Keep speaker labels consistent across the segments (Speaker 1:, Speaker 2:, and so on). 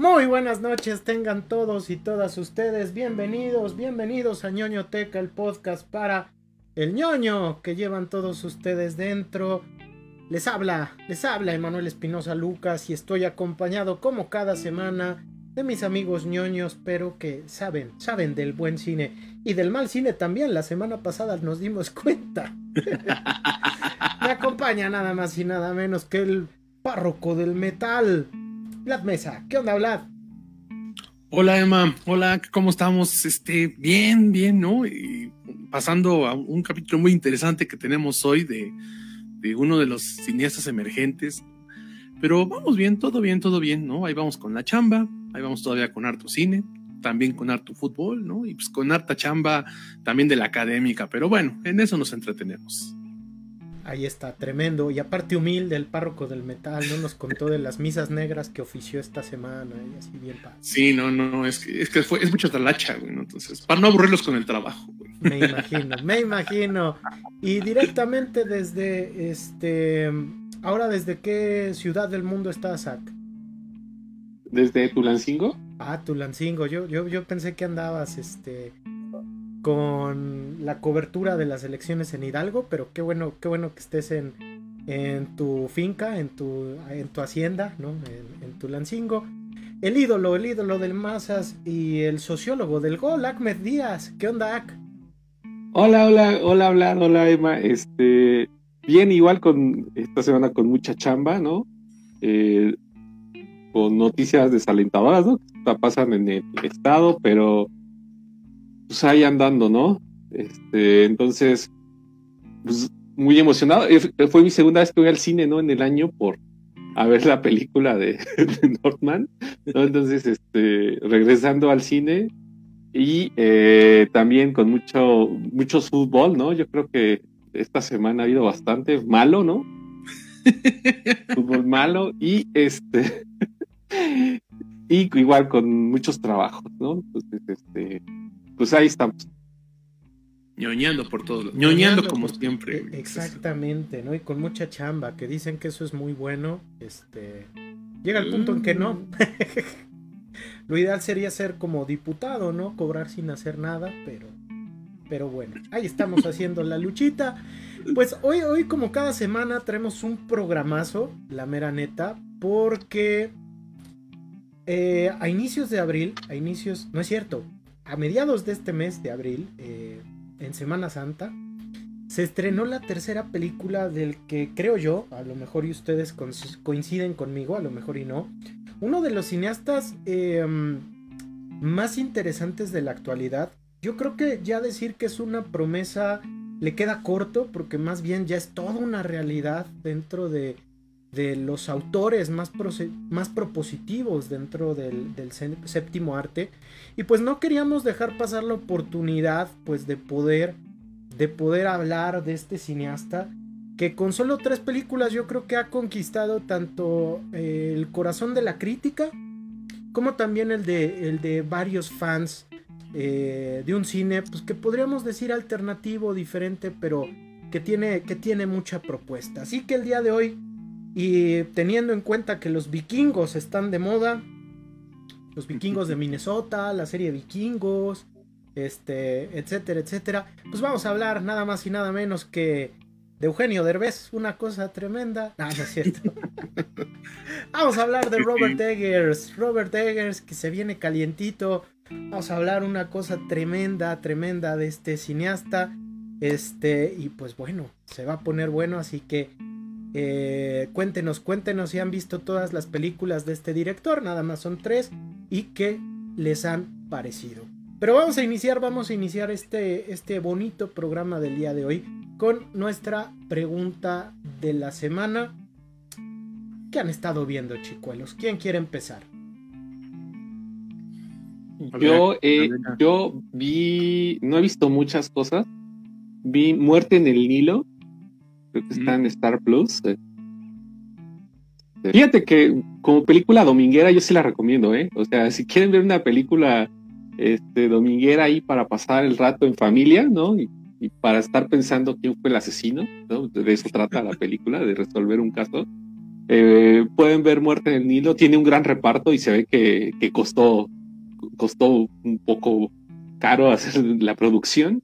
Speaker 1: Muy buenas noches, tengan todos y todas ustedes bienvenidos, bienvenidos a ñoño Teca, el podcast para el ñoño que llevan todos ustedes dentro. Les habla, les habla Emanuel Espinosa Lucas y estoy acompañado como cada semana de mis amigos ñoños, pero que saben, saben del buen cine y del mal cine también. La semana pasada nos dimos cuenta. Me acompaña nada más y nada menos que el párroco del metal, Vlad Mesa. ¿Qué onda, Vlad?
Speaker 2: Hola, Emma. Hola, ¿cómo estamos? Este, bien, bien, ¿no? Y pasando a un capítulo muy interesante que tenemos hoy de, de uno de los cineastas emergentes. Pero vamos bien, todo bien, todo bien, ¿no? Ahí vamos con la chamba, ahí vamos todavía con harto cine, también con harto fútbol, ¿no? Y pues con harta chamba también de la académica, pero bueno, en eso nos entretenemos.
Speaker 1: Ahí está, tremendo. Y aparte humilde, el párroco del metal, ¿no? Nos contó de las misas negras que ofició esta semana y así bien padre.
Speaker 2: Sí, no, no, es que, es que fue, es mucha talacha, güey, ¿no? Entonces, para no aburrirlos con el trabajo, güey.
Speaker 1: Me imagino, me imagino. Y directamente desde, este, ahora, ¿desde qué ciudad del mundo está Zach?
Speaker 3: ¿Desde Tulancingo?
Speaker 1: Ah, Tulancingo. Yo, yo, yo pensé que andabas, este, con la cobertura de las elecciones en Hidalgo, pero qué bueno, qué bueno que estés en, en tu finca, en tu, en tu hacienda, ¿no? En, en Tulancingo. El ídolo, el ídolo del Masas y el sociólogo del gol, Ahmed Díaz. ¿Qué onda, Ak?
Speaker 3: Hola, hola, hola, hola, hola, Emma. Este, bien, igual con esta semana con mucha chamba, ¿no? Eh, con noticias desalentadoras, ¿no? Que pasan en el estado, pero pues ahí andando, ¿no? Este, entonces, pues muy emocionado. Fue mi segunda vez que voy al cine, ¿no? En el año por a ver la película de, de Northman. ¿no? Entonces, este, regresando al cine y eh, también con mucho, mucho fútbol, ¿no? Yo creo que esta semana ha habido bastante malo, ¿no? fútbol malo y este y igual con muchos trabajos, ¿no? Entonces, este, pues ahí estamos.
Speaker 2: ñoñando por todo, ñoñando como siempre.
Speaker 1: Exactamente, ¿no? Y con mucha chamba, que dicen que eso es muy bueno. Este llega el punto en que no. Lo ideal sería ser como diputado, ¿no? Cobrar sin hacer nada, pero pero bueno, ahí estamos haciendo la luchita. Pues hoy hoy como cada semana traemos un programazo, la mera neta, porque eh, a inicios de abril, a inicios, no es cierto, a mediados de este mes de abril, eh, en Semana Santa, se estrenó la tercera película del que creo yo, a lo mejor y ustedes coinciden conmigo, a lo mejor y no, uno de los cineastas eh, más interesantes de la actualidad. Yo creo que ya decir que es una promesa le queda corto porque más bien ya es toda una realidad dentro de, de los autores más, propositivos dentro del, del, séptimo arte. Y pues no queríamos dejar pasar la oportunidad pues de poder de poder hablar de este cineasta que con solo tres películas yo creo que ha conquistado tanto eh, el corazón de la crítica como también el de, el de varios fans eh, de un cine pues que podríamos decir alternativo diferente pero que tiene, que tiene mucha propuesta. Así que el día de hoy y teniendo en cuenta que los vikingos están de moda, los vikingos de Minnesota, la serie Vikingos, este, etcétera, etcétera, pues vamos a hablar nada más y nada menos que de Eugenio Derbez, una cosa tremenda. No, no es cierto. vamos a hablar de Robert Eggers, Robert Eggers que se viene calientito. Vamos a hablar una cosa tremenda, tremenda de este cineasta. Este, y pues bueno, se va a poner bueno, así que eh, cuéntenos, cuéntenos si han visto todas las películas de este director, nada más son tres, y qué les han parecido. Pero vamos a iniciar, vamos a iniciar este, este bonito programa del día de hoy con nuestra pregunta de la semana. ¿Qué han estado viendo, chicuelos? ¿Quién quiere empezar?
Speaker 3: Yo, eh, yo vi, no he visto muchas cosas. Vi Muerte en el Nilo, creo que está en Star Plus. Fíjate que como película dominguera yo sí la recomiendo, ¿eh? O sea, si quieren ver una película este, dominguera ahí para pasar el rato en familia, ¿no? Y, para estar pensando quién fue el asesino, ¿no? De eso trata la película, de resolver un caso. Eh, pueden ver Muerte en el Nilo, tiene un gran reparto y se ve que, que costó, costó un poco caro hacer la producción.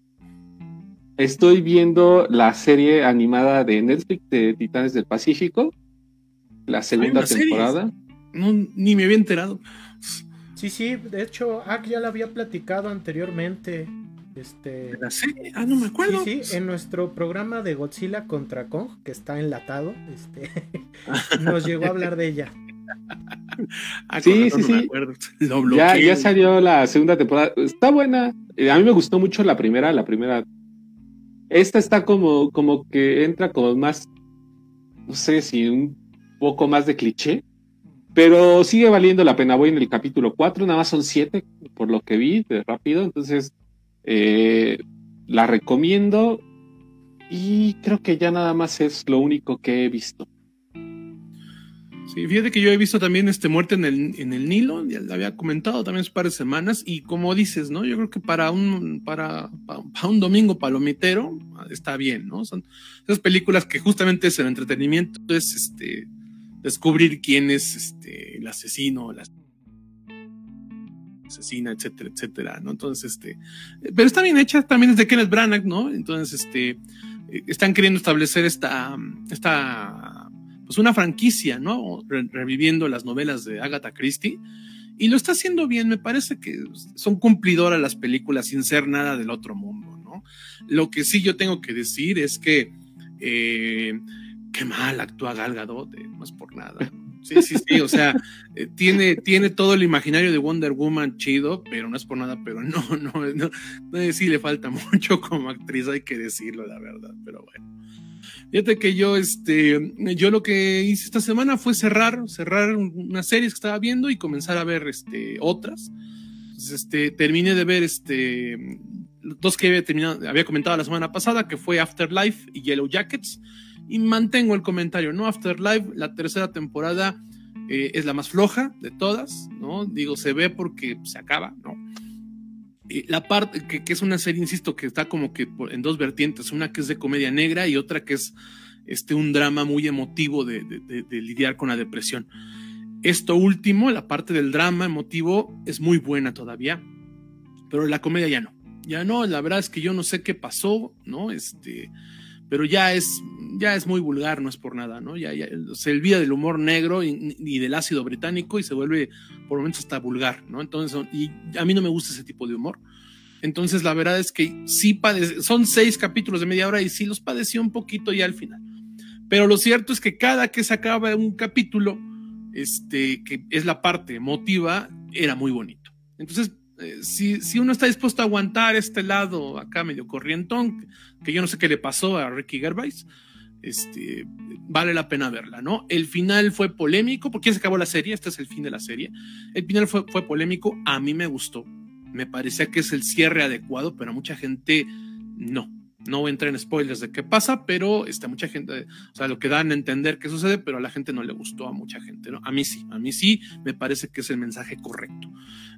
Speaker 3: Estoy viendo la serie animada de Netflix de Titanes del Pacífico, la segunda temporada.
Speaker 2: No, ni me había enterado.
Speaker 1: Sí, sí, de hecho, Ak ya la había platicado anteriormente. Este...
Speaker 2: ¿La serie? Ah, no me acuerdo.
Speaker 1: Sí, sí, en nuestro programa de Godzilla contra Kong, que está enlatado, este, nos llegó a hablar de ella.
Speaker 3: Ah, sí, sí, sí. Ya, ya salió la segunda temporada. Está buena. A mí me gustó mucho la primera, la primera. Esta está como, como que entra como más, no sé si un poco más de cliché, pero sigue valiendo la pena. Voy en el capítulo 4, nada más son 7, por lo que vi de rápido. Entonces, eh, la recomiendo y creo que ya nada más es lo único que he visto.
Speaker 2: Sí, fíjate que yo he visto también este muerte en el, en el Nilo, ya lo había comentado también hace un par de semanas, y como dices, ¿no? Yo creo que para un, para, para un domingo palomitero está bien, ¿no? Son esas películas que justamente es el entretenimiento, es este descubrir quién es este el asesino, la asesina, etcétera, etcétera, ¿no? Entonces, este, pero está bien hecha, también es de Kenneth Branagh, ¿no? Entonces, este, están queriendo establecer esta, esta, pues una franquicia, ¿no? reviviendo las novelas de Agatha Christie. Y lo está haciendo bien, me parece que son cumplidoras las películas sin ser nada del otro mundo, ¿no? Lo que sí yo tengo que decir es que, eh, qué mal actúa Gal Gadot, eh, no es por nada. Sí, sí, sí, o sea, eh, tiene, tiene todo el imaginario de Wonder Woman chido, pero no es por nada, pero no, no, no, sí le falta mucho como actriz, hay que decirlo, la verdad, pero bueno. Fíjate que yo, este, yo lo que hice esta semana fue cerrar, cerrar unas series que estaba viendo y comenzar a ver, este, otras. Entonces, este, terminé de ver, este, dos que había comentado la semana pasada, que fue Afterlife y Yellow Jackets y mantengo el comentario, ¿no? Afterlife, la tercera temporada eh, es la más floja de todas, ¿no? Digo, se ve porque se acaba, ¿no? la parte que, es una serie, insisto, que está como que en dos vertientes, una que es de comedia negra y otra que es este, un drama muy emotivo de, de lidiar con la depresión. Esto último, la parte del drama emotivo, es muy buena todavía, pero la comedia ya no. Ya no, la verdad es que yo no sé qué pasó, ¿no? Este, pero ya es, ya es muy vulgar, no es por nada, ¿no? Ya, se olvida del humor negro y, del ácido británico y se vuelve por momentos hasta vulgar, ¿no? Entonces, y a mí no me gusta ese tipo de humor. Entonces, la verdad es que sí padece, son seis capítulos de media hora y sí los padeció un poquito ya al final. Pero lo cierto es que cada que se acaba un capítulo, este, que es la parte emotiva, era muy bonito. Entonces, eh, si, si, uno está dispuesto a aguantar este lado acá medio corrientón, que yo no sé qué le pasó a Ricky Gervais, este, vale la pena verla, ¿no? El final fue polémico, porque se acabó la serie, este es el fin de la serie. El final fue, fue polémico, a mí me gustó, me parecía que es el cierre adecuado, pero a mucha gente no. No voy a entrar en spoilers de qué pasa, pero está mucha gente, o sea, lo que dan a entender que sucede, pero a la gente no le gustó a mucha gente, ¿no? A mí sí, a mí sí me parece que es el mensaje correcto,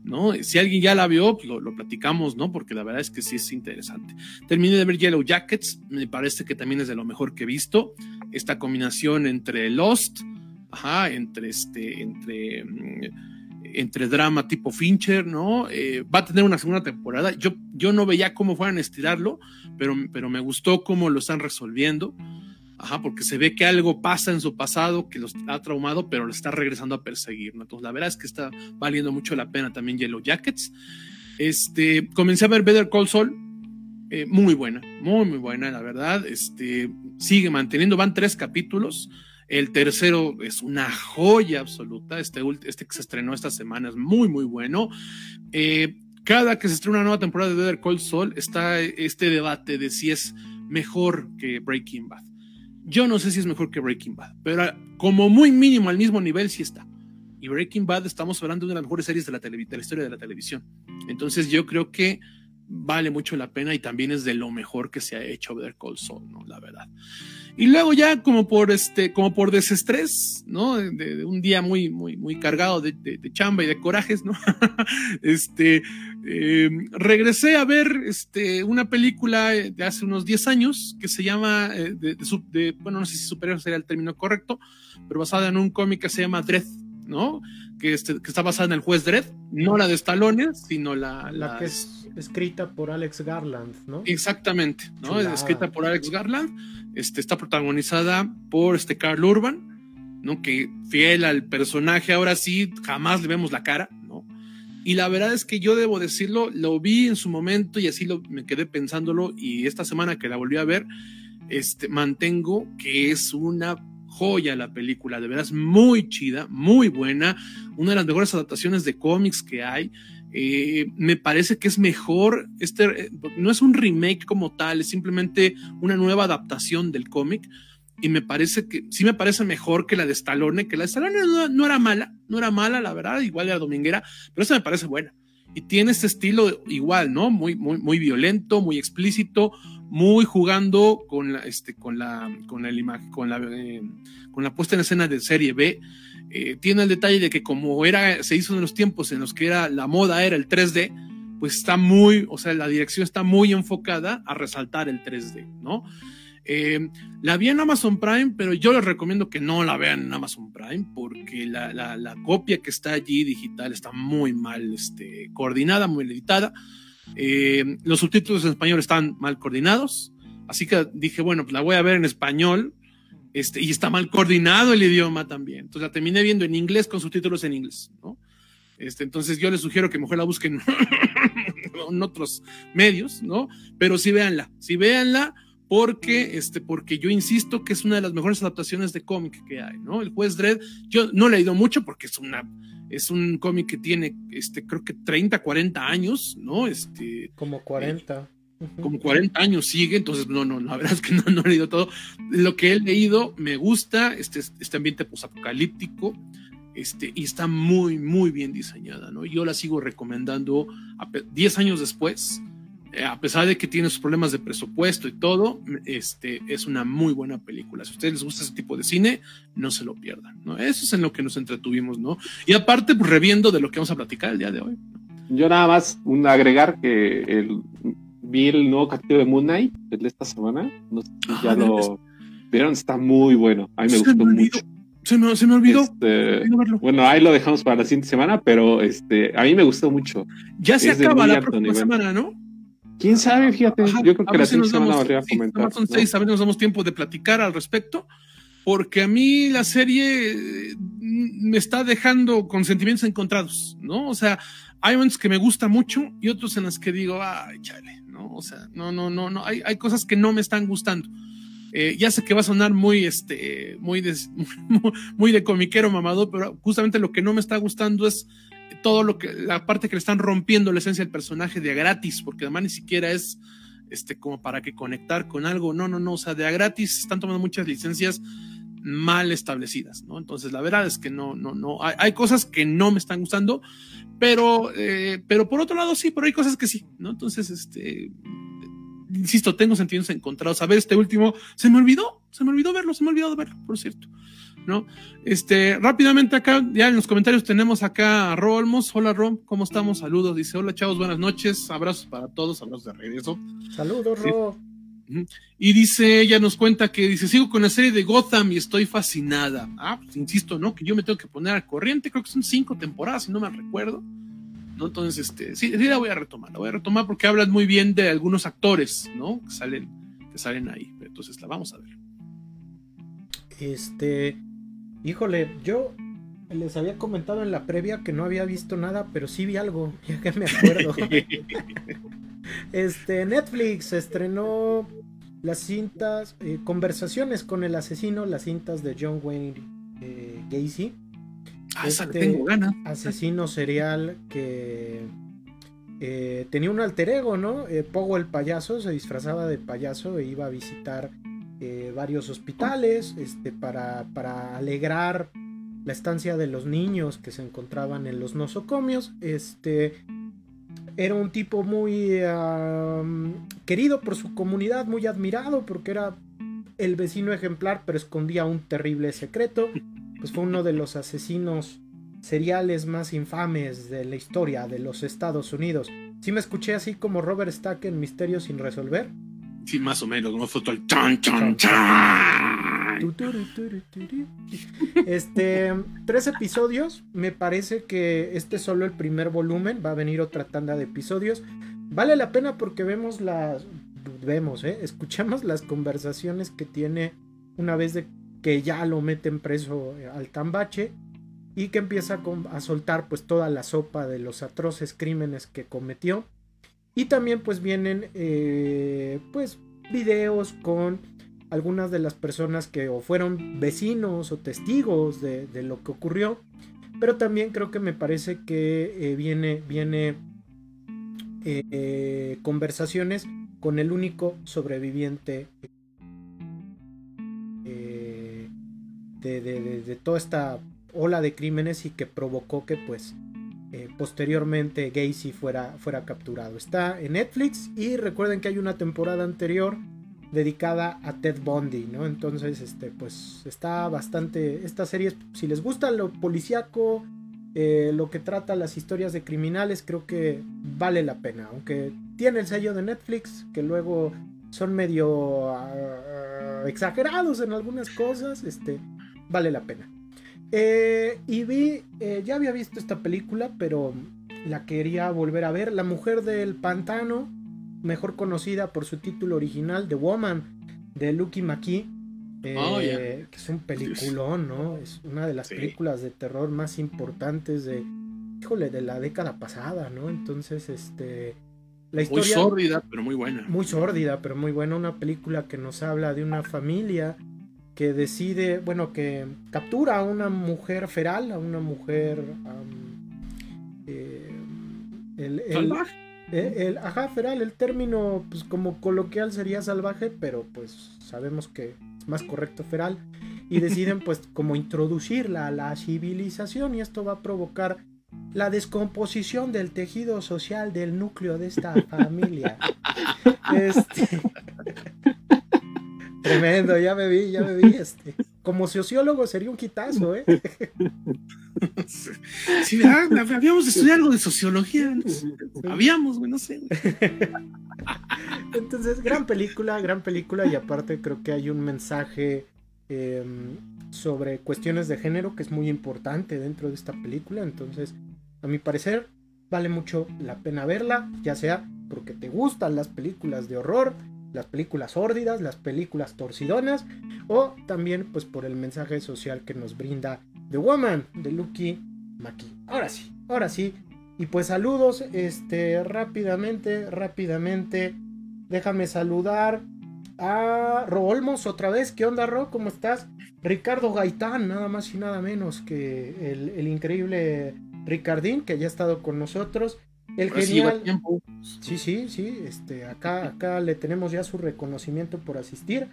Speaker 2: ¿no? Si alguien ya la vio, pues lo, platicamos, ¿no? Porque la verdad es que sí es interesante. Terminé de ver Yellow Jackets, me parece que también es de lo mejor que he visto. Esta combinación entre Lost, ajá, entre este, entre mm, entre drama tipo Fincher, ¿no? Eh, va a tener una segunda temporada. Yo, yo no veía cómo fueran a estirarlo, pero, pero me gustó cómo lo están resolviendo. Ajá, porque se ve que algo pasa en su pasado que los ha traumado, pero lo está regresando a perseguir, ¿no? Entonces, la verdad es que está valiendo mucho la pena también Yellow Jackets. Este, comencé a ver Better Call Saul, eh, muy buena, muy, muy buena, la verdad. Este, sigue manteniendo, van tres capítulos. El tercero es una joya absoluta. Este, este que se estrenó esta semana es muy, muy bueno. Eh, cada que se estrena una nueva temporada de Better Call Saul está este debate de si es mejor que Breaking Bad. Yo no sé si es mejor que Breaking Bad, pero como muy mínimo al mismo nivel sí está. Y Breaking Bad estamos hablando de una de las mejores series de la, de la historia de la televisión. Entonces yo creo que vale mucho la pena y también es de lo mejor que se ha hecho Better Call Saul, ¿no? La verdad. Y luego ya como por este, como por desestrés, ¿no? De, un día muy, muy, muy cargado de, chamba y de corajes, ¿no? este, em, regresé a ver este, una película de hace unos 10 años que se llama, eh, de, bueno, no sé si superior sería el término correcto, pero basada en un cómic que se llama Dread, ¿no? Que, este, que está basada en el juez Dredd, no la de Stallone, sino la...
Speaker 1: La, que es escrita por Alex Garland, ¿no?
Speaker 2: Exactamente, ¿no? Es escrita por Alex Garland, este, está protagonizada por este Carl Urban, ¿no? Que fiel al personaje, ahora sí, jamás le vemos la cara, ¿no? Y la verdad es que yo debo decirlo, lo vi en su momento y así lo, me quedé pensándolo y esta semana que la volví a ver, este, mantengo que es una joya la película, de veras muy chida, muy buena, una de las mejores adaptaciones de cómics que hay. Eh, me parece que es mejor, este eh, no es un remake como tal, es simplemente una nueva adaptación del cómic. Y me parece que sí me parece mejor que la de Stallone, que la de Stallone no, era mala, no era mala, la verdad, igual era dominguera, pero esa me parece buena. Y tiene este estilo igual, ¿no? Muy, muy, muy violento, muy explícito, muy jugando con la, este, con la, con el con la, eh, con la puesta en escena de serie B. Eh, tiene el detalle de que como era, se hizo en los tiempos en los que era la moda era el 3D, pues está muy, o sea, la dirección está muy enfocada a resaltar el 3D, ¿no? Eh, la vi en Amazon Prime, pero yo les recomiendo que no la vean en Amazon Prime porque la, la, la copia que está allí digital está muy mal este, coordinada, muy editada. Eh, los subtítulos en español están mal coordinados, así que dije, bueno, pues la voy a ver en español, este, y está mal coordinado el idioma también. Entonces la terminé viendo en inglés con subtítulos en inglés, ¿no? Este, entonces yo les sugiero que mejor la busquen en otros medios, ¿no? Pero sí véanla, sí véanla, porque, este, porque yo insisto que es una de las mejores adaptaciones de cómic que hay, ¿no? El juez Dredd, yo no he leído mucho porque es una es un cómic que tiene, este, creo que 30, 40 años, ¿no? Este,
Speaker 1: como 40.
Speaker 2: Como 40 años sigue, entonces no, no, la verdad es que no, no, he leído todo. Lo que he leído me gusta, este, este ambiente posapocalíptico, este, y está muy, muy bien diseñada, ¿no? Yo la sigo recomendando 10 años después, eh, a pesar de que tiene sus problemas de presupuesto y todo, este, es una muy buena película. Si a ustedes les gusta ese tipo de cine, no se lo pierdan, ¿no? Eso es en lo que nos entretuvimos, ¿no? Y aparte, pues reviendo de lo que vamos a platicar el día de hoy.
Speaker 3: Yo nada más un agregar que el, vi el nuevo capítulo de Moon Knight de esta semana. No sé si ya ah, lo vieron, está muy bueno. A mí me gustó mucho.
Speaker 2: Se me, se me olvidó.
Speaker 3: Este, bueno, ahí lo dejamos para la siguiente semana, pero este, a mí me gustó mucho.
Speaker 2: Ya se acaba la próxima semana, ¿no?
Speaker 3: ¿Quién sabe? Fíjate, yo creo que la siguiente semana a comentar.
Speaker 2: Son seis, a ver, nos damos tiempo de platicar al respecto, porque a mí la serie mm, me está dejando con sentimientos encontrados, ¿no? O sea, hay momentos que me gusta mucho y otros en los que digo, ay, chale, ¿no? O sea, no, no, no, no, hay, hay cosas que no me están gustando. Eh, ya sé que va a sonar muy, este, muy de, muy de comiquero mamado, pero justamente lo que no me está gustando es todo lo que, la parte que le están rompiendo la esencia del personaje de a gratis, porque además ni siquiera es este, como para que conectar con algo. No, no, no. O sea, de a gratis están tomando muchas licencias mal establecidas, ¿no? Entonces, la verdad es que no, no, no. Hay, cosas que no me están gustando, pero, eh, pero por otro lado sí, pero hay cosas que sí, ¿no? Entonces, este. Insisto, tengo sentidos encontrados. A ver, este último, se me olvidó, se me olvidó verlo, se me olvidó verlo, por cierto. ¿no? Este, rápidamente acá, ya en los comentarios tenemos acá a Ro Olmos. Hola Ro, ¿cómo estamos? Saludos. Dice, hola chavos, buenas noches. Abrazos para todos, abrazos de regreso.
Speaker 1: Saludos, Ro.
Speaker 2: Y dice, ella nos cuenta que dice, sigo con la serie de Gotham y estoy fascinada. Ah, pues insisto, ¿no? Que yo me tengo que poner al corriente, creo que son cinco temporadas, si no me recuerdo. ¿no? Entonces, este, sí, sí la voy a retomar, la voy a retomar porque hablan muy bien de algunos actores, ¿no? Que salen, que salen ahí. Entonces la vamos a ver.
Speaker 1: Este, Híjole, yo les había comentado en la previa que no había visto nada, pero sí vi algo, ya que me acuerdo. este, Netflix estrenó las cintas, eh, conversaciones con el asesino, las cintas de John Wayne eh, Gacy.
Speaker 2: Ah, este tengo ganas.
Speaker 1: Asesino serial que eh, tenía un alter ego, ¿no? Pogo el payaso se disfrazaba de payaso e iba a visitar eh, varios hospitales este, para, para, alegrar la estancia de los niños que se encontraban en los nosocomios. Este, era un tipo muy querido por su comunidad, muy admirado porque era el vecino ejemplar, pero escondía un terrible secreto. Pues fue uno de los asesinos seriales más infames de la historia de los Estados Unidos. ¿Sí me escuché así como Robert Stack en Misterio sin resolver?
Speaker 2: Sí, más o menos, como fue el chan, chan, chan.
Speaker 1: Este, tres episodios. Me parece que este es solo el primer volumen. Va a venir otra tanda de episodios. Vale la pena porque vemos las. Vemos, ¿eh? Escuchamos las conversaciones que tiene una vez de que ya lo meten preso al tambache y que empieza a soltar pues toda la sopa de los atroces crímenes que cometió. Y también pues vienen eh, pues videos con algunas de las personas que o fueron vecinos o testigos de, lo que ocurrió. Pero también creo que me parece que eh, viene, viene eh, conversaciones con el único sobreviviente de, de, toda esta ola de crímenes y que provocó que pues eh, posteriormente Gacy fuera, fuera capturado. Está en Netflix y recuerden que hay una temporada anterior dedicada a Ted Bundy, ¿no? Entonces, este, pues está bastante, esta serie, si les gusta lo policíaco, eh, lo que trata las historias de criminales, creo que vale la pena, aunque tiene el sello de Netflix, que luego son medio ah, exagerados en algunas cosas, este, vale la pena. Eh, y vi, eh, ya había visto esta película, pero la quería volver a ver. La mujer del pantano, mejor conocida por su título original, The Woman, de Lucky McKee. Eh, oh, que es un peliculón, ¿no? Es una de las películas de terror más importantes de, híjole, de la década pasada, ¿no? Entonces, este,
Speaker 2: la historia... Muy sórdida, pero muy buena.
Speaker 1: Muy sórdida, pero muy buena. Una película que nos habla de una familia que decide, bueno, que captura a una mujer feral, a una mujer...
Speaker 2: Eh,
Speaker 1: el, el, ajá, feral, el término, pues como coloquial sería salvaje, pero pues sabemos que es más correcto feral. Y deciden pues como introducirla a la civilización y esto va a provocar la descomposición del tejido social del núcleo de esta familia. Este, Tremendo, ya me vi, ya me vi. Este. Como sociólogo sería un quitazo, ¿eh?
Speaker 2: Sí, habíamos estudiado algo de sociología. Habíamos, güey, no sé.
Speaker 1: Entonces, gran película, gran película. Y aparte, creo que hay un mensaje em, sobre cuestiones de género que es muy importante dentro de esta película. Entonces, a mi parecer, vale mucho la pena verla, ya sea porque te gustan las películas de horror las películas sórdidas, las películas torcidonas o también pues por el mensaje social que nos brinda The Woman de Lucky Maki. Ahora sí, ahora sí. Y pues saludos, este, rápidamente, rápidamente. Déjame saludar a Roolmos otra vez. ¿Qué onda, Ro? ¿Cómo estás? Ricardo Gaitán, nada más y nada menos que el, el increíble Ricardín, que ya ha estado con nosotros. El genial. Sí, sí, sí. Este, acá, acá le tenemos ya su reconocimiento por asistir.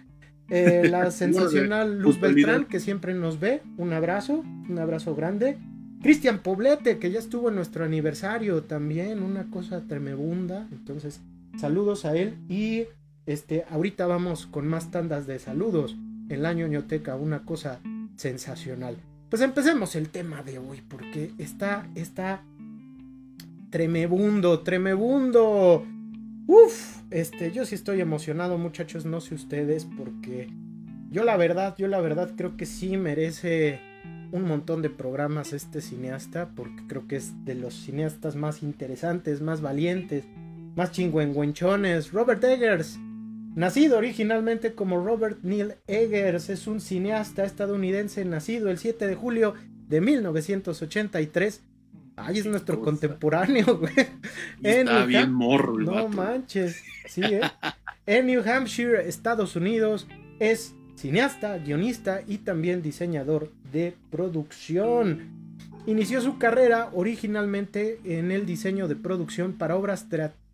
Speaker 1: Eh, la sensacional Luz Beltrán, que siempre nos ve. Un abrazo, un abrazo grande. Cristian Poblete, que ya estuvo en nuestro aniversario también, una cosa tremebunda. Entonces, saludos a él. Y este, ahorita vamos con más tandas de saludos. El año ñoteca, una cosa sensacional. Pues empecemos el tema de hoy, porque está, está Tremebundo, tremebundo. Uf, este, yo sí estoy emocionado, muchachos, no sé ustedes, porque yo la verdad, yo la verdad creo que sí merece un montón de programas este cineasta, porque creo que es de los cineastas más interesantes, más valientes, más chingüengüenchones. Robert Eggers, nacido originalmente como Robert Neil Eggers, es un cineasta estadounidense nacido el 7 de julio de 1983 Ay, es nuestro contemporáneo, güey.
Speaker 2: Está bien morro
Speaker 1: No manches. Sí, ¿eh? en New Hampshire, Estados Unidos, es cineasta, guionista y también diseñador de producción. Inició su carrera originalmente en el diseño de producción para obras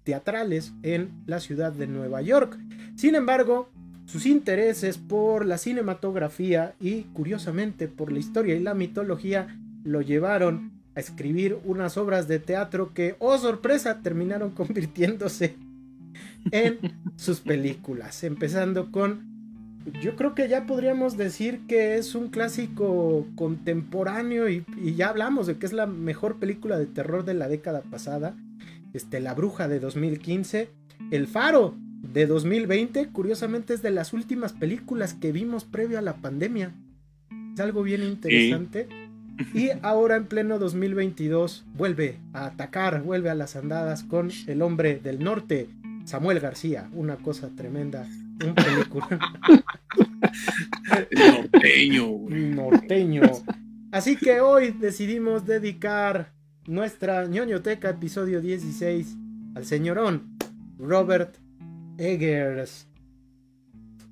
Speaker 1: teatrales en la ciudad de Nueva York. Sin embargo, sus intereses por la cinematografía y curiosamente por la historia y la mitología lo llevaron a escribir unas obras de teatro que, oh sorpresa, terminaron convirtiéndose en sus películas, empezando con yo creo que ya podríamos decir que es un clásico contemporáneo y, ya hablamos de que es la mejor película de terror de la década pasada. Este, La Bruja de 2015. El Faro de 2020, curiosamente es de las últimas películas que vimos previo a la pandemia. Es algo bien interesante. Y ahora en pleno 2022 vuelve a atacar, vuelve a las andadas con El Hombre del Norte, Samuel García. Una cosa tremenda un película.
Speaker 2: norteño.
Speaker 1: Norteño. Así que hoy decidimos dedicar nuestra ñoñoteca episodio 16 al señorón Robert Eggers.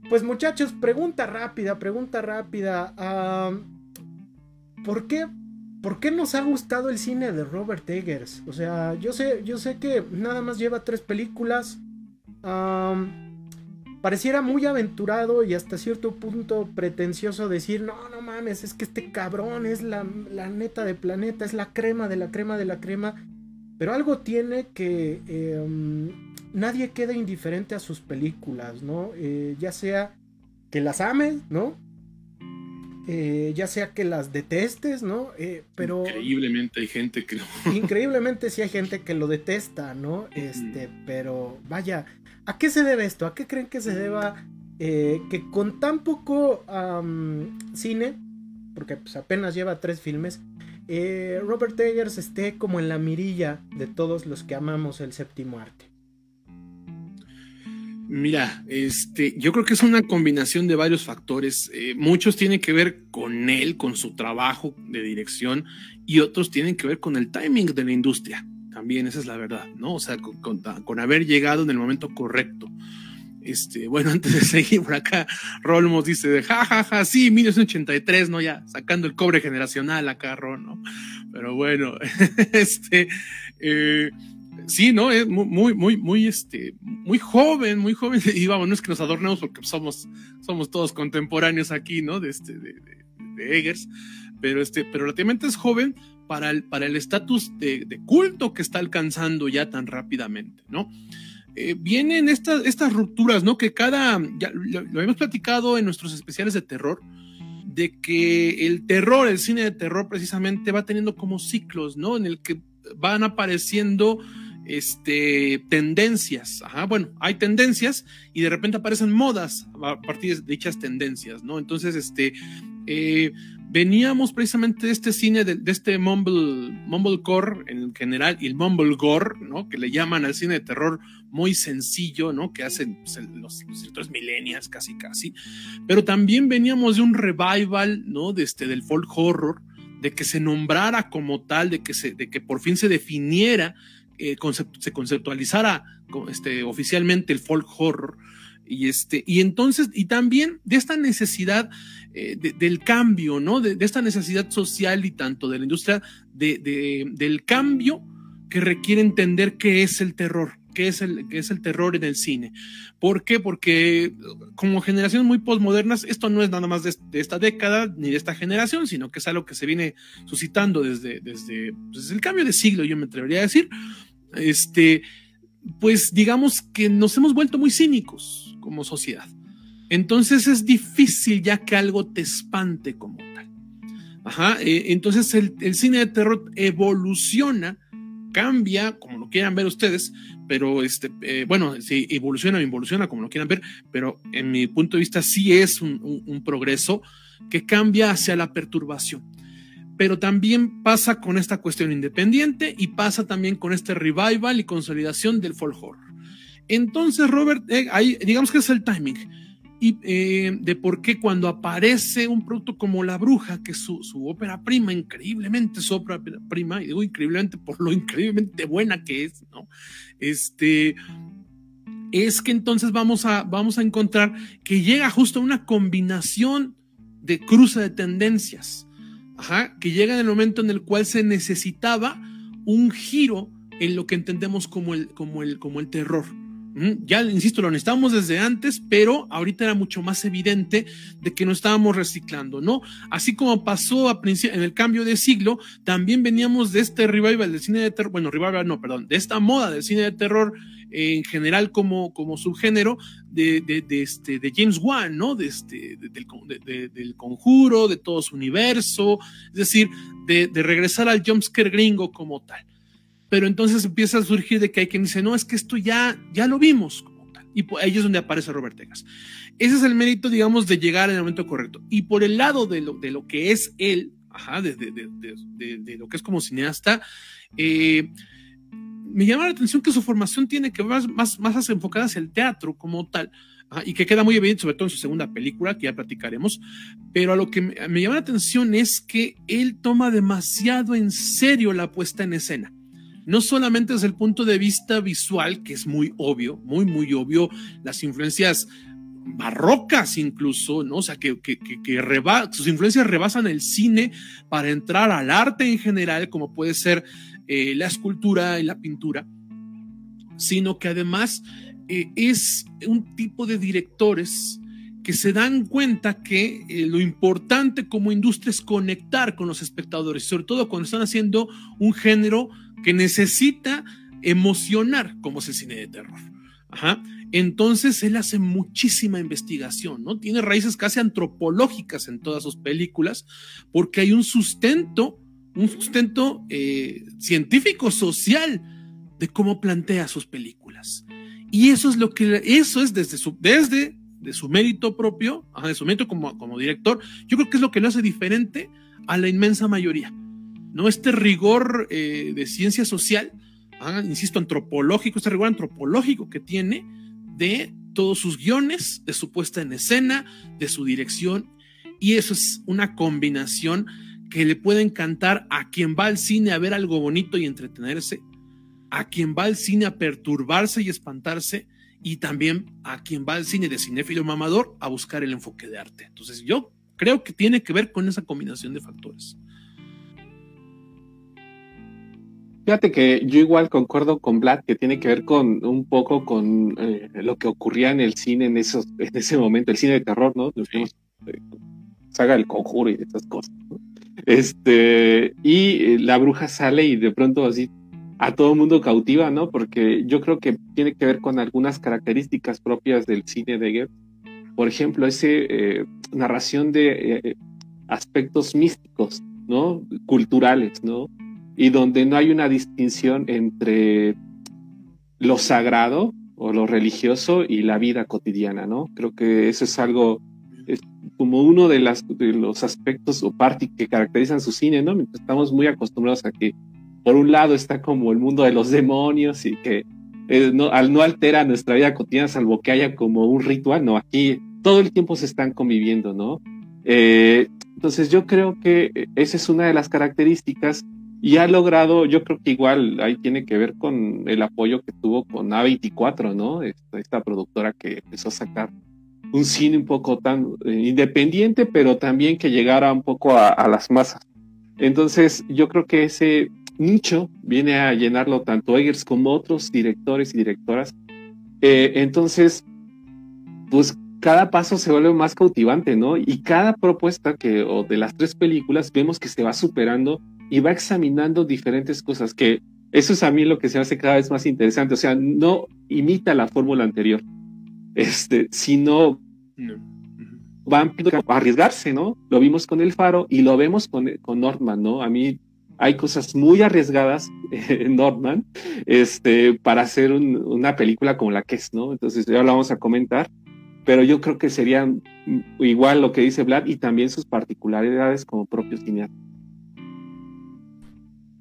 Speaker 1: Pues muchachos, pregunta rápida, pregunta rápida. ¿Por qué? ¿Por qué nos ha gustado el cine de Robert Eggers? O sea, yo sé, yo sé que nada más lleva tres películas pareciera muy aventurado y hasta cierto punto pretencioso decir, no, no mames, es que este cabrón es la, neta de planeta, es la crema de la crema de la crema. Pero algo tiene que em, nadie queda indiferente a sus películas, ¿no? Eh, ya sea que las ames, ¿no? Eh, ya sea que las detestes, ¿no? Eh, pero...
Speaker 2: Increíblemente hay gente que...
Speaker 1: increíblemente sí hay gente que lo detesta, ¿no? Este, pero vaya, ¿A qué se debe esto? ¿A qué creen que se deba eh, que con tan poco cine, porque pues, apenas lleva tres filmes, Robert Eggers esté como en la mirilla de todos los que amamos el séptimo arte?
Speaker 2: Mira, este, yo creo que es una combinación de varios factores. Eh, muchos tienen que ver con él, con su trabajo de dirección, y otros tienen que ver con el timing de la industria. También esa es la verdad, ¿no? O sea, con, haber llegado en el momento correcto. Este, bueno, antes de seguir por acá, Rolmos dice de ja, ja, ja, sí, 1983, ¿no? Ya sacando el cobre generacional acá, Ron, ¿no? Pero bueno, este, eh, sí, ¿no? Es muy, muy, muy, este, muy joven, muy joven. Y vamos, no es que nos adornemos porque somos, somos todos contemporáneos aquí, ¿no? De este, de, de Eggers. Pero este, pero relativamente es joven, para el para el estatus de, culto que está alcanzando ya tan rápidamente, ¿no? Eh, vienen estas, estas rupturas, ¿no? Que cada, ya lo, lo, hemos platicado en nuestros especiales de terror, de que el terror, el cine de terror precisamente va teniendo como ciclos, ¿no? En el que van apareciendo este, tendencias. Bueno, hay tendencias y de repente aparecen modas a partir de dichas tendencias, ¿no? Entonces, este, eh, veníamos precisamente de este cine, de, este mumble, mumblecore en general y el mumblegore, ¿no? Que le llaman al cine de terror muy sencillo, ¿no? Que hacen pues, los, los millennials casi casi. Pero también veníamos de un revival, ¿no? De este, del folk horror, de que se nombrara como tal, de que, se, de que por fin se definiera, eh, se conceptualizara este, oficialmente el folk horror. Y, este, y entonces, y también de esta necesidad eh, del cambio, ¿no? De, esta necesidad social y tanto de la industria de, del cambio que requiere entender qué es el terror, qué es el, qué es el terror en el cine. ¿Por qué? Porque como generaciones muy postmodernas, esto no es nada más de, esta década ni de esta generación, sino que es algo que se viene suscitando desde, desde, desde el cambio de siglo, yo me atrevería a decir. Este, pues digamos que nos hemos vuelto muy cínicos como sociedad. Entonces es difícil ya que algo te espante como tal. Ajá, eh, entonces el, cine de terror evoluciona, cambia, como lo quieran ver ustedes, pero este, eh, bueno, si evoluciona o involuciona, como lo quieran ver, pero en mi punto de vista sí es un progreso que cambia hacia la perturbación pero también pasa con esta cuestión independiente y pasa también con este revival y consolidación del folk horror. Entonces, Robert, eh, ahí, digamos que es el timing y eh, de por qué cuando aparece un producto como La Bruja, que es su, ópera prima, increíblemente su ópera prima, y digo increíblemente por lo increíblemente buena que es, ¿no? Este, es que entonces vamos a, vamos a encontrar que llega justo una combinación de cruce de tendencias, ajá, que llega en el momento en el cual se necesitaba un giro en lo que entendemos como el, como el, como el terror Ya, insisto, lo necesitábamos desde antes, pero ahorita era mucho más evidente de que no estábamos reciclando, ¿no? Así como pasó a en el cambio de siglo, también veníamos de este revival del cine de terror, bueno, revival no, perdón, de esta moda del cine de terror en general como, como subgénero de, este, de James Wan, ¿no? De este, del, del conjuro, de todo su universo, es decir, de, regresar al jumpscare gringo como tal pero entonces empieza a surgir de que hay quien dice, no, es que esto ya, ya lo vimos como tal. Y ahí es donde aparece Robert Eggers. Ese es el mérito, digamos, de llegar en el momento correcto. Y por el lado de lo, de lo que es él, ajá, de, de, de, lo que es como cineasta, eh, me llama la atención que su formación tiene que ver más, más, enfocada hacia el teatro como tal. y que queda muy evidente, sobre todo en su segunda película, que ya platicaremos. Pero a lo que me llama la atención es que él toma demasiado en serio la puesta en escena no solamente desde el punto de vista visual, que es muy obvio, muy, muy obvio, las influencias barrocas incluso, ¿no? O sea, que, que, sus influencias rebasan el cine para entrar al arte en general, como puede ser eh, la escultura y la pintura, sino que además eh, es un tipo de directores que se dan cuenta que eh, lo importante como industria es conectar con los espectadores, sobre todo cuando están haciendo un género que necesita emocionar, como es el cine de terror. Entonces él hace muchísima investigación, ¿no? Tiene raíces casi antropológicas en todas sus películas, porque hay un sustento, un sustento eh, científico, social, de cómo plantea sus películas. Y eso es lo que, eso es desde su, desde de su mérito propio, de su mérito como, como director, yo creo que es lo que lo hace diferente a la inmensa mayoría. ¿No? Este rigor eh, de ciencia social, ah, insisto, antropológico, este rigor antropológico que tiene de todos sus guiones, de su puesta en escena, de su dirección, y eso es una combinación que le puede encantar a quien va al cine a ver algo bonito y entretenerse, a quien va al cine a perturbarse y espantarse, y también a quien va al cine de cinéfilo mamador a buscar el enfoque de arte. Entonces yo creo que tiene que ver con esa combinación de factores.
Speaker 3: Fíjate que yo igual concuerdo con Vlad que tiene que ver con un poco con eh, lo que ocurría en el cine en esos en ese momento, el cine de terror, ¿no? Eh, saga el conjuro y esas cosas. Este y eh, la bruja sale y de pronto así a todo mundo cautiva, ¿no? Porque yo creo que tiene que ver con algunas características propias del cine de Goethe. Por ejemplo, ese narración de aspectos místicos, ¿no? Culturales, ¿no? Y donde no hay una distinción entre lo sagrado o lo religioso y la vida cotidiana, ¿no? Creo que eso es algo es como uno de, las, de los aspectos o partes que caracterizan su cine, ¿no? Estamos muy acostumbrados a que por un lado está como el mundo de los demonios y que eh, no, al no altera nuestra vida cotidiana salvo que haya como un ritual, no, aquí todo el tiempo se están conviviendo, ¿no? Eh, entonces yo creo que esa es una de las características y ha logrado, yo creo que igual ahí tiene que ver con el apoyo que tuvo con A24, ¿no? Esta, productora que empezó a sacar un cine un poco tan eh, independiente, pero también que llegara un poco a, las masas. Entonces, yo creo que ese nicho viene a llenarlo tanto Eggers como otros directores y directoras. Eh, entonces, pues cada paso se vuelve más cautivante, ¿no? Y cada propuesta que, o de las tres películas, vemos que se va superando y va examinando diferentes cosas, que eso es a mí lo que se hace cada vez más interesante, o sea, no imita la fórmula anterior, este, sino van a arriesgarse, ¿no? Lo vimos con El Faro y lo vemos con, con Norman, ¿no? A mí hay cosas muy arriesgadas en Norman este, para hacer una película como la que es, ¿no? Entonces ya lo vamos a comentar, pero yo creo que serían igual lo que dice Vlad y también sus particularidades como propio cineasta.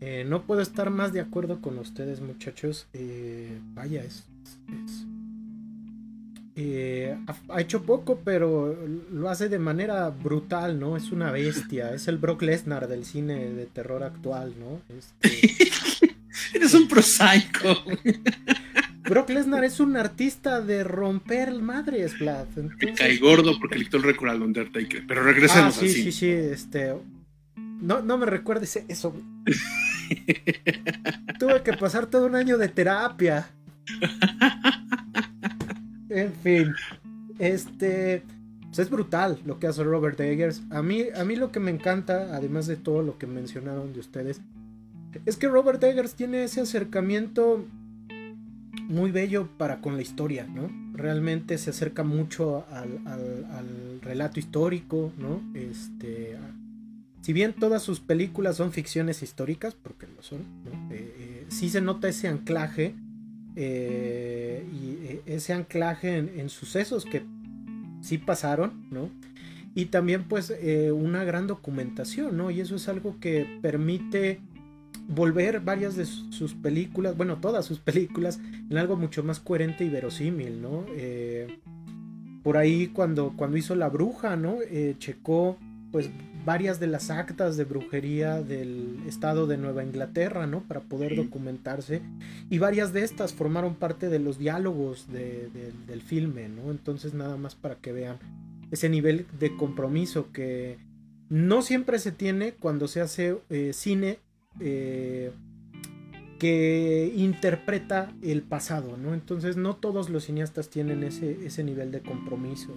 Speaker 1: Eh, no puedo estar más de acuerdo con ustedes, muchachos. Eh, vaya, es. Eh, ha, hecho poco, pero lo hace de manera brutal, ¿no? Es una bestia. Es el Brock Lesnar del cine de terror actual, ¿no?
Speaker 2: Este, Eres un prosaico.
Speaker 1: Brock Lesnar es un artista de romper madres, Vlad.
Speaker 2: Me cae gordo porque le quitó el récord al Undertaker. Pero regresemos
Speaker 1: ah, sí, Sí, sí, este. No, no me recuerdes eso. Tuve que pasar todo un año de terapia. En fin, este pues es brutal lo que hace Robert Eggers. A mí, a mí lo que me encanta, además de todo lo que mencionaron de ustedes, es que Robert Eggers tiene ese acercamiento muy bello para con la historia, ¿no? Realmente se acerca mucho al, relato histórico, ¿no? Este, si bien todas sus películas son ficciones históricas, porque lo son. Eh, eh, sí se nota ese anclaje eh, y ese anclaje en, sucesos que sí pasaron, ¿no? Y también pues una gran documentación, ¿no? Y eso es algo que permite volver varias de sus películas, bueno, todas sus películas, en algo mucho más coherente y verosímil, ¿no? Por ahí cuando, cuando hizo La Bruja, ¿no? Checó pues varias de las actas de brujería del estado de Nueva Inglaterra, ¿no? Para poder documentarse. Y varias de estas formaron parte de los diálogos del filme, ¿no? Entonces nada más para que vean ese nivel de compromiso que no siempre se tiene cuando se hace eh, cine eh, que interpreta el pasado, ¿no? Entonces no todos los cineastas tienen ese, ese nivel de compromiso,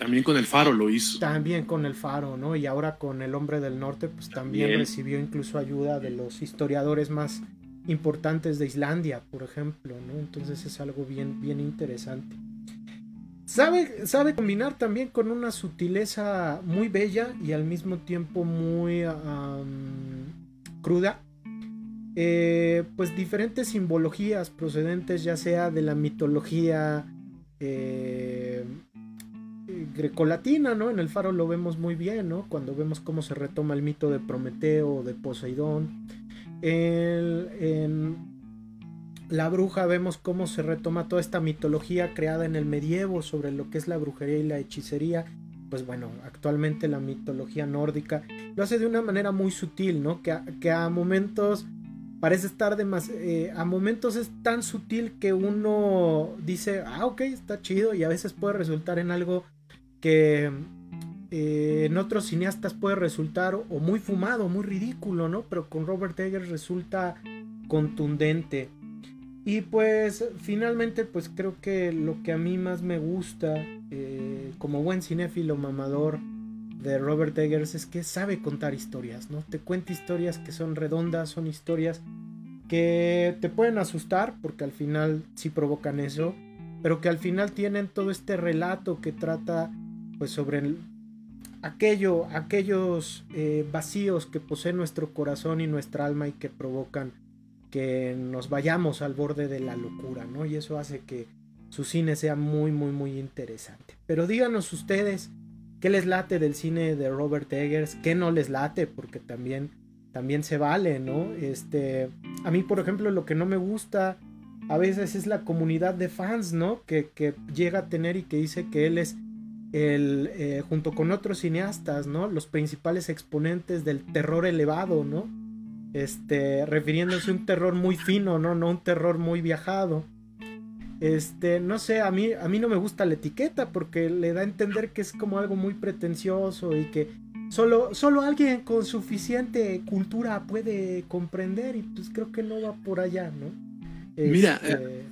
Speaker 2: También con el Faro lo hizo.
Speaker 1: También con el Faro, ¿no? Y ahora con El Hombre del Norte, pues también, recibió incluso ayuda de los historiadores más importantes de Islandia, por ejemplo, ¿no? Entonces es algo bien, bien interesante. Sabe, sabe combinar también con una sutileza muy bella y al mismo tiempo muy cruda, eh, pues diferentes simbologías procedentes ya sea de la mitología eh, grecolatina, ¿no? En el faro lo vemos muy bien, ¿no? Cuando vemos cómo se retoma el mito de Prometeo, de Poseidón. en la bruja vemos cómo se retoma toda esta mitología creada en el medievo sobre lo que es la brujería y la hechicería pues bueno, actualmente la mitología nórdica lo hace de una manera muy sutil, ¿no? Que a, que a momentos parece estar de más, eh, a momentos es tan sutil que uno dice, ah, ok, está chido y a veces puede resultar en algo que eh, en otros cineastas puede resultar o muy fumado, muy ridículo, ¿no? Pero con Robert Eggers resulta contundente. Y pues finalmente pues creo que lo que a mí más me gusta eh, como buen cinéfilo mamador de Robert Eggers es que sabe contar historias, ¿no? Te cuenta historias que son redondas, son historias que te pueden asustar porque al final sí provocan eso, pero que al final tienen todo este relato que trata pues sobre aquello, aquellos eh, vacíos que posee nuestro corazón y nuestra alma y que provocan que nos vayamos al borde de la locura, ¿no? Y eso hace que su cine sea muy, muy, muy interesante. Pero díganos ustedes qué les late del cine de Robert Eggers, qué no les late, porque también, también se vale, ¿no? Este, a mí, por ejemplo, lo que no me gusta a veces es la comunidad de fans, ¿no? Que, llega a tener y que dice que él es el, eh, junto con otros cineastas, ¿no? Los principales exponentes del terror elevado, ¿no? este, refiriéndose a un terror muy fino, ¿no? No un terror muy viajado. Este, no sé, a mí, a mí no me gusta la etiqueta porque le da a entender que es como algo muy pretencioso y que solo, solo alguien con suficiente cultura puede comprender y pues creo que no va por allá, ¿no?
Speaker 2: Mira, este,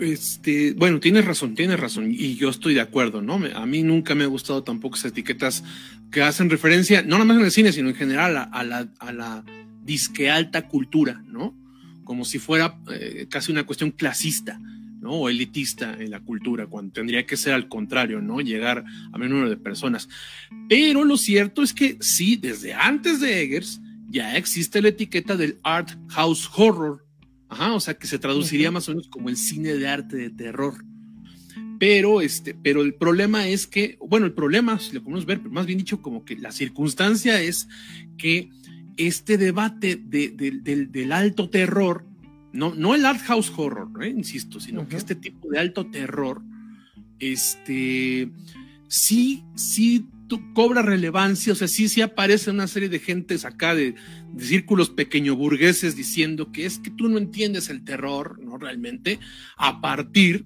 Speaker 2: este, bueno, tienes razón, tienes razón, y yo estoy de acuerdo, ¿no? A mí nunca me ha gustado tampoco esas etiquetas que hacen referencia, no nada más en el cine, sino en general a, la, a disque alta cultura, ¿no? Como si fuera eh, casi una cuestión clasista, ¿no? O elitista en la cultura, cuando tendría que ser al contrario, ¿no? Llegar a menor número de personas. Pero lo cierto es que sí, desde antes de Eggers ya existe la etiqueta del art house horror, Ajá, o sea que se traduciría más o menos como el cine de arte de terror. Pero, este, pero el problema es que, bueno, el problema, si lo podemos ver, más bien dicho, como que la circunstancia es que este debate del alto terror, no, no el art house horror, ¿eh? insisto, sino que este tipo de alto terror, este, sí, sí cobra relevancia, o sea, sí, sí aparece una serie de gentes acá de, círculos pequeño burgueses diciendo que es que tú no entiendes el terror, ¿no? Realmente, a partir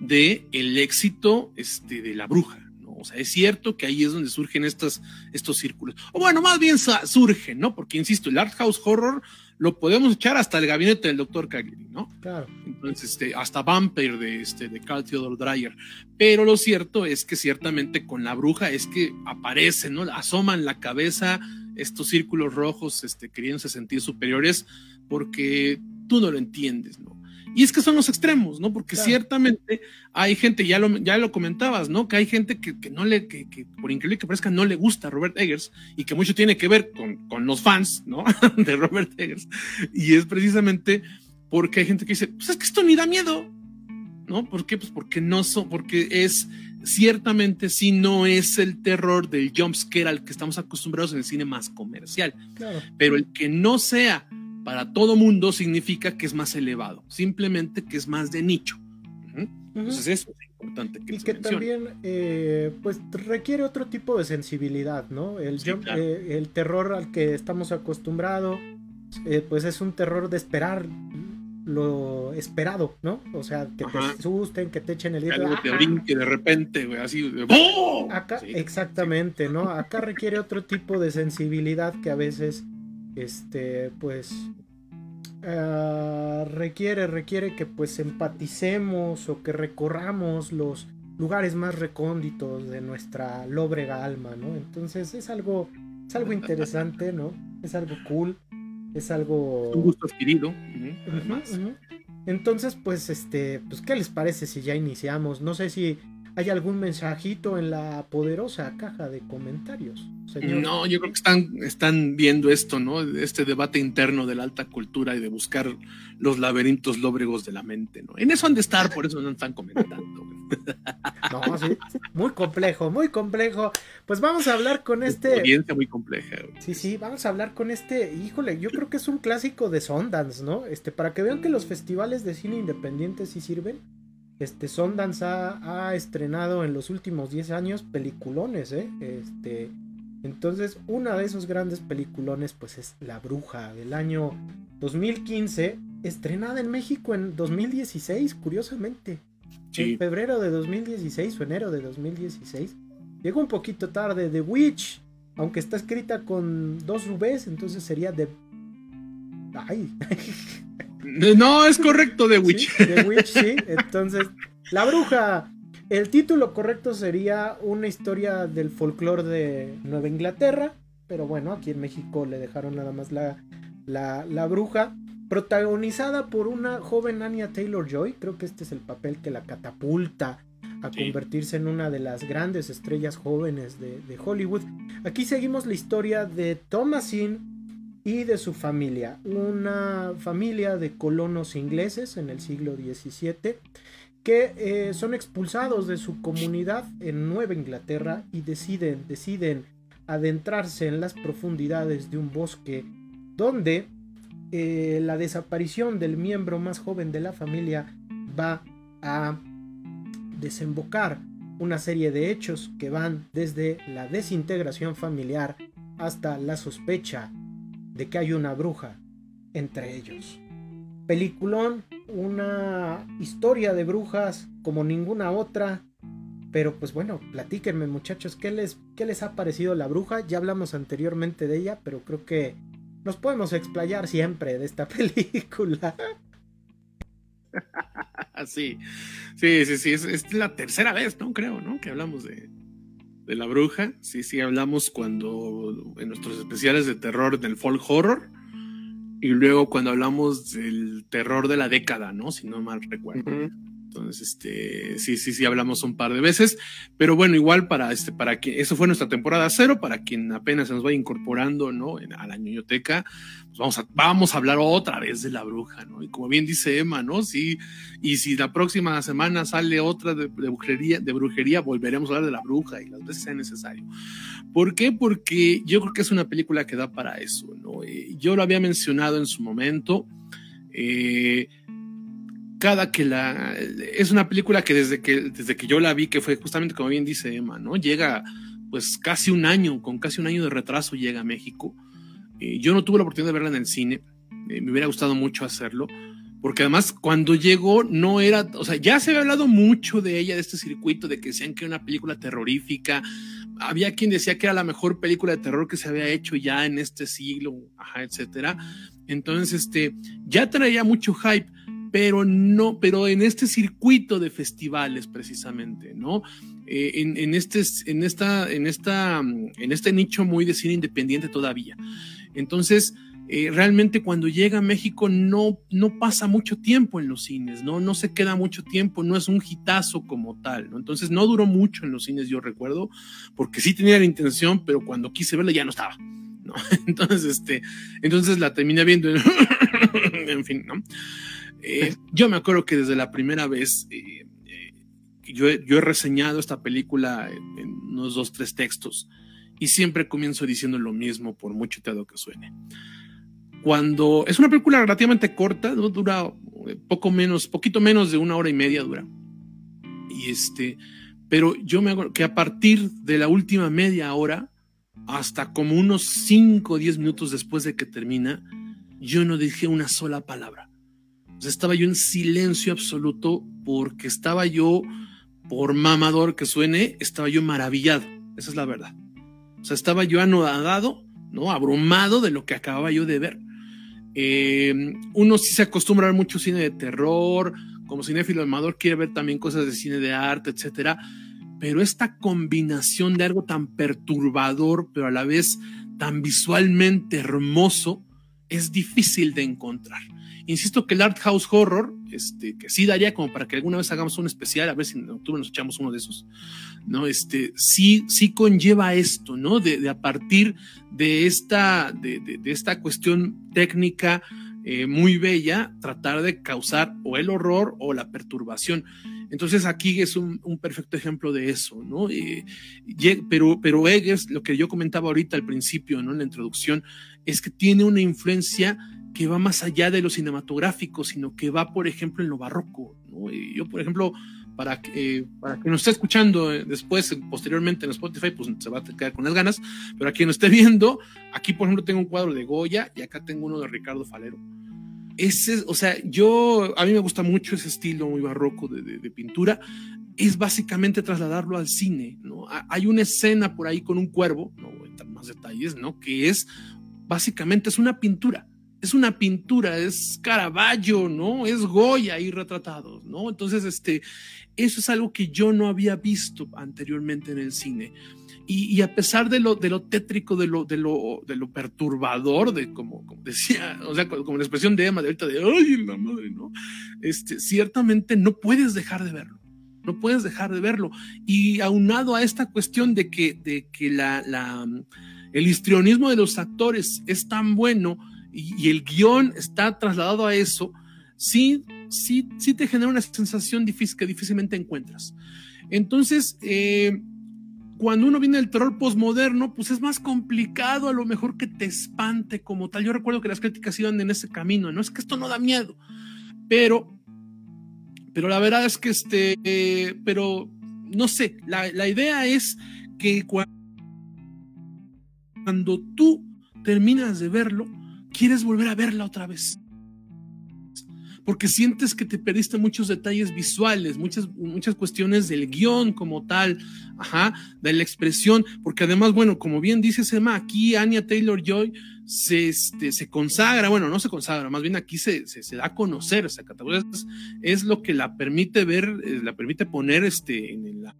Speaker 2: de el éxito este, de la bruja. ¿no? O sea, es cierto que ahí es donde surgen estas, estos círculos. O bueno, más bien surgen, ¿no? Porque, insisto, el art house horror lo podemos echar hasta el gabinete del doctor Cagliari, ¿no?
Speaker 1: Claro.
Speaker 2: Entonces, este, hasta Vampire de, este, de Carl Theodor Dreyer. Pero lo cierto es que ciertamente con la bruja es que aparecen, ¿no? Asoman la cabeza estos círculos rojos, este, queriéndose sentir superiores, porque tú no lo entiendes, ¿no? Y es que son los extremos, ¿no? Porque ciertamente hay gente, ya lo, ya lo comentabas, ¿no? Que hay gente que, no le, que, por increíble que parezca, no le gusta a Robert Eggers y que mucho tiene que ver con, los fans, ¿no? de Robert Eggers. Y es precisamente porque hay gente que dice, pues es que esto ni da miedo, ¿no? ¿Por qué? Pues porque no son, porque es, ciertamente sí no es el terror del jumpscare al que estamos acostumbrados en el cine más comercial. Pero el que no sea para todo mundo significa que es más elevado, simplemente que es más de nicho. Entonces eso es importante
Speaker 1: que Y que también eh, pues requiere otro tipo de sensibilidad, ¿no? El, eh, el terror al que estamos acostumbrados, eh, pues es un terror de esperar lo esperado, ¿no? O sea, que te asusten, que te echen el
Speaker 2: hilo. Que de repente, güey, así.
Speaker 1: Acá, exactamente, ¿no? Acá requiere otro tipo de sensibilidad que a veces este, pues, ah, requiere, requiere que pues empaticemos o que recorramos los lugares más recónditos de nuestra lóbrega alma, ¿no? Entonces es algo, es algo interesante, ¿no? Es algo cool, es algo...
Speaker 2: Un gusto adquirido,
Speaker 1: Entonces, pues, este, pues, ¿qué les parece si ya iniciamos? No sé si ¿Hay algún mensajito en la poderosa caja de comentarios?
Speaker 2: No, yo creo que están, están viendo esto, ¿no? Este debate interno de la alta cultura y de buscar los laberintos lóbregos de la mente, ¿no? En eso han de estar, por eso no están comentando.
Speaker 1: No, sí, muy complejo, muy complejo. Pues vamos a hablar con este.
Speaker 2: Experiencia muy compleja.
Speaker 1: Sí, sí, vamos a hablar con este. Híjole, yo creo que es un clásico de Sundance, ¿no? Este, para que vean que los festivales de cine independiente sí sirven este, Sundance ha, estrenado en los últimos 10 años peliculones, ¿eh? Este, entonces, una de esos grandes peliculones, pues es La Bruja del año 2015, estrenada en México en 2016, curiosamente. En febrero de 2016 o enero de 2016. Llegó un poquito tarde The Witch, aunque está escrita con dos Vs, entonces sería The... Ay.
Speaker 2: No, es correcto, The Witch.
Speaker 1: Sí, The Witch, sí. Entonces, La Bruja. El título correcto sería una historia del folclore de Nueva Inglaterra. Pero bueno, aquí en México le dejaron nada más la, la, bruja. Protagonizada por una joven Anya Taylor Joy. Creo que este es el papel que la catapulta a convertirse en una de las grandes estrellas jóvenes de, de Hollywood. Aquí seguimos la historia de Thomasin y de su familia, una familia de colonos ingleses en el siglo XVII que eh, son expulsados de su comunidad en Nueva Inglaterra y deciden, deciden adentrarse en las profundidades de un bosque donde eh, la desaparición del miembro más joven de la familia va a desembocar una serie de hechos que van desde la desintegración familiar hasta la sospecha de que hay una bruja entre ellos. Peliculón, una historia de brujas como ninguna otra. Pero pues bueno, platíquenme muchachos, ¿qué les, ¿qué les ha parecido la bruja? Ya hablamos anteriormente de ella, pero creo que nos podemos explayar siempre de esta película.
Speaker 2: Sí, sí, sí, sí, es, es, la tercera vez, ¿no? Creo, ¿no? Que hablamos de, de la bruja. Sí, sí, hablamos cuando en nuestros especiales de terror del folk horror. Y luego cuando hablamos del terror de la década, ¿no? Si no mal recuerdo. Entonces, este, sí, sí, sí, hablamos un par de veces, pero bueno, igual para este, para que eso fue nuestra temporada cero, para quien apenas se nos vaya incorporando, ¿no? a la ñoñoteca, pues vamos a, vamos a hablar otra vez de la bruja, ¿no? Y como bien dice Emma, ¿no? Sí, y si la próxima semana sale otra de, brujería, de brujería, volveremos a hablar de la bruja y las veces sea necesario. ¿Por qué? Porque yo creo que es una película que da para eso, ¿no? Eh, yo lo había mencionado en su momento. Eh, cada que la es una película que desde que desde que yo la vi que fue justamente como bien dice Emma no llega pues casi un año con casi un año de retraso llega a México. Eh, yo no tuve la oportunidad de verla en el cine eh, me hubiera gustado mucho hacerlo porque además cuando llegó no era o sea ya se había hablado mucho de ella de este circuito de que decían que era una película terrorífica. Había quien decía que era la mejor película de terror que se había hecho ya en este siglo ajá etcétera. Entonces, este, ya traía mucho hype, pero no, pero en este circuito de festivales precisamente, ¿no? Eh, en, en, este, en, esta, en, esta, en este nicho muy de cine independiente todavía. Entonces, eh, realmente cuando llega a México no, no pasa mucho tiempo en los cines, ¿no? No se queda mucho tiempo, no es un hitazo como tal, ¿no? Entonces no duró mucho en los cines, yo recuerdo, porque sí tenía la intención, pero cuando quise verla ya no estaba, ¿no? Entonces, este, entonces la terminé viendo, en fin, ¿no? Eh, yo me acuerdo que desde la primera vez eh, eh, yo, he reseñado esta película en, en, unos dos, tres textos y siempre comienzo diciendo lo mismo por mucho teado que suene. Cuando es una película relativamente corta, ¿no? dura poco menos, poquito menos de una hora y media dura. Y este, pero yo me acuerdo que a partir de la última media hora, hasta como unos 5 o 10 minutos después de que termina, yo no dije una sola palabra. Estaba yo en silencio absoluto porque estaba yo, por mamador que suene, estaba yo maravillado. Esa es la verdad. O sea, estaba yo anodado, ¿no? Abrumado de lo que acababa yo de ver. Eh, uno sí se acostumbra a ver mucho cine de terror, como cinéfilo amador quiere ver también cosas de cine de arte, etcétera. Pero esta combinación de algo tan perturbador, pero a la vez tan visualmente hermoso, es difícil de encontrar. Insisto que el Art House Horror, este, que sí daría como para que alguna vez hagamos un especial, a ver si en octubre nos echamos uno de esos, ¿no? Este, sí, sí conlleva esto, ¿no? De, a partir de esta, de, de esta cuestión técnica eh, muy bella, tratar de causar o el horror o la perturbación. Entonces aquí es un, un perfecto ejemplo de eso, ¿no? Eh, pero, pero Eggers, lo que yo comentaba ahorita al principio, ¿no? En la introducción, es que tiene una influencia que va más allá de lo cinematográfico, sino que va, por ejemplo, en lo barroco. ¿no? Y yo, por ejemplo, para que, eh, para que nos esté escuchando después, posteriormente en Spotify, pues se va a quedar con las ganas, pero a quien esté viendo, aquí, por ejemplo, tengo un cuadro de Goya y acá tengo uno de Ricardo Falero. Ese, o sea, yo, a mí me gusta mucho ese estilo muy barroco de, de, de pintura, es básicamente trasladarlo al cine, ¿no? Hay una escena por ahí con un cuervo, no voy a entrar más detalles, ¿no? Que es, básicamente, es una pintura es una pintura, es Caravaggio, ¿no? Es Goya ahí retratados, ¿no? Entonces, este, eso es algo que yo no había visto anteriormente en el cine. Y, a pesar de lo, de lo tétrico, de lo, de lo, de lo perturbador, de como, como decía, o sea, como la expresión de Emma de ahorita de, ay, la madre, ¿no? Este, ciertamente no puedes dejar de verlo. No puedes dejar de verlo. Y aunado a esta cuestión de que, de que la, el histrionismo de los actores es tan bueno, y, el guion está trasladado a eso, sí, sí, sí te genera una sensación que difícilmente encuentras. Entonces, eh, cuando uno viene del terror posmoderno, pues es más complicado a lo mejor que te espante como tal. Yo recuerdo que las críticas iban en ese camino, no es que esto no da miedo, pero, pero la verdad es que este, eh, pero no sé, la, la idea es que cuando tú terminas de verlo, quieres volver a verla otra vez. Porque sientes que te perdiste muchos detalles visuales, muchas, muchas cuestiones del guion como tal, ajá, de la expresión, porque además, bueno, como bien dice Sema, aquí Anya Taylor Joy se, este, se consagra, bueno, no se consagra, más bien aquí se, se, se da a conocer, esa categoría es, es, lo que la permite ver, eh, la permite poner este, en la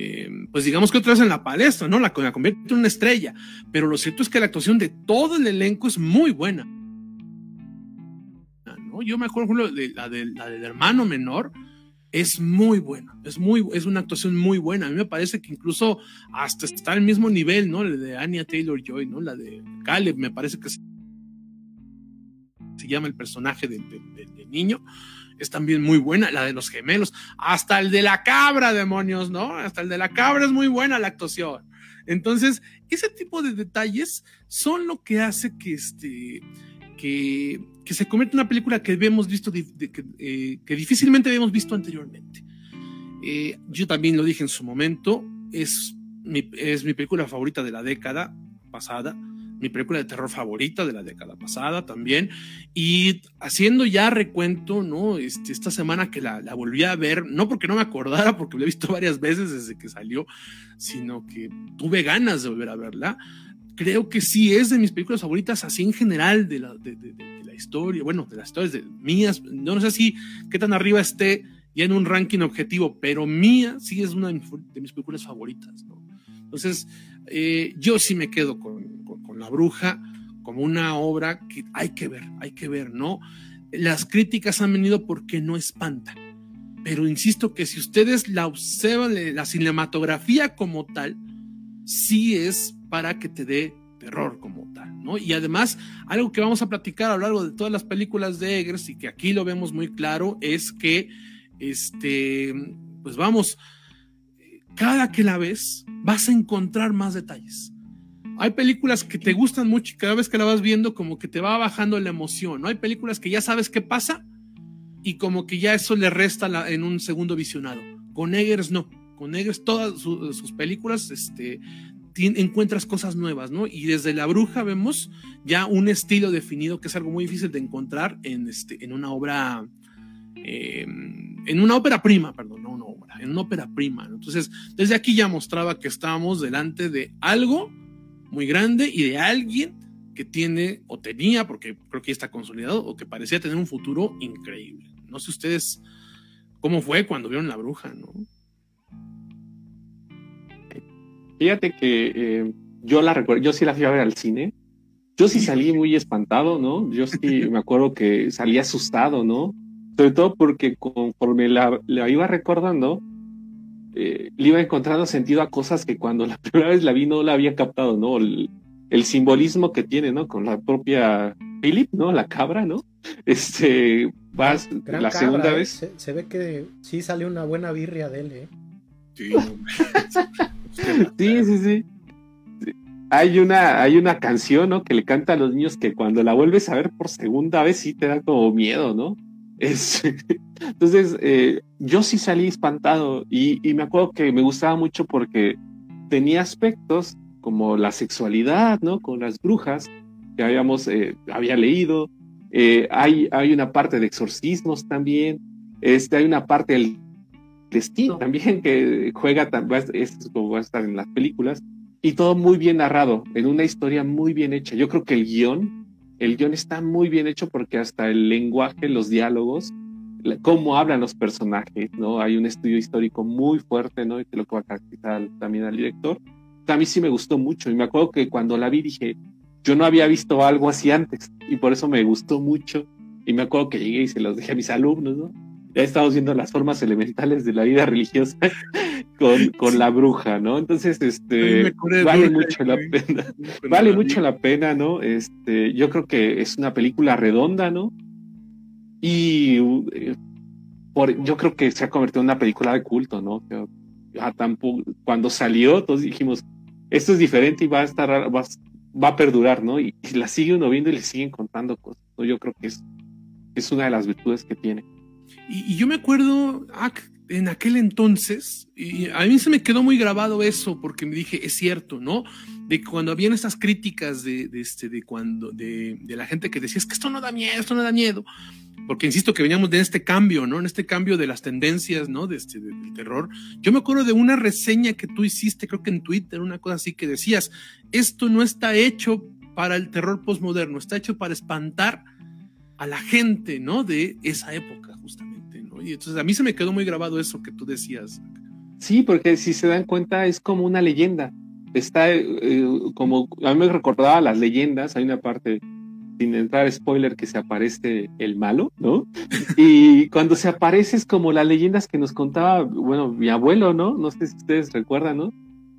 Speaker 2: eh, pues digamos que otra vez en la palestra, ¿no? La, la, convierte en una estrella. Pero lo cierto es que la actuación de todo el elenco es muy buena. ¿no? Yo me acuerdo de la, de, la del hermano menor, es muy buena, es, muy, es una actuación muy buena. A mí me parece que incluso hasta está al mismo nivel, ¿no? La de Anya Taylor Joy, ¿no? La de Caleb, me parece que se, se llama el personaje del de, de, niño es también muy buena, la de los gemelos, hasta el de la cabra, demonios, ¿no? Hasta el de la cabra es muy buena la actuación. Entonces, ese tipo de detalles son lo que hace que este que, que se convierta en una película que habíamos visto, que, eh, que, difícilmente habíamos visto anteriormente. Eh, yo también lo dije en su momento, es mi, es mi película favorita de la década pasada mi película de terror favorita de la década pasada también. Y haciendo ya recuento, ¿no? Este, esta semana que la, la, volví a ver, no porque no me acordara, porque la he visto varias veces desde que salió, sino que tuve ganas de volver a verla. creo que sí es de mis películas favoritas, así en general, de la, de, la historia, bueno, de las historias de mías. no sé si qué tan arriba esté ya en un ranking objetivo, pero mía sí es una de mis películas favoritas. ¿no? Entonces, eh, yo sí me quedo con, La Bruja como una obra que hay que ver, hay que ver, ¿no? Las críticas han venido porque no espanta. Pero insisto que si ustedes la observan, la cinematografía como tal, sí es para que te dé terror como tal, ¿no? Y además, algo que vamos a platicar a lo largo de todas las películas de Eggers y que aquí lo vemos muy claro es que, este, pues vamos, cada que la ves vas a encontrar más detalles. Hay películas que te gustan mucho y cada vez que la vas viendo como que te va bajando la emoción, ¿no? Hay películas que ya sabes qué pasa y como que ya eso le resta en un segundo visionado. Con Eggers no. Con Eggers todas sus películas este, encuentras cosas nuevas, ¿no? Y desde La Bruja vemos ya un estilo definido que es algo muy difícil de encontrar en, este, en una obra, em, en una ópera prima, perdón, no una obra, en una ópera prima. Entonces, desde aquí ya mostraba que estábamos delante de algo muy grande y de alguien que tiene o tenía, porque creo que ya está consolidado, o que parecía tener un futuro increíble. No sé ustedes cómo fue cuando vieron la bruja, ¿no?
Speaker 3: Fíjate que eh, yo la recuerdo, yo sí la fui a ver al cine. Yo sí salí muy espantado, ¿no? Yo sí me acuerdo que salí asustado, ¿no? Sobre todo porque conforme la, la iba recordando, eh, le iba encontrando sentido a cosas que cuando la primera vez la vi no la había captado, ¿no? El, el simbolismo que tiene, ¿no? Con la propia Philip, ¿no? La cabra, ¿no? Este, vas la segunda ¿eh? vez.
Speaker 1: Se, ve que sí sale una buena birria de él, ¿eh?
Speaker 2: Sí.
Speaker 3: sí, sí, sí. Hay una, hay una canción, ¿no? Que le canta a los niños que cuando la vuelves a ver por segunda vez sí te da como miedo, ¿no? Es, entonces, eh, yo sí salí espantado y, y, me acuerdo que me gustaba mucho porque tenía aspectos como la sexualidad, ¿no? Con las brujas que habíamos, eh, había leído. Eh, hay, hay una parte de exorcismos también. Este, hay una parte del destino también que juega, es como va a estar en las películas. Y todo muy bien narrado, en una historia muy bien hecha. Yo creo que el guion el guion está muy bien hecho porque hasta el lenguaje, los diálogos, cómo hablan los personajes, ¿no? Hay un estudio histórico muy fuerte, ¿no? Y que lo que va a caracterizar también al director. A mí sí me gustó mucho y me acuerdo que cuando la vi dije, yo no había visto algo así antes y por eso me gustó mucho. Y me acuerdo que llegué y se los dije a mis alumnos, ¿no? Ya estamos viendo las formas elementales de la vida religiosa con, con la bruja, ¿no? Entonces, este, vale mucho la pena. Vale mucho la pena, ¿no? Este, yo creo que es una película redonda, ¿no? Y eh, por, yo creo que se ha convertido en una película de culto, ¿no? cuando salió, todos dijimos, esto es diferente y va a estar, va, va a perdurar, ¿no? Y, la sigue uno viendo y le siguen contando cosas, ¿no? Yo creo que es, es una de las virtudes que tiene.
Speaker 2: Y, yo me acuerdo, ah, en aquel entonces, y a mí se me quedó muy grabado eso, porque me dije, es cierto, ¿no? De cuando habían estas críticas de, este, de cuando, de, la gente que decía, es que esto no da miedo, esto no da miedo. Porque insisto que veníamos de este cambio, ¿no? En este cambio de las tendencias, ¿no? De este, del terror. Yo me acuerdo de una reseña que tú hiciste, creo que en Twitter, una cosa así que decías, esto no está hecho para el terror postmoderno, está hecho para espantar a la gente, ¿no? De esa época, justamente, ¿no? Y entonces a mí se me quedó muy grabado eso que tú decías.
Speaker 3: Sí, porque si se dan cuenta es como una leyenda. Está eh, como, a mí me recordaba las leyendas, hay una parte, sin entrar spoiler, que se aparece el malo, ¿no? Y cuando se aparece es como las leyendas que nos contaba, bueno, mi abuelo, ¿no? No sé si ustedes recuerdan, ¿no?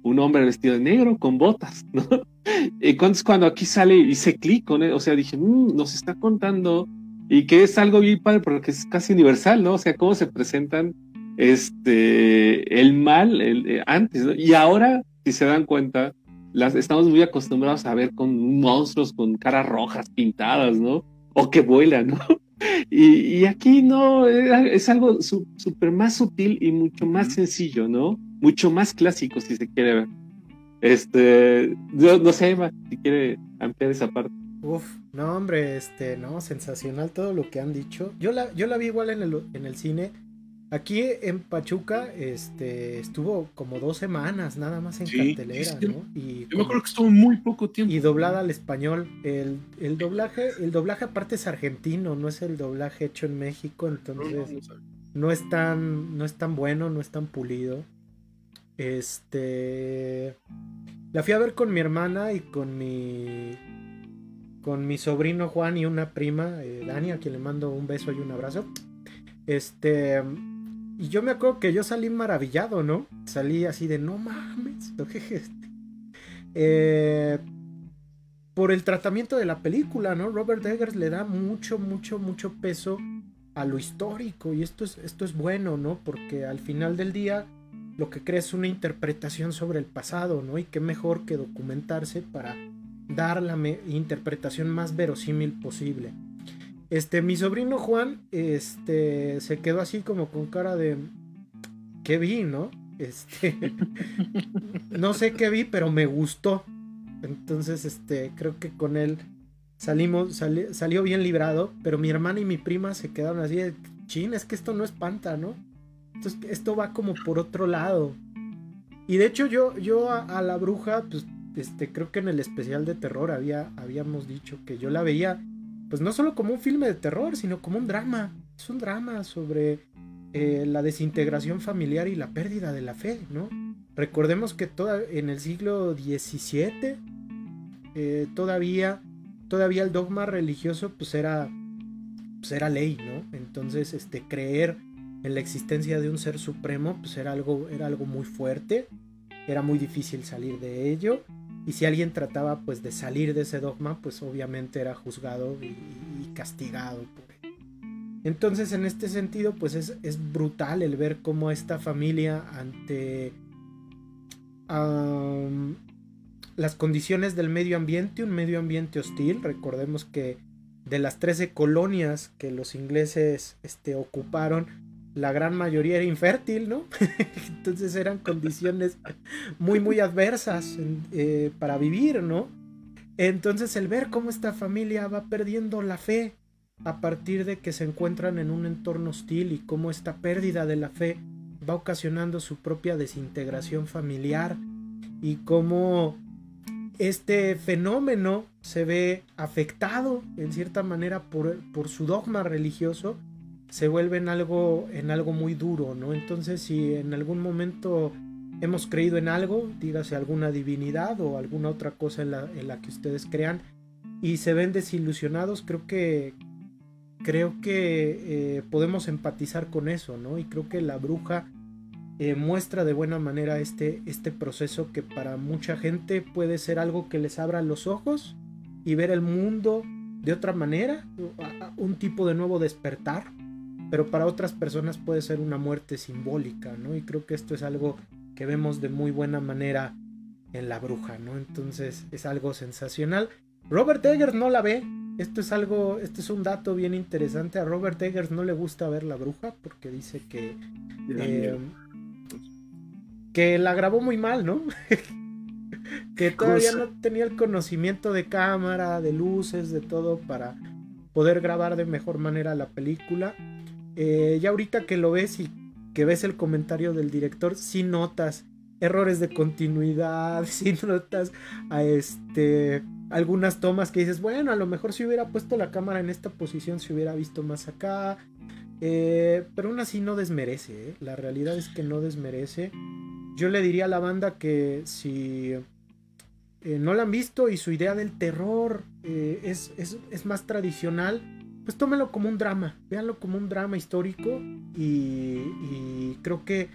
Speaker 3: Un hombre vestido de negro con botas, ¿no? Y cuando, aquí sale y hice clic él, o sea, dije, mmm, nos está contando y que es algo bien padre porque es casi universal, ¿no? O sea, cómo se presentan este el mal eh, antes, ¿no? Y ahora, si se dan cuenta, las estamos muy acostumbrados a ver con monstruos con caras rojas pintadas, ¿no? O que vuelan, ¿no? Y, y aquí no, es algo súper más sutil y mucho más sencillo, ¿no? mucho más clásico, si se quiere ver. Este, no sé, Emma, si quiere ampliar esa parte.
Speaker 1: Uf, no, hombre, este, no, sensacional todo lo que han dicho. Yo la, yo la vi igual en el, en el cine Aquí en Pachuca este, estuvo como dos semanas nada más en cartelera, ¿no?
Speaker 2: Y yo me acuerdo que estuvo muy poco tiempo.
Speaker 1: Y doblada al español. El, el, doblaje, el doblaje aparte es argentino, no es el doblaje hecho en México, entonces no, es tan, no es tan bueno, no es tan pulido. Este. La fui a ver con mi hermana y con mi. Con mi sobrino Juan y una prima, eh, Dani, a quien le mando un beso y un abrazo. Este. Y yo me acuerdo que yo salí maravillado, ¿no? Salí así de no mames. Eh, por el tratamiento de la película, ¿no? Robert Eggers le da mucho, mucho, mucho peso a lo histórico. Y esto es, esto es bueno, ¿no? Porque al final del día lo que crea es una interpretación sobre el pasado, ¿no? Y qué mejor que documentarse para dar la interpretación más verosímil posible. Este, mi sobrino Juan, este, se quedó así como con cara de, ¿qué vi, no? Este, no sé qué vi, pero me gustó. Entonces, este, creo que con él salimos, salió bien librado, pero mi hermana y mi prima se quedaron así de, chin, es que esto no espanta, ¿no? Entonces, esto va como por otro lado. Y de hecho, yo, yo a, la bruja, pues, este, creo que en el especial de terror había, habíamos dicho que yo la veía pues no solo como un filme de terror, sino como un drama. Es un drama sobre eh, la desintegración familiar y la pérdida de la fe, ¿no? Recordemos que toda, en el siglo XVII eh, todavía, todavía el dogma religioso pues era, pues era ley, ¿no? Entonces este, creer en la existencia de un ser supremo pues era algo, era algo muy fuerte, era muy difícil salir de ello y si alguien trataba pues de salir de ese dogma, pues obviamente era juzgado y, castigado Entonces en este sentido pues es, brutal el ver cómo esta familia ante las condiciones del medio ambiente, un medio ambiente hostil, recordemos que de las 13 colonias que los ingleses este, ocuparon, la gran mayoría era infértil, ¿no? Entonces eran condiciones muy, muy adversas eh, para vivir, ¿no? Entonces el ver cómo esta familia va perdiendo la fe a partir de que se encuentran en un entorno hostil y cómo esta pérdida de la fe va ocasionando su propia desintegración familiar y cómo este fenómeno se ve afectado en cierta manera por, por su dogma religioso se vuelve en algo, en algo muy duro, ¿no? Entonces, si en algún momento hemos creído en algo, dígase alguna divinidad o alguna otra cosa en la, que ustedes crean, y se ven desilusionados, creo que creo que eh, podemos empatizar con eso, ¿no? Y creo que la bruja eh, muestra de buena manera este, este proceso que para mucha gente puede ser algo que les abra los ojos y ver el mundo de otra manera, un tipo de nuevo despertar, pero para otras personas puede ser una muerte simbólica, ¿no? Y creo que esto es algo que vemos de muy buena manera en La Bruja, ¿no? Entonces es algo sensacional. Robert Eggers no la ve. Esto es algo, este es un dato bien interesante. A Robert Eggers no le gusta ver La Bruja porque dice que eh, que la grabó muy mal, ¿no? que todavía no tenía el conocimiento de cámara, de luces, de todo para poder grabar de mejor manera la película eh, ya ahorita que lo ves y que ves el comentario del director, sí notas errores de continuidad, sí notas a este algunas tomas que dices, bueno, a lo mejor si hubiera puesto la cámara en esta posición se hubiera visto más acá. Eh, pero aún así no desmerece, ¿eh? la realidad es que no desmerece. Yo le diría a la banda que si no la han visto y su idea del terror es, es, más tradicional, pues tómelo como un drama, véanlo como un drama histórico y, creo que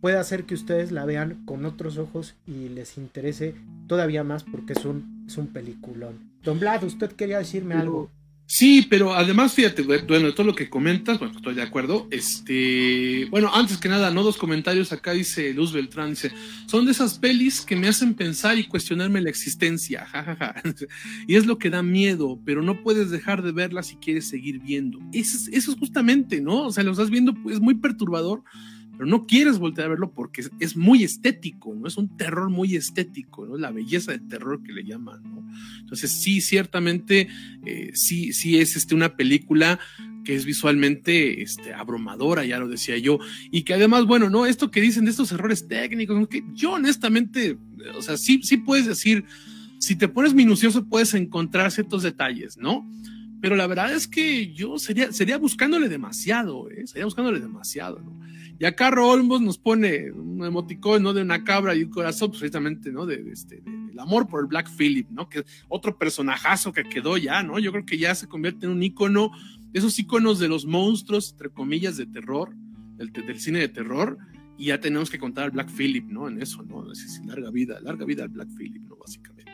Speaker 1: puede hacer que ustedes la vean con otros ojos y les interese todavía más porque es un, es un peliculón. Don Vlad, usted quería decirme algo.
Speaker 2: Sí, pero además, fíjate, bueno, todo lo que comentas, bueno, estoy de acuerdo. Este, bueno, antes que nada, no dos comentarios acá dice Luz Beltrán, dice, son de esas pelis que me hacen pensar y cuestionarme la existencia, jajaja. y es lo que da miedo, pero no puedes dejar de verlas si quieres seguir viendo. Eso es, eso es justamente, ¿no? O sea, lo estás viendo, es muy perturbador pero no quieres voltear a verlo porque es, muy estético, ¿no? Es un terror muy estético, ¿no? La belleza del terror que le llaman, ¿no? Entonces sí, ciertamente, eh, sí, sí es este, una película que es visualmente este, abrumadora, ya lo decía yo, y que además, bueno, no, esto que dicen de estos errores técnicos, que yo honestamente, o sea, sí, sí puedes decir, si te pones minucioso puedes encontrar ciertos detalles, ¿no? Pero la verdad es que yo sería, sería buscándole demasiado, ¿eh? Sería buscándole demasiado, ¿no? Y acá Olmos nos pone un emoticón, ¿no? De una cabra y un corazón, pues, precisamente, ¿no? De, este, del amor por el Black Phillip, ¿no? Que otro personajazo que quedó ya, ¿no? Yo creo que ya se convierte en un icono, esos iconos de los monstruos, entre comillas, de terror, del, del cine de terror, y ya tenemos que contar al Black Phillip, ¿no? En eso, ¿no? Es larga vida, larga vida al Black Phillip, ¿no? Básicamente.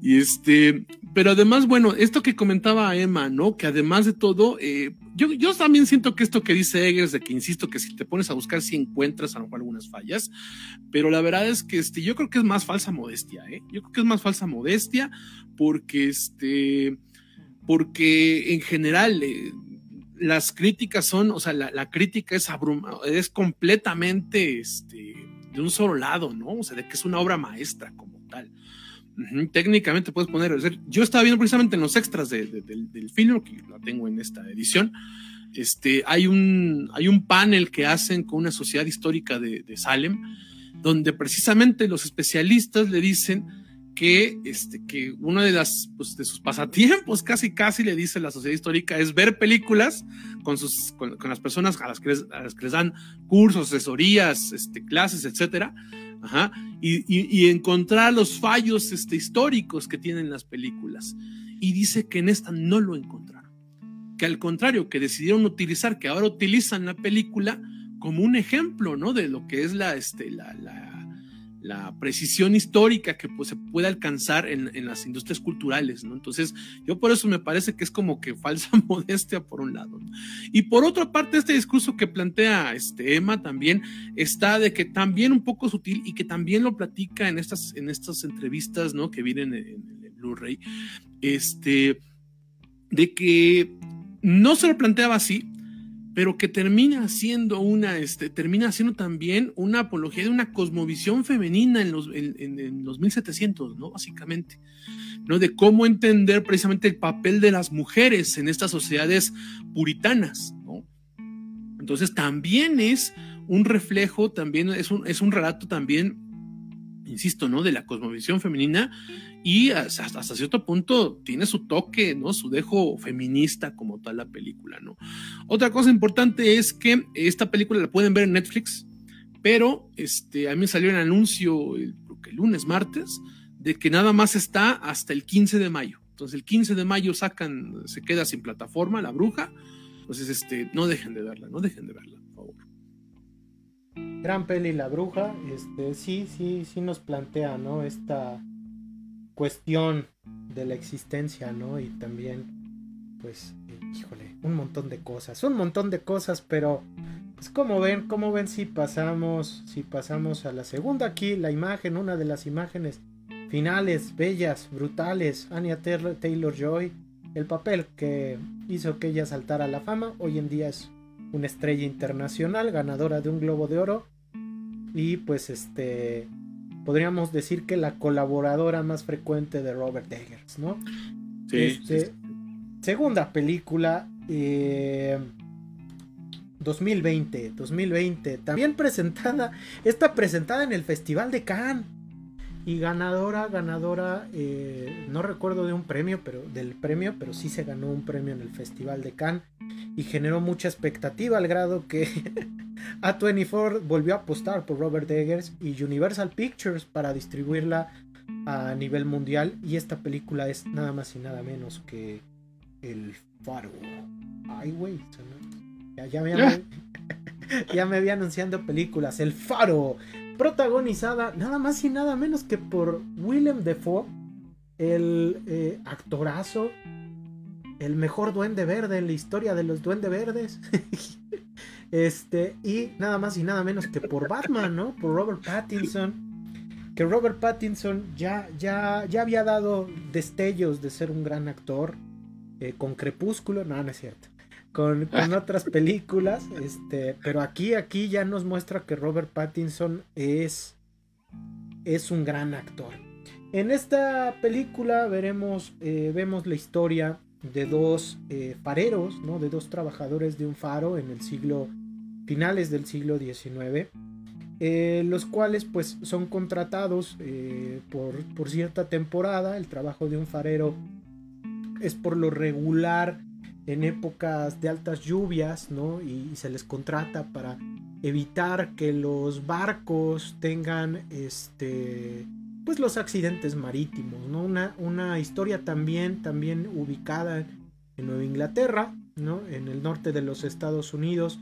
Speaker 2: Y este, pero además, bueno, esto que comentaba Emma, ¿no? Que además de todo, eh, yo, yo también siento que esto que dice Eggers, de que insisto que si te pones a buscar, si encuentras a lo mejor algunas fallas, pero la verdad es que este, yo creo que es más falsa modestia, ¿eh? Yo creo que es más falsa modestia porque este, porque en general, eh, las críticas son, o sea, la, la crítica es abruma, es completamente este, de un solo lado, ¿no? O sea, de que es una obra maestra como tal. Técnicamente puedes poner, yo estaba viendo precisamente en los extras del, del film, que la tengo en esta edición, este, hay, un, hay un panel que hacen con una sociedad histórica de, de Salem, donde precisamente los especialistas le dicen que, este, que uno de, las, pues, de sus pasatiempos, casi casi le dice la sociedad histórica, es ver películas con, sus, con, con las personas a las, que les, a las que les dan cursos, asesorías, este, clases, etcétera, Ajá, y, y, encontrar los fallos este, históricos que tienen las películas. Y dice que en esta no lo encontraron. Que al contrario, que decidieron utilizar, que ahora utilizan la película como un ejemplo, ¿no? De lo que es la, este, la la precisión histórica que pues, se puede alcanzar en, en, las industrias culturales, ¿no? Entonces, yo por eso me parece que es como que falsa modestia por un lado. Y por otra parte, este discurso que plantea este Emma también está de que también un poco sutil y que también lo platica en estas, en estas entrevistas, ¿no? Que vienen en, en el Blu-ray, este, de que no se lo planteaba así, pero que termina siendo una, este, termina siendo también una apología de una cosmovisión femenina en los, en, en los 1700, ¿no? Básicamente, ¿no? De cómo entender precisamente el papel de las mujeres en estas sociedades puritanas, ¿no? Entonces también es un reflejo, también es un, es un relato también, insisto, ¿no? De la cosmovisión femenina y hasta, cierto punto tiene su toque, ¿no? Su dejo feminista como tal la película, ¿no? Otra cosa importante es que esta película la pueden ver en Netflix, pero este, a mí salió un anuncio el, el lunes, martes, de que nada más está hasta el 15 de mayo. Entonces el 15 de mayo sacan, se queda sin plataforma, La Bruja. Entonces, este, no dejen de verla, no dejen de verla.
Speaker 1: Gran peli La Bruja, este, sí, sí, sí nos plantea, ¿no? Esta cuestión de la existencia, ¿no? Y también, pues, híjole, un montón de cosas, un montón de cosas, pero, pues, como ven, como ven si pasamos, si pasamos a la segunda aquí, la imagen, una de las imágenes finales, bellas, brutales, Anya Taylor Joy, el papel que hizo que ella saltara a la fama, hoy en día es una estrella internacional, ganadora de un Globo de Oro, y pues este podríamos decir que la colaboradora más frecuente de Robert Eggers, ¿no?
Speaker 2: Sí.
Speaker 1: Este, sí. Segunda película, eh, 2020, 2020, también presentada, está presentada en el Festival de Cannes y ganadora, ganadora, eh, no recuerdo de un premio, pero del premio, pero sí se ganó un premio en el Festival de Cannes y generó mucha expectativa al grado que A24 volvió a apostar por Robert Eggers y Universal Pictures para distribuirla a nivel mundial y esta película es nada más y nada menos que El Faro. Ay, güey, ya, ya, me, ya me había anunciando películas. El Faro, protagonizada nada más y nada menos que por Willem Dafoe, el eh, actorazo, el mejor duende verde en la historia de los duendes verdes. este, y nada más y nada menos que por Batman, ¿no? Por Robert Pattinson. Que Robert Pattinson ya, ya, ya había dado destellos de ser un gran actor. Eh, con Crepúsculo, no, no es cierto. Con, otras películas, este, pero aquí, aquí ya nos muestra que Robert Pattinson es, es un gran actor. En esta película veremos, eh, vemos la historia de dos eh, fareros, ¿no? de dos trabajadores de un faro en el siglo finales del siglo XIX, eh, los cuales pues son contratados por, por, cierta temporada. El trabajo de un farero es por lo regular en épocas de altas lluvias, ¿no? Y, se les contrata para evitar que los barcos tengan este pues los accidentes marítimos, ¿no? Una, una historia también, también ubicada en Nueva Inglaterra, ¿no? En el norte de los Estados Unidos,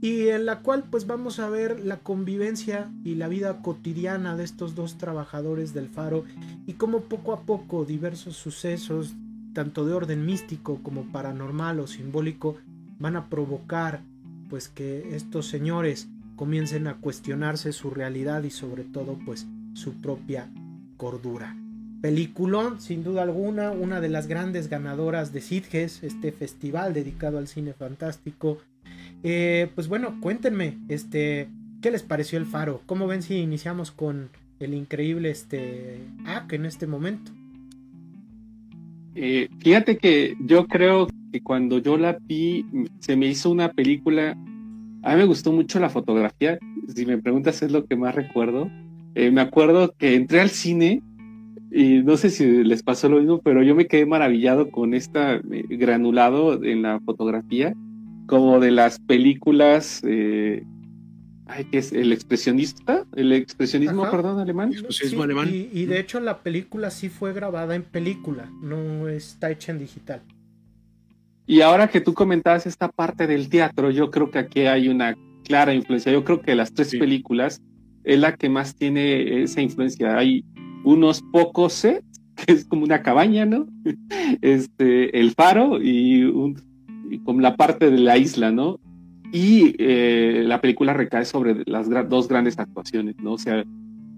Speaker 1: y en la cual pues vamos a ver la convivencia y la vida cotidiana de estos dos trabajadores del faro y cómo poco a poco diversos sucesos, tanto de orden místico como paranormal o simbólico, van a provocar pues que estos señores comiencen a cuestionarse su realidad y sobre todo pues su propia cordura. Peliculón, sin duda alguna, una de las grandes ganadoras de Sitges, este festival dedicado al cine fantástico. Eh, pues bueno, cuéntenme, este, ¿qué les pareció el faro? ¿Cómo ven si iniciamos con el increíble este AC en este momento?
Speaker 3: Eh, fíjate que yo creo que cuando yo la vi, se me hizo una película. A mí me gustó mucho la fotografía. Si me preguntas, es lo que más recuerdo. Eh, me acuerdo que entré al cine y no sé si les pasó lo mismo, pero yo me quedé maravillado con este granulado en la fotografía, como de las películas, eh, ay, ¿qué es? El expresionista, el expresionismo, perdón, alemán.
Speaker 1: Expresionismo alemán. Y, de hecho la película sí fue grabada en película, no está hecha en digital.
Speaker 3: Y ahora que tú comentabas esta parte del teatro, yo creo que aquí hay una clara influencia. Yo creo que las tres películas es la que más tiene esa influencia. Hay unos pocos sets, que es como una cabaña, ¿no? Este, el faro y, un, como la parte de la isla, ¿no? Y eh, la película recae sobre las dos grandes actuaciones, ¿no? O sea,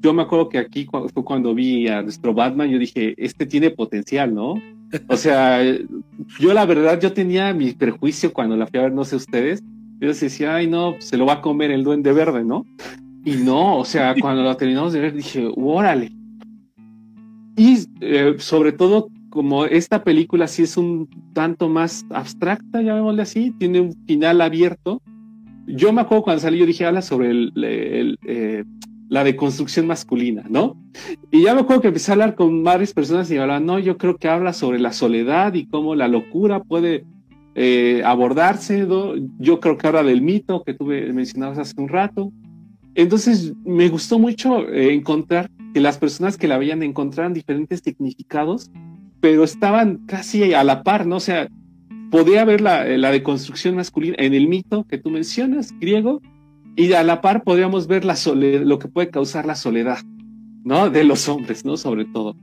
Speaker 3: yo me acuerdo que aquí fue cuando vi a nuestro Batman, yo dije, este tiene potencial, ¿no? O sea, yo la verdad, yo tenía mi prejuicio cuando la fui a ver, no sé ustedes, yo decía, ay, no, se lo va a comer el duende verde, ¿no? Y no, o sea, cuando la terminamos de ver, dije, órale. Y eh, sobre todo, como esta película sí es un tanto más abstracta, llamémosle así, tiene un final abierto. Yo me acuerdo cuando salí, yo dije, habla sobre el, eh, la deconstrucción masculina, ¿no? Y ya me acuerdo que empecé a hablar con varias personas y me hablaban, no, yo creo que habla sobre la soledad y cómo la locura puede eh, abordarse, ¿no? Yo creo que habla del mito que tú mencionabas hace un rato. Entonces me gustó mucho eh, encontrar que las personas que la veían encontraran diferentes significados, pero estaban casi a la par, ¿no? O sea, podía haber la, eh, la deconstrucción masculina en el mito que tú mencionas, griego, y a la par podríamos ver la soledad, lo que puede causar la soledad, ¿no? De los hombres, ¿no? Sobre todo.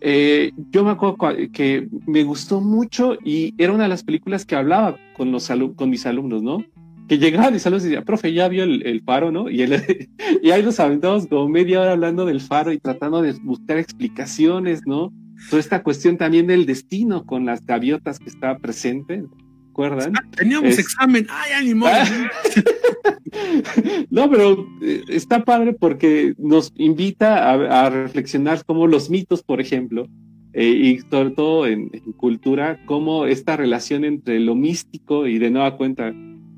Speaker 3: Eh, yo me acuerdo que me gustó mucho y era una de las películas que hablaba con, los con mis alumnos, ¿no? que llegaban y saludos y decía, profe, ya vio el, faro, ¿no? Y, y ahí nos aventamos como media hora hablando del faro y tratando de buscar explicaciones, ¿no? Toda esta cuestión también del destino con las gaviotas que estaba presente, ¿recuerdan?
Speaker 2: Ah, teníamos examen, ay, ánimo.
Speaker 3: no, pero eh, está padre porque nos invita a, reflexionar como los mitos, por ejemplo, eh, y sobre todo en, en, cultura, cómo esta relación entre lo místico y de nueva cuenta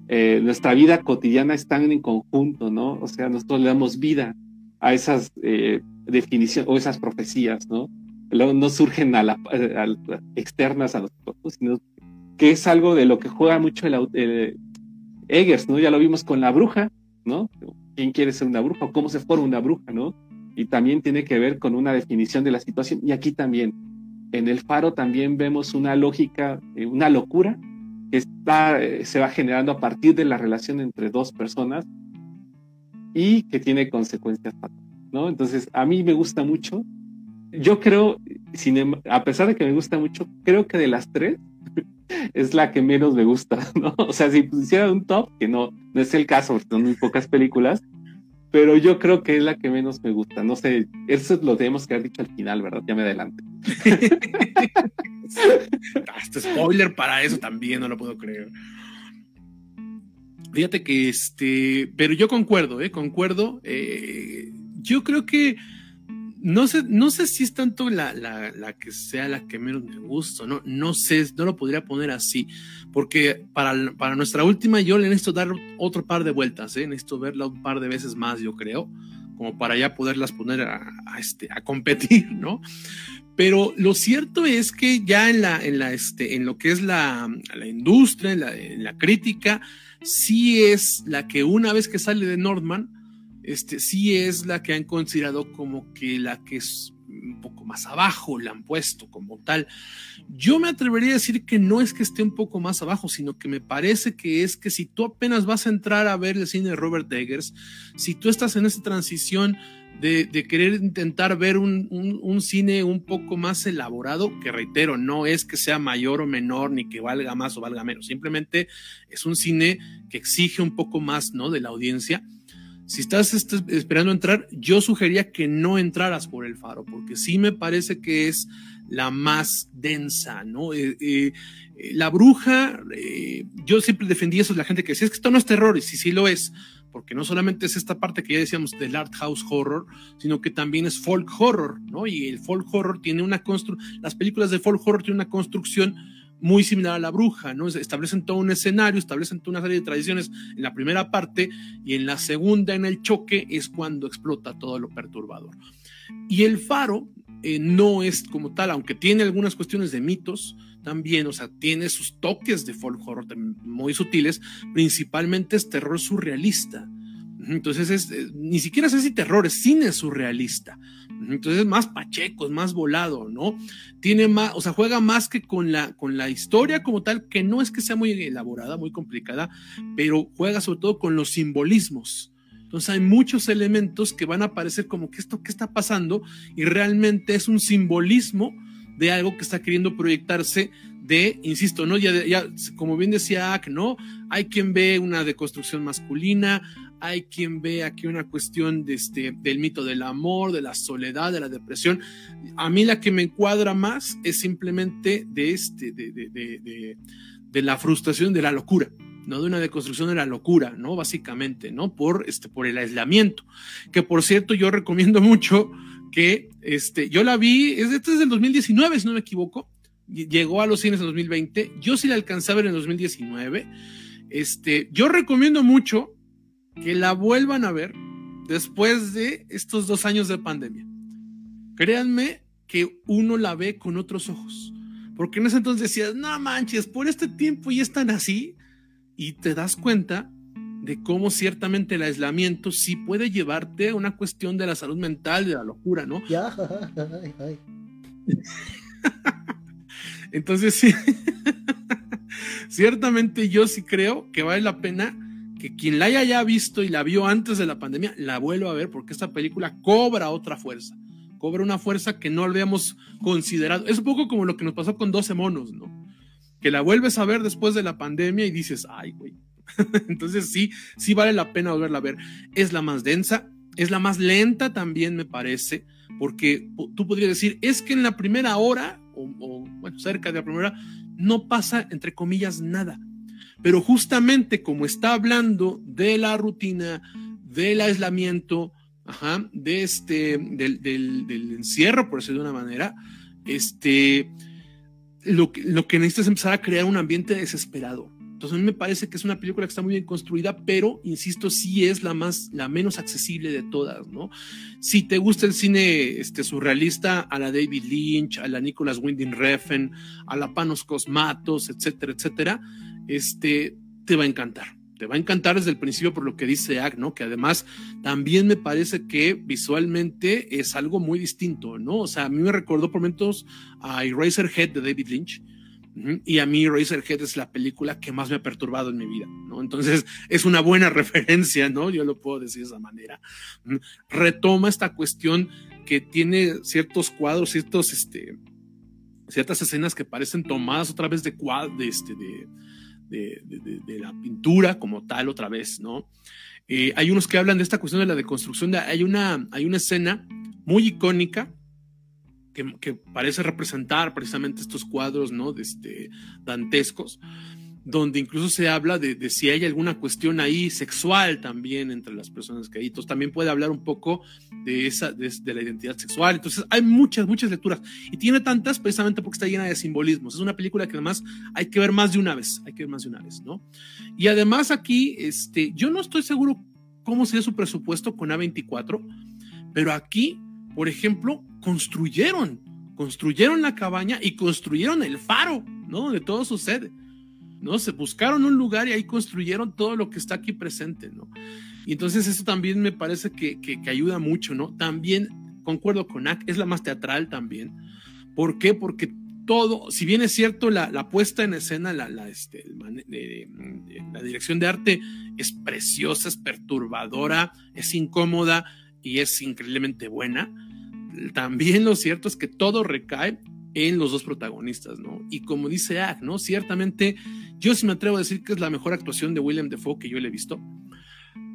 Speaker 3: eh, nuestra vida cotidiana está en conjunto, ¿no? O sea, nosotros le damos vida a esas eh, definiciones o esas profecías, ¿no? No surgen a la, externas a nosotros, sino que es algo de lo que juega mucho el, Eggers, ¿no? Ya lo vimos con la bruja, ¿no? ¿Quién quiere ser una bruja cómo se forma una bruja, ¿no? Y también tiene que ver con una definición de la situación. Y aquí también, en el faro también vemos una lógica, eh, una locura está, eh, se va generando a partir de la relación entre dos personas y que tiene consecuencias ¿no? Entonces, a mí me gusta mucho. Yo creo, em, a pesar de que me gusta mucho, creo que de las tres es la que menos me gusta, ¿no? O sea, si pusiera un top, que no, no es el caso, son muy pocas películas, pero yo creo que es la que menos me gusta. No sé, eso lo tenemos que haber dicho al final, ¿verdad? Ya me adelanto.
Speaker 2: Hasta spoiler para eso también, no lo puedo creer. Fíjate que este, pero yo concuerdo, ¿eh? Concuerdo. Eh, yo creo que no sé, no sé si es tanto la, la, la, que sea la que menos me gusta, no, no sé, no lo podría poner así, porque para, para nuestra última yo le necesito dar otro par de vueltas, ¿eh? necesito verla un par de veces más, yo creo, como para ya poderlas poner a, este, a competir, ¿no? Pero lo cierto es que ya en la, en la, este, en lo que es la, la industria, en la, en la crítica, sí es la que una vez que sale de Nordman, este, sí es la que han considerado como que la que es un poco más abajo, la han puesto como tal. Yo me atrevería a decir que no es que esté un poco más abajo, sino que me parece que es que si tú apenas vas a entrar a ver el cine de Robert Eggers, si tú estás en esa transición de, querer intentar ver un, cine un poco más elaborado, que reitero, no es que sea mayor o menor, ni que valga más o valga menos, simplemente es un cine que exige un poco más, ¿no? De la audiencia si estás esperando entrar, yo sugería que no entraras por el faro, porque sí me parece que es la más densa, ¿no? Eh, eh, la bruja, eh, yo siempre defendí eso de la gente que decía, es que esto no es terror, y sí, sí lo es, porque no solamente es esta parte que ya decíamos del art house horror, sino que también es folk horror, ¿no? Y el folk horror tiene una construcción, las películas de folk horror tienen una construcción muy similar a la bruja, ¿no? Establecen todo un escenario, establecen toda una serie de tradiciones en la primera parte y en la segunda, en el choque, es cuando explota todo lo perturbador. Y el faro eh, no es como tal, aunque tiene algunas cuestiones de mitos, también, o sea, tiene sus toques de folk horror muy sutiles, principalmente es terror surrealista. Entonces, es, eh, ni siquiera sé si terror, es cine surrealista. Entonces es más pacheco, más volado, ¿no? Tiene más, o sea, juega más que con la, con la historia como tal, que no es que sea muy elaborada, muy complicada, pero juega sobre todo con los simbolismos. Entonces hay muchos elementos que van a aparecer como que esto, ¿qué está pasando? Y realmente es un simbolismo de algo que está queriendo proyectarse de, insisto, ¿no? Ya, ya como bien decía Ak, ¿no? Hay quien ve una deconstrucción masculina, hay quien ve aquí una cuestión de este, del mito del amor, de la soledad, de la depresión. A mí la que me encuadra más es simplemente de, este, de, de, de, de la frustración, de la locura. ¿no? De una deconstrucción de la locura, ¿no? Básicamente, ¿no? Por, este, por el aislamiento. Que por cierto, yo recomiendo mucho que, este, yo la vi, es, este es del 2019, si no me equivoco. Llegó a los cines en 2020. Yo sí la alcancé a ver en 2019. Este, yo recomiendo mucho que la vuelvan a ver después de estos dos años de pandemia. Créanme que uno la ve con otros ojos. Porque en ese entonces decías, no manches, por este tiempo ya están así. Y te das cuenta de cómo ciertamente el aislamiento sí puede llevarte a una cuestión de la salud mental, de la locura, ¿no?
Speaker 1: Ya, ay, ay.
Speaker 2: Entonces, sí, ciertamente yo sí creo que vale la pena que quien la haya ya visto y la vio antes de la pandemia, la vuelva a ver porque esta película cobra otra fuerza, cobra una fuerza que no habíamos considerado. Es un poco como lo que nos pasó con 12 monos, ¿no? Que la vuelves a ver después de la pandemia y dices, ay, güey. Entonces sí, sí vale la pena volverla a ver. Es la más densa, es la más lenta también, me parece, porque tú podrías decir, es que en la primera hora, o, o bueno, cerca de la primera hora, no pasa, entre comillas, nada pero justamente como está hablando de la rutina, del aislamiento, de este, del, encierro, por decirlo de una manera, este, lo lo que necesita es empezar a crear un ambiente desesperado. Entonces a mí me parece que es una película que está muy bien construida, pero insisto, sí es la más, la menos accesible de todas, ¿no? Si te gusta el cine este, surrealista, a la David Lynch, a la Nicholas Winding Refn, a la Panos Cosmatos, etcétera, etcétera, este, te va a encantar. Te va a encantar desde el principio por lo que dice Ag, ¿no? Que además también me parece que visualmente es algo muy distinto, ¿no? O sea, a mí me recordó por momentos a Eraserhead de David Lynch. Y a mí Eraserhead es la película que más me ha perturbado en mi vida, ¿no? Entonces es una buena referencia, ¿no? Yo lo puedo decir de esa manera. Retoma esta cuestión que tiene ciertos cuadros, ciertos, este, ciertas escenas que parecen tomadas otra vez de, de, este, de, de, la pintura como tal otra vez, ¿no? Eh, hay unos que hablan de esta cuestión de la deconstrucción. De, hay, una, hay una escena muy icónica que, que, parece representar precisamente estos cuadros, ¿no? De este, dantescos, donde incluso se habla de, si hay alguna cuestión ahí sexual también entre las personas que hay. Entonces también puede hablar un poco de esa, de, la identidad sexual. Entonces hay muchas, muchas lecturas. Y tiene tantas precisamente porque está llena de simbolismos. Es una película que además hay que ver más de una vez, hay que ver más de una vez, ¿no? Y además aquí, este, yo no estoy seguro cómo sería su presupuesto con A24, pero aquí, por ejemplo, construyeron, construyeron la cabaña y construyeron el faro, ¿no? Donde todo sucede. ¿No? Se buscaron un lugar y ahí construyeron todo lo que está aquí presente, ¿no? Y entonces eso también me parece que, que, ayuda mucho, ¿no? También concuerdo con Ak, es la más teatral también. ¿Por qué? Porque todo, si bien es cierto, la, la puesta en escena, la, la, este, la dirección de arte es preciosa, es perturbadora, es incómoda y es increíblemente buena, también lo cierto es que todo recae en los dos protagonistas, ¿no? Y como dice Ak, ¿no? Ciertamente, yo sí me atrevo a decir que es la mejor actuación de William Defoe que yo le he visto,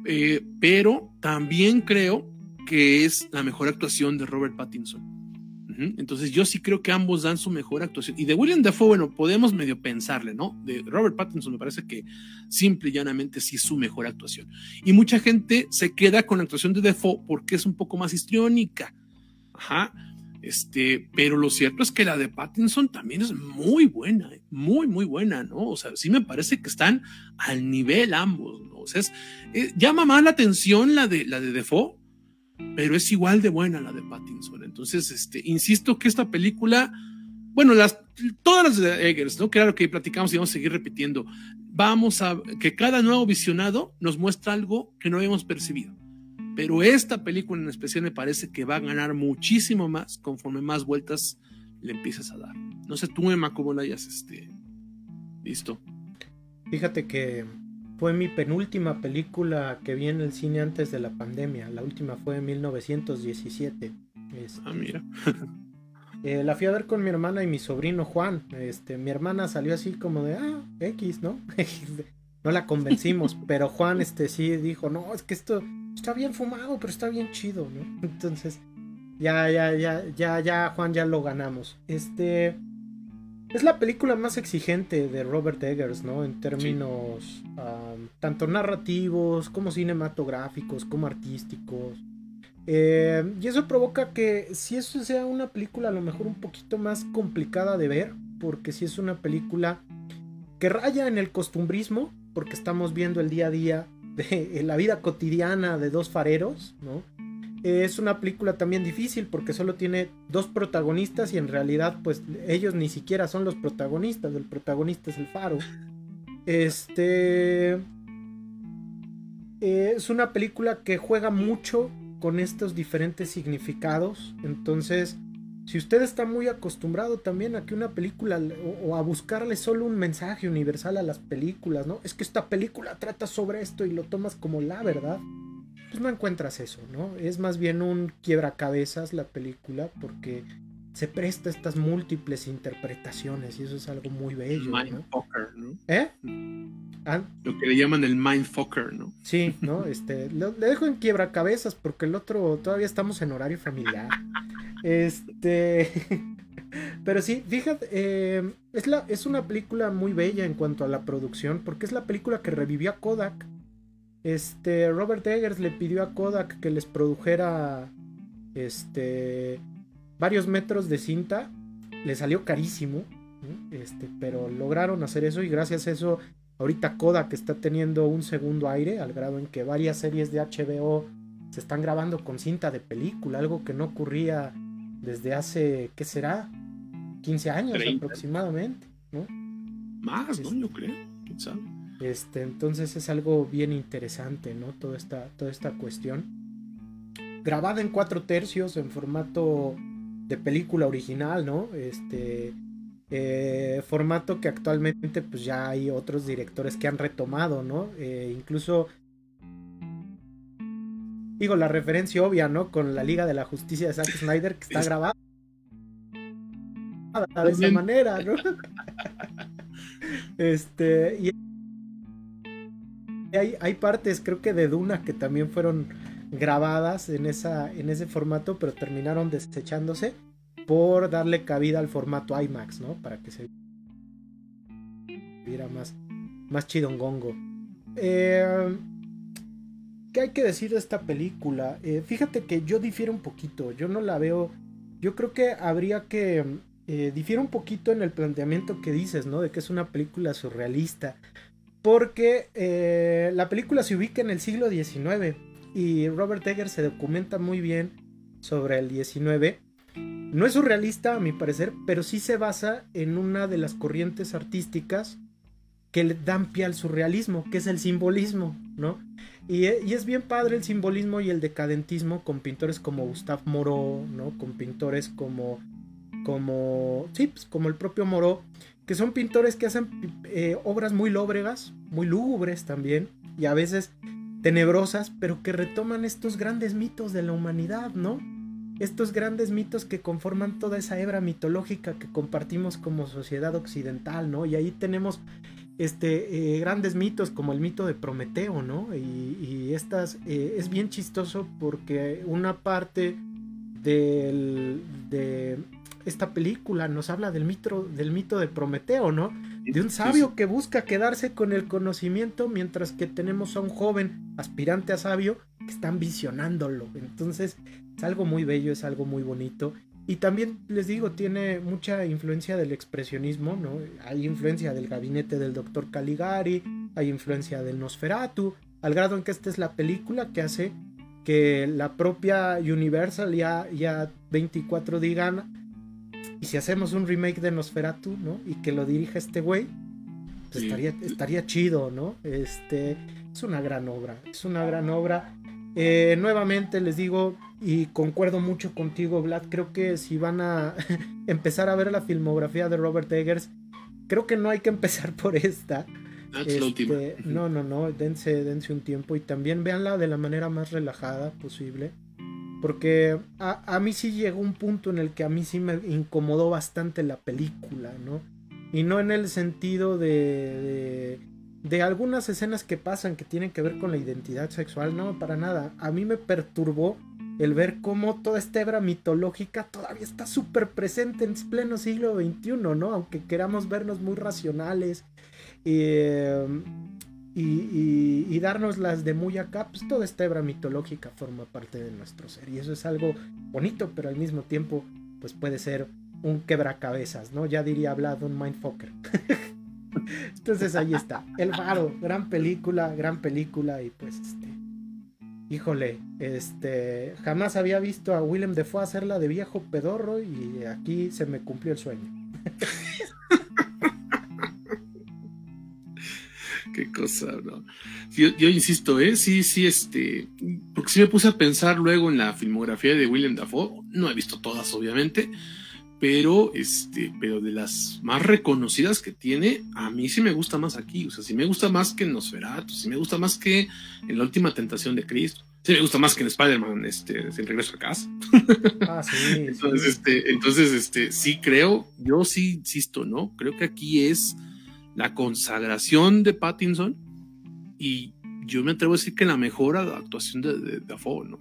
Speaker 2: eh, pero también creo que es la mejor actuación de Robert Pattinson. Entonces yo sí creo que ambos dan su mejor actuación. Y de William Defoe, bueno, podemos medio pensarle, ¿no? De Robert Pattinson me parece que simple y llanamente sí es su mejor actuación. Y mucha gente se queda con la actuación de Defoe porque es un poco más histriónica. Ajá este, pero lo cierto es que la de Pattinson también es muy buena, eh, muy, muy buena, ¿no? O sea, sí me parece que están al nivel ambos, ¿no? O sea, eh, llama más la atención la de, la de Defoe, pero es igual de buena la de Pattinson. Entonces, este, insisto que esta película, bueno, las, todas las de Eggers, ¿no? Claro que platicamos y vamos a seguir repitiendo. Vamos a, que cada nuevo visionado nos muestra algo que no habíamos percibido. Pero esta película en especial me parece que va a ganar muchísimo más conforme más vueltas le empiezas a dar. No sé tú, Emma, cómo la hayas este, visto.
Speaker 1: Fíjate que fue mi penúltima película que vi en el cine antes de la pandemia. La última fue en 1917.
Speaker 2: Este, ah, mira.
Speaker 1: eh, la fui a ver con mi hermana y mi sobrino Juan. Este, mi hermana salió así como de, ah, X, ¿no? no la convencimos, pero Juan este, sí dijo, no, es que esto está bien fumado, pero está bien chido, ¿no? Entonces, ya, ya, ya, ya, ya, Juan, ya lo ganamos. Este. Es la película más exigente de Robert Eggers, ¿no? En términos tanto narrativos, como cinematográficos, como artísticos. Eh, y eso provoca que si eso sea una película a lo mejor un poquito más complicada de ver, porque si es una película que raya en el costumbrismo, porque estamos viendo el día a día de la vida cotidiana de dos fareros, ¿no? Es una película también difícil porque solo tiene dos protagonistas y en realidad pues ellos ni siquiera son los protagonistas, el protagonista es el faro. Este es una película que juega mucho con estos diferentes significados, entonces si usted está muy acostumbrado también a que una película o, a buscarle solo un mensaje universal a las películas, ¿no? Es que esta película trata sobre esto y lo tomas como la verdad, pues no encuentras eso, ¿no? Es más bien un quiebracabezas la película porque se presta estas múltiples interpretaciones y eso es algo muy bello.
Speaker 2: Mindfucker, ¿no?
Speaker 1: ¿Eh?
Speaker 2: ¿Ah? Lo que le llaman el mindfucker, ¿no?
Speaker 1: Sí, ¿no? Este, le dejo en quiebracabezas porque el otro todavía estamos en horario familiar. Este. Pero sí, fíjate, eh, es, la, es una película muy bella en cuanto a la producción, porque es la película que revivió a Kodak. Este, Robert Eggers le pidió a Kodak que les produjera este, varios metros de cinta. Le salió carísimo, este, pero lograron hacer eso y gracias a eso, ahorita Kodak está teniendo un segundo aire, al grado en que varias series de HBO se están grabando con cinta de película, algo que no ocurría desde hace, ¿qué será? 15 años aproximadamente, ¿no?
Speaker 2: Más, ¿no? Yo creo, quién sabe.
Speaker 1: Este, entonces es algo bien interesante, ¿no? Toda esta, toda esta cuestión. Grabada en cuatro tercios, en formato de película original, ¿no? Este, eh, formato que actualmente pues ya hay otros directores que han retomado, ¿no? Eh, incluso Digo, la referencia obvia, ¿no? Con la Liga de la Justicia de Zack Snyder, que está grabada de esa manera, ¿no? este. Y hay, hay, partes, creo que de Duna, que también fueron grabadas en, esa, en ese formato, pero terminaron desechándose por darle cabida al formato IMAX, ¿no? Para que se viera más, más chidongongo. Eh, ¿Qué hay que decir de esta película? Eh, fíjate que yo difiero un poquito, yo no la veo, yo creo que habría que eh, difiere un poquito en el planteamiento que dices, ¿no? De que es una película surrealista, porque eh, la película se ubica en el siglo XIX y Robert Eggers se documenta muy bien sobre el XIX. No es surrealista a mi parecer, pero sí se basa en una de las corrientes artísticas que le dan pie al surrealismo, que es el simbolismo, ¿no? Y, es bien padre el simbolismo y el decadentismo con pintores como Gustave Moreau, ¿no? Con pintores como, como, sí, pues, como el propio Moreau, que son pintores que hacen eh, obras muy lóbregas, muy lúgubres también, y a veces tenebrosas, pero que retoman estos grandes mitos de la humanidad, ¿no? Estos grandes mitos que conforman toda esa hebra mitológica que compartimos como sociedad occidental, ¿no? Y ahí tenemos este, eh, grandes mitos como el mito de Prometeo, ¿no? Y, estas eh, es bien chistoso porque una parte de esta película nos habla del mito, del mito de Prometeo, ¿no? De un sabio que busca quedarse con el conocimiento mientras que tenemos a un joven aspirante a sabio que está ambicionándolo. Entonces es algo muy bello, es algo muy bonito y también les digo, tiene mucha influencia del expresionismo, ¿no? Hay influencia del gabinete del doctor Caligari, hay influencia del Nosferatu, al grado en que esta es la película que hace que la propia Universal ya, ya 24 digan, y si hacemos un remake de Nosferatu, ¿no? Y que lo dirija este güey, pues estaría, estaría chido, ¿no? Este, es una gran obra, es una gran obra. Eh, nuevamente les digo, y concuerdo mucho contigo, Vlad, creo que si van a empezar a ver la filmografía de Robert Eggers, creo que no hay que empezar por esta. Este, no, no, no, dense, dense un tiempo y también véanla de la manera más relajada posible. Porque a, mí sí llegó un punto en el que a mí sí me incomodó bastante la película, ¿no? Y no en el sentido de de algunas escenas que pasan que tienen que ver con la identidad sexual, no, para nada. A mí me perturbó el ver cómo toda esta hebra mitológica todavía está súper presente en pleno siglo XXI, ¿no? Aunque queramos vernos muy racionales eh, y, darnos las de muy acá, pues toda esta hebra mitológica forma parte de nuestro ser. Y eso es algo bonito, pero al mismo tiempo, pues puede ser un quebracabezas, ¿no? Ya diría Vlad, un mindfucker. Entonces ahí está. El Faro, gran película, gran película y pues este. Híjole, este. Jamás había visto a Willem Dafoe hacerla de viejo pedorro y aquí se me cumplió el sueño.
Speaker 2: Qué cosa, ¿no? Yo, insisto, ¿eh? Sí, sí, este. Porque sí me puse a pensar luego en la filmografía de Willem Dafoe. No he visto todas, obviamente pero este, pero de las más reconocidas que tiene, a mí sí me gusta más aquí, o sea, sí me gusta más que en Nosferatu, sí me gusta más que en La Última Tentación de Cristo, sí me gusta más que en Spider-Man, este, El Regreso a Casa. Ah, sí. entonces, este, entonces, este, sí creo, yo sí insisto, ¿no? Creo que aquí es la consagración de Pattinson y yo me atrevo a decir que la mejor actuación de, de, de ¿no?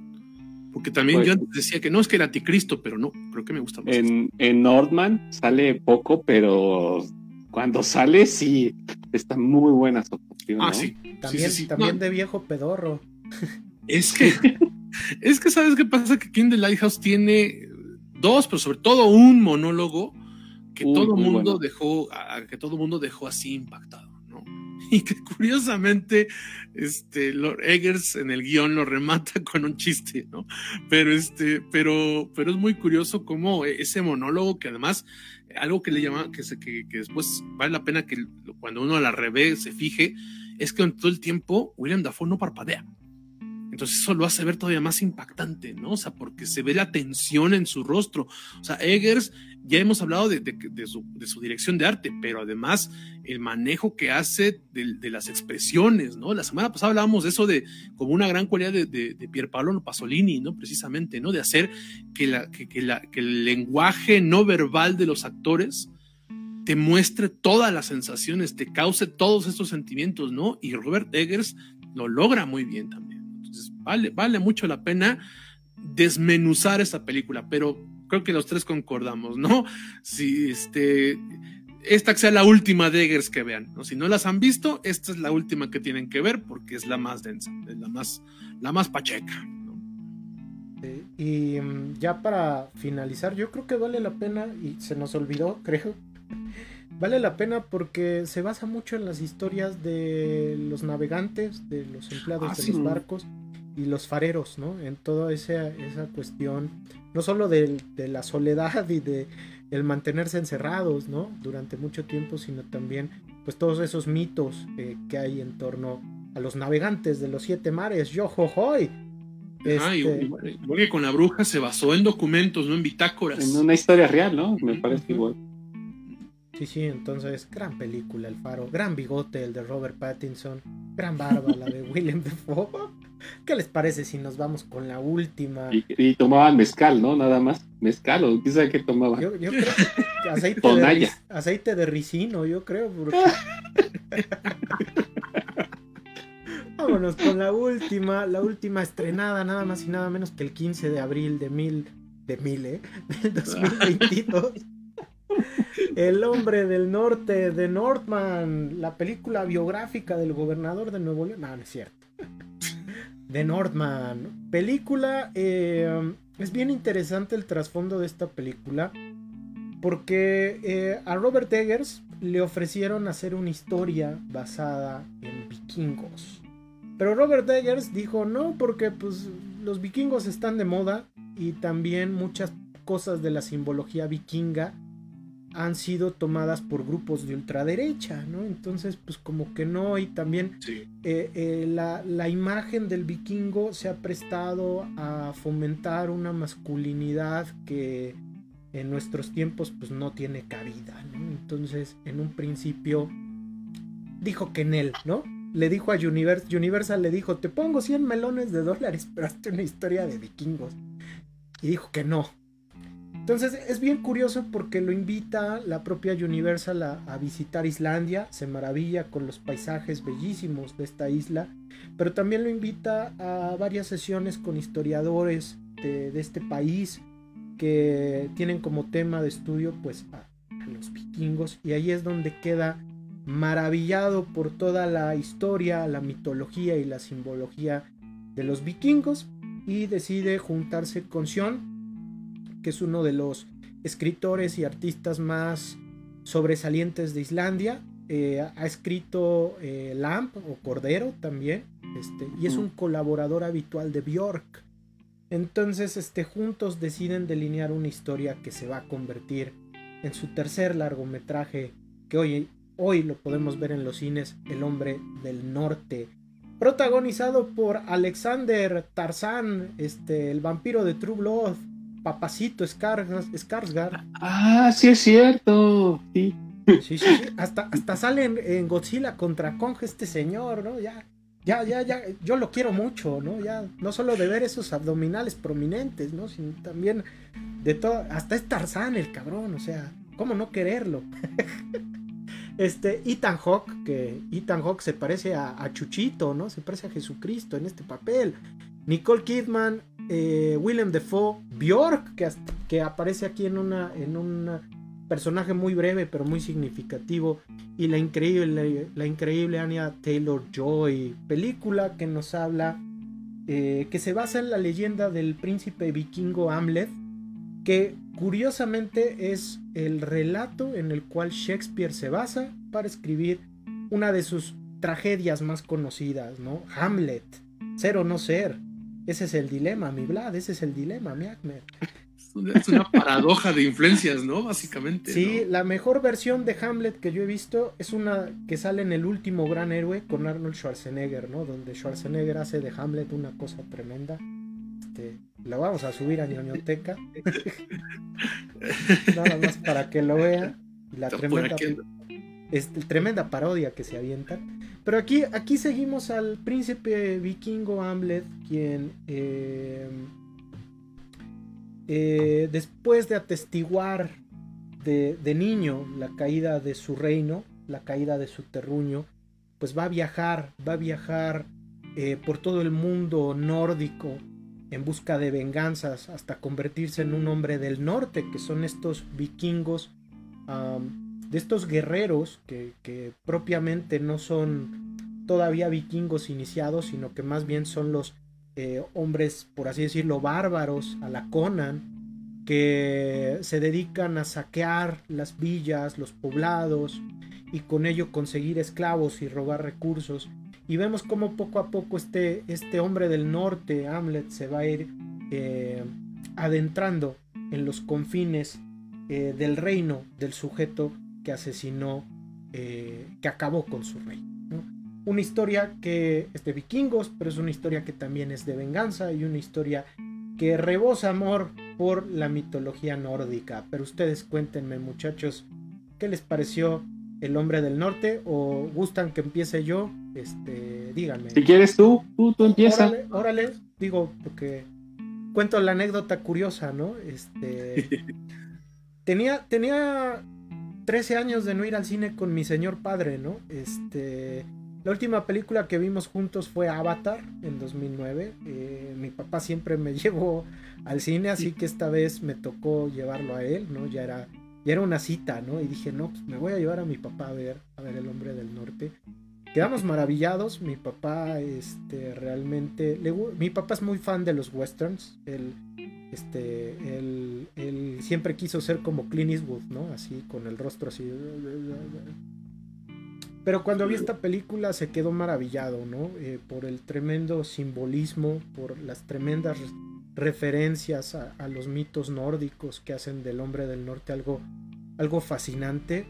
Speaker 2: Porque también pues yo antes decía que no es que era anticristo, pero no, creo que me gusta más.
Speaker 3: En, en Nordman sale poco, pero cuando sale sí está muy buena su
Speaker 2: actuación. Ah, sí.
Speaker 1: También, también de viejo pedorro.
Speaker 2: Es que, es que sabes qué pasa que King the Lighthouse tiene dos, pero sobre todo un monólogo que todo mundo dejó, que todo mundo dejó así impactado y que curiosamente este Lord Eggers en el guion lo remata con un chiste, ¿no? Pero este, pero, pero es muy curioso cómo ese monólogo que además algo que le llama que, se, que, que después vale la pena que cuando uno la revé se fije es que en todo el tiempo William Dafoe no parpadea. Entonces eso lo hace ver todavía más impactante, ¿no? O sea, porque se ve la tensión en su rostro. O sea, Eggers, ya hemos hablado de, su, dirección de arte, pero además el manejo que hace de, las expresiones, ¿no? La semana pasada hablábamos de eso de como una gran cualidad de, de Pierpaolo Pasolini, ¿no? Precisamente, ¿no? De hacer que, el lenguaje no verbal de los actores te muestre todas las sensaciones, te cause todos estos sentimientos, ¿no? Y Robert Eggers lo logra muy bien también vale, vale mucho la pena desmenuzar esta película, pero creo que los tres concordamos, ¿no? Si este esta que sea la última de Eggers que vean. ¿no? Si no las han visto, esta es la última que tienen que ver porque es la más densa, es la más, la más pacheca.
Speaker 1: y mm, ya para finalizar, yo creo que vale la pena, y se nos olvidó, creo, vale la pena porque se basa mucho en las historias de los navegantes, de los empleados
Speaker 2: Ah,
Speaker 1: de
Speaker 2: sí.
Speaker 1: los barcos y los fareros, ¿no? En toda esa, esa cuestión, no solo del- de, la soledad y de el mantenerse encerrados, ¿no? Durante mucho tiempo, sino también, pues todos esos mitos eh, que hay en torno a los navegantes de los siete mares, yo hoy.
Speaker 2: Ah, igual, igual que con la bruja se basó en documentos, no en bitácoras.
Speaker 3: En una historia real, ¿no? Me parece igual.
Speaker 1: Sí, sí, entonces, gran película El Faro, gran bigote el de Robert Pattinson, gran barba la de William Defoe. ¿Qué les parece si nos vamos con la última?
Speaker 3: Y, y tomaban mezcal, ¿no? Nada más. Mezcal o sabe qué tomaban.
Speaker 1: Yo, yo creo que aceite de, aceite de ricino, yo creo. porque- Vámonos con la última, la última estrenada nada más y nada menos que el 15 de abril de mil, de mil, ¿eh? Del 2022. El hombre del norte de Northman, la película biográfica del gobernador de Nuevo León. No, no es cierto. De Northman. Película, eh, es bien interesante el trasfondo de esta película. Porque eh, a Robert Eggers le ofrecieron hacer una historia basada en vikingos. Pero Robert Eggers dijo no, porque pues los vikingos están de moda y también muchas cosas de la simbología vikinga han sido tomadas por grupos de ultraderecha, ¿no? Entonces, pues como que no, y también
Speaker 2: Sí.
Speaker 1: eh, eh, la, la imagen del vikingo se ha prestado a fomentar una masculinidad que en nuestros tiempos pues no tiene cabida, ¿no? Entonces, en un principio dijo que en él, ¿no? Le dijo a Universal, Universal le dijo, te pongo 100 melones de dólares, pero hazte una historia de vikingos. Y dijo que no. Entonces es bien curioso porque lo invita la propia Universal a, visitar Islandia, se maravilla con los paisajes bellísimos de esta isla, pero también lo invita a varias sesiones con historiadores de, de este país que tienen como tema de estudio pues a, a los vikingos. Y ahí es donde queda maravillado por toda la historia, la mitología y la simbología de los vikingos y decide juntarse con Sion, que es uno de los escritores y artistas más sobresalientes de Islandia. Eh, ha escrito eh, Lamp o Cordero también, este, y es un colaborador habitual de Bjork. Entonces, este, juntos deciden delinear una historia que se va a convertir en su tercer largometraje, que hoy, hoy lo podemos ver en los cines, El hombre del norte, protagonizado por Alexander Tarzán, este, el vampiro de True Blood, Papacito Skars- Skarsgård.
Speaker 3: Ah, sí es cierto. Sí.
Speaker 1: Sí, sí, sí. Hasta, hasta sale en, en Godzilla contra Kong este señor, ¿no? Ya, ya, ya, ya, yo lo quiero mucho, ¿no? Ya, no solo de ver esos abdominales prominentes, ¿no? Sino también de todo, hasta es Tarzán el cabrón, o sea, ¿cómo no quererlo? este, Ethan Hawke, que Ethan Hawke se parece a, a Chuchito, ¿no? Se parece a Jesucristo en este papel. Nicole Kidman, eh, Willem Dafoe, Bjork, que, aparece aquí en una, en personaje muy breve pero muy significativo y la increíble increíble Anya Taylor Joy película que nos habla eh, que se basa en la leyenda del príncipe vikingo Hamlet que curiosamente es el relato en el cual Shakespeare se basa para escribir una de sus tragedias más conocidas, ¿no? Hamlet, ser o no ser. Ese es el dilema, mi Vlad, ese es el dilema, mi Ahmed.
Speaker 2: Es una- paradoja de influencias, ¿no? Básicamente.
Speaker 1: Sí,
Speaker 2: ¿no?
Speaker 1: la mejor versión de Hamlet que yo he visto es una que sale en el último gran héroe con Arnold Schwarzenegger, ¿no? Donde Schwarzenegger hace de Hamlet una cosa tremenda. Este, la vamos a subir a ñoñoteca. Nada más para que lo vea. Y La tremenda, este, tremenda parodia que se avientan. Pero aquí, aquí seguimos al príncipe vikingo Hamlet, quien eh, eh, después de atestiguar de, niño la caída de su reino, la caída de su terruño, pues va a viajar, va a viajar eh, por todo el mundo nórdico en busca de venganzas hasta convertirse en un hombre del norte, que son estos vikingos de estos guerreros que, propiamente no son todavía vikingos iniciados, sino que más bien son los eh, hombres, por así decirlo, bárbaros, a la Conan, que se dedican a saquear las villas, los poblados, y con ello conseguir esclavos y robar recursos. Y vemos cómo poco a poco este, este hombre del norte, Hamlet, se va a ir eh, adentrando en los confines eh, del reino del sujeto que asesinó, que acabó con su rey una historia que es de vikingos, pero es una historia que también es de venganza y una historia que rebosa amor por la mitología nórdica. Pero ustedes cuéntenme muchachos, ¿qué les pareció El hombre del norte? ¿O gustan que empiece yo? Este, díganme.
Speaker 3: Si quieres tú, tú, tú empieza.
Speaker 1: Órale, órale, digo, porque cuento la anécdota curiosa, ¿no? Este, tenía, tenía 13 años de no ir al cine con mi señor padre, ¿no? Este la última película que vimos juntos fue Avatar en 2009. Eh, mi papá siempre me llevó al cine, así que esta vez me tocó llevarlo a él, ¿no? Ya era, ya era una cita, ¿no? Y dije, no, pues me voy a llevar a mi papá a ver, a ver El Hombre del Norte. Quedamos maravillados, mi papá, este, realmente, mi papá es muy fan de los westerns, él, este, él, siempre quiso ser como Clint Eastwood, ¿no? Así, con el rostro así pero cuando vi esta película se quedó maravillado, ¿no? Eh, por el tremendo simbolismo, por las tremendas referencias a, los mitos nórdicos que hacen del hombre del norte algo, algo fascinante.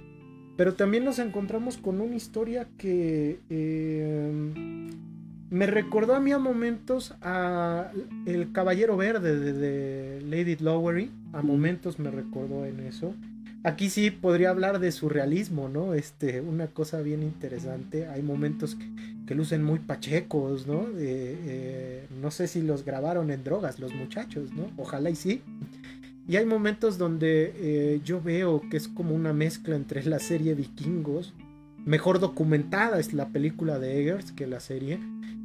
Speaker 1: Pero también nos encontramos con una historia que em, me recordó a mí a momentos a El Caballero Verde de, Lady Lowery. A momentos me recordó en eso. Aquí sí podría hablar de surrealismo, ¿no? Este, una cosa bien interesante. Hay momentos que, lucen muy pachecos, ¿no? Eh, no sé si los grabaron en drogas los muchachos, ¿no? Ojalá y sí. Y hay momentos donde eh, yo veo que es como una mezcla entre la serie Vikingos, mejor documentada es la película de Eggers que la serie,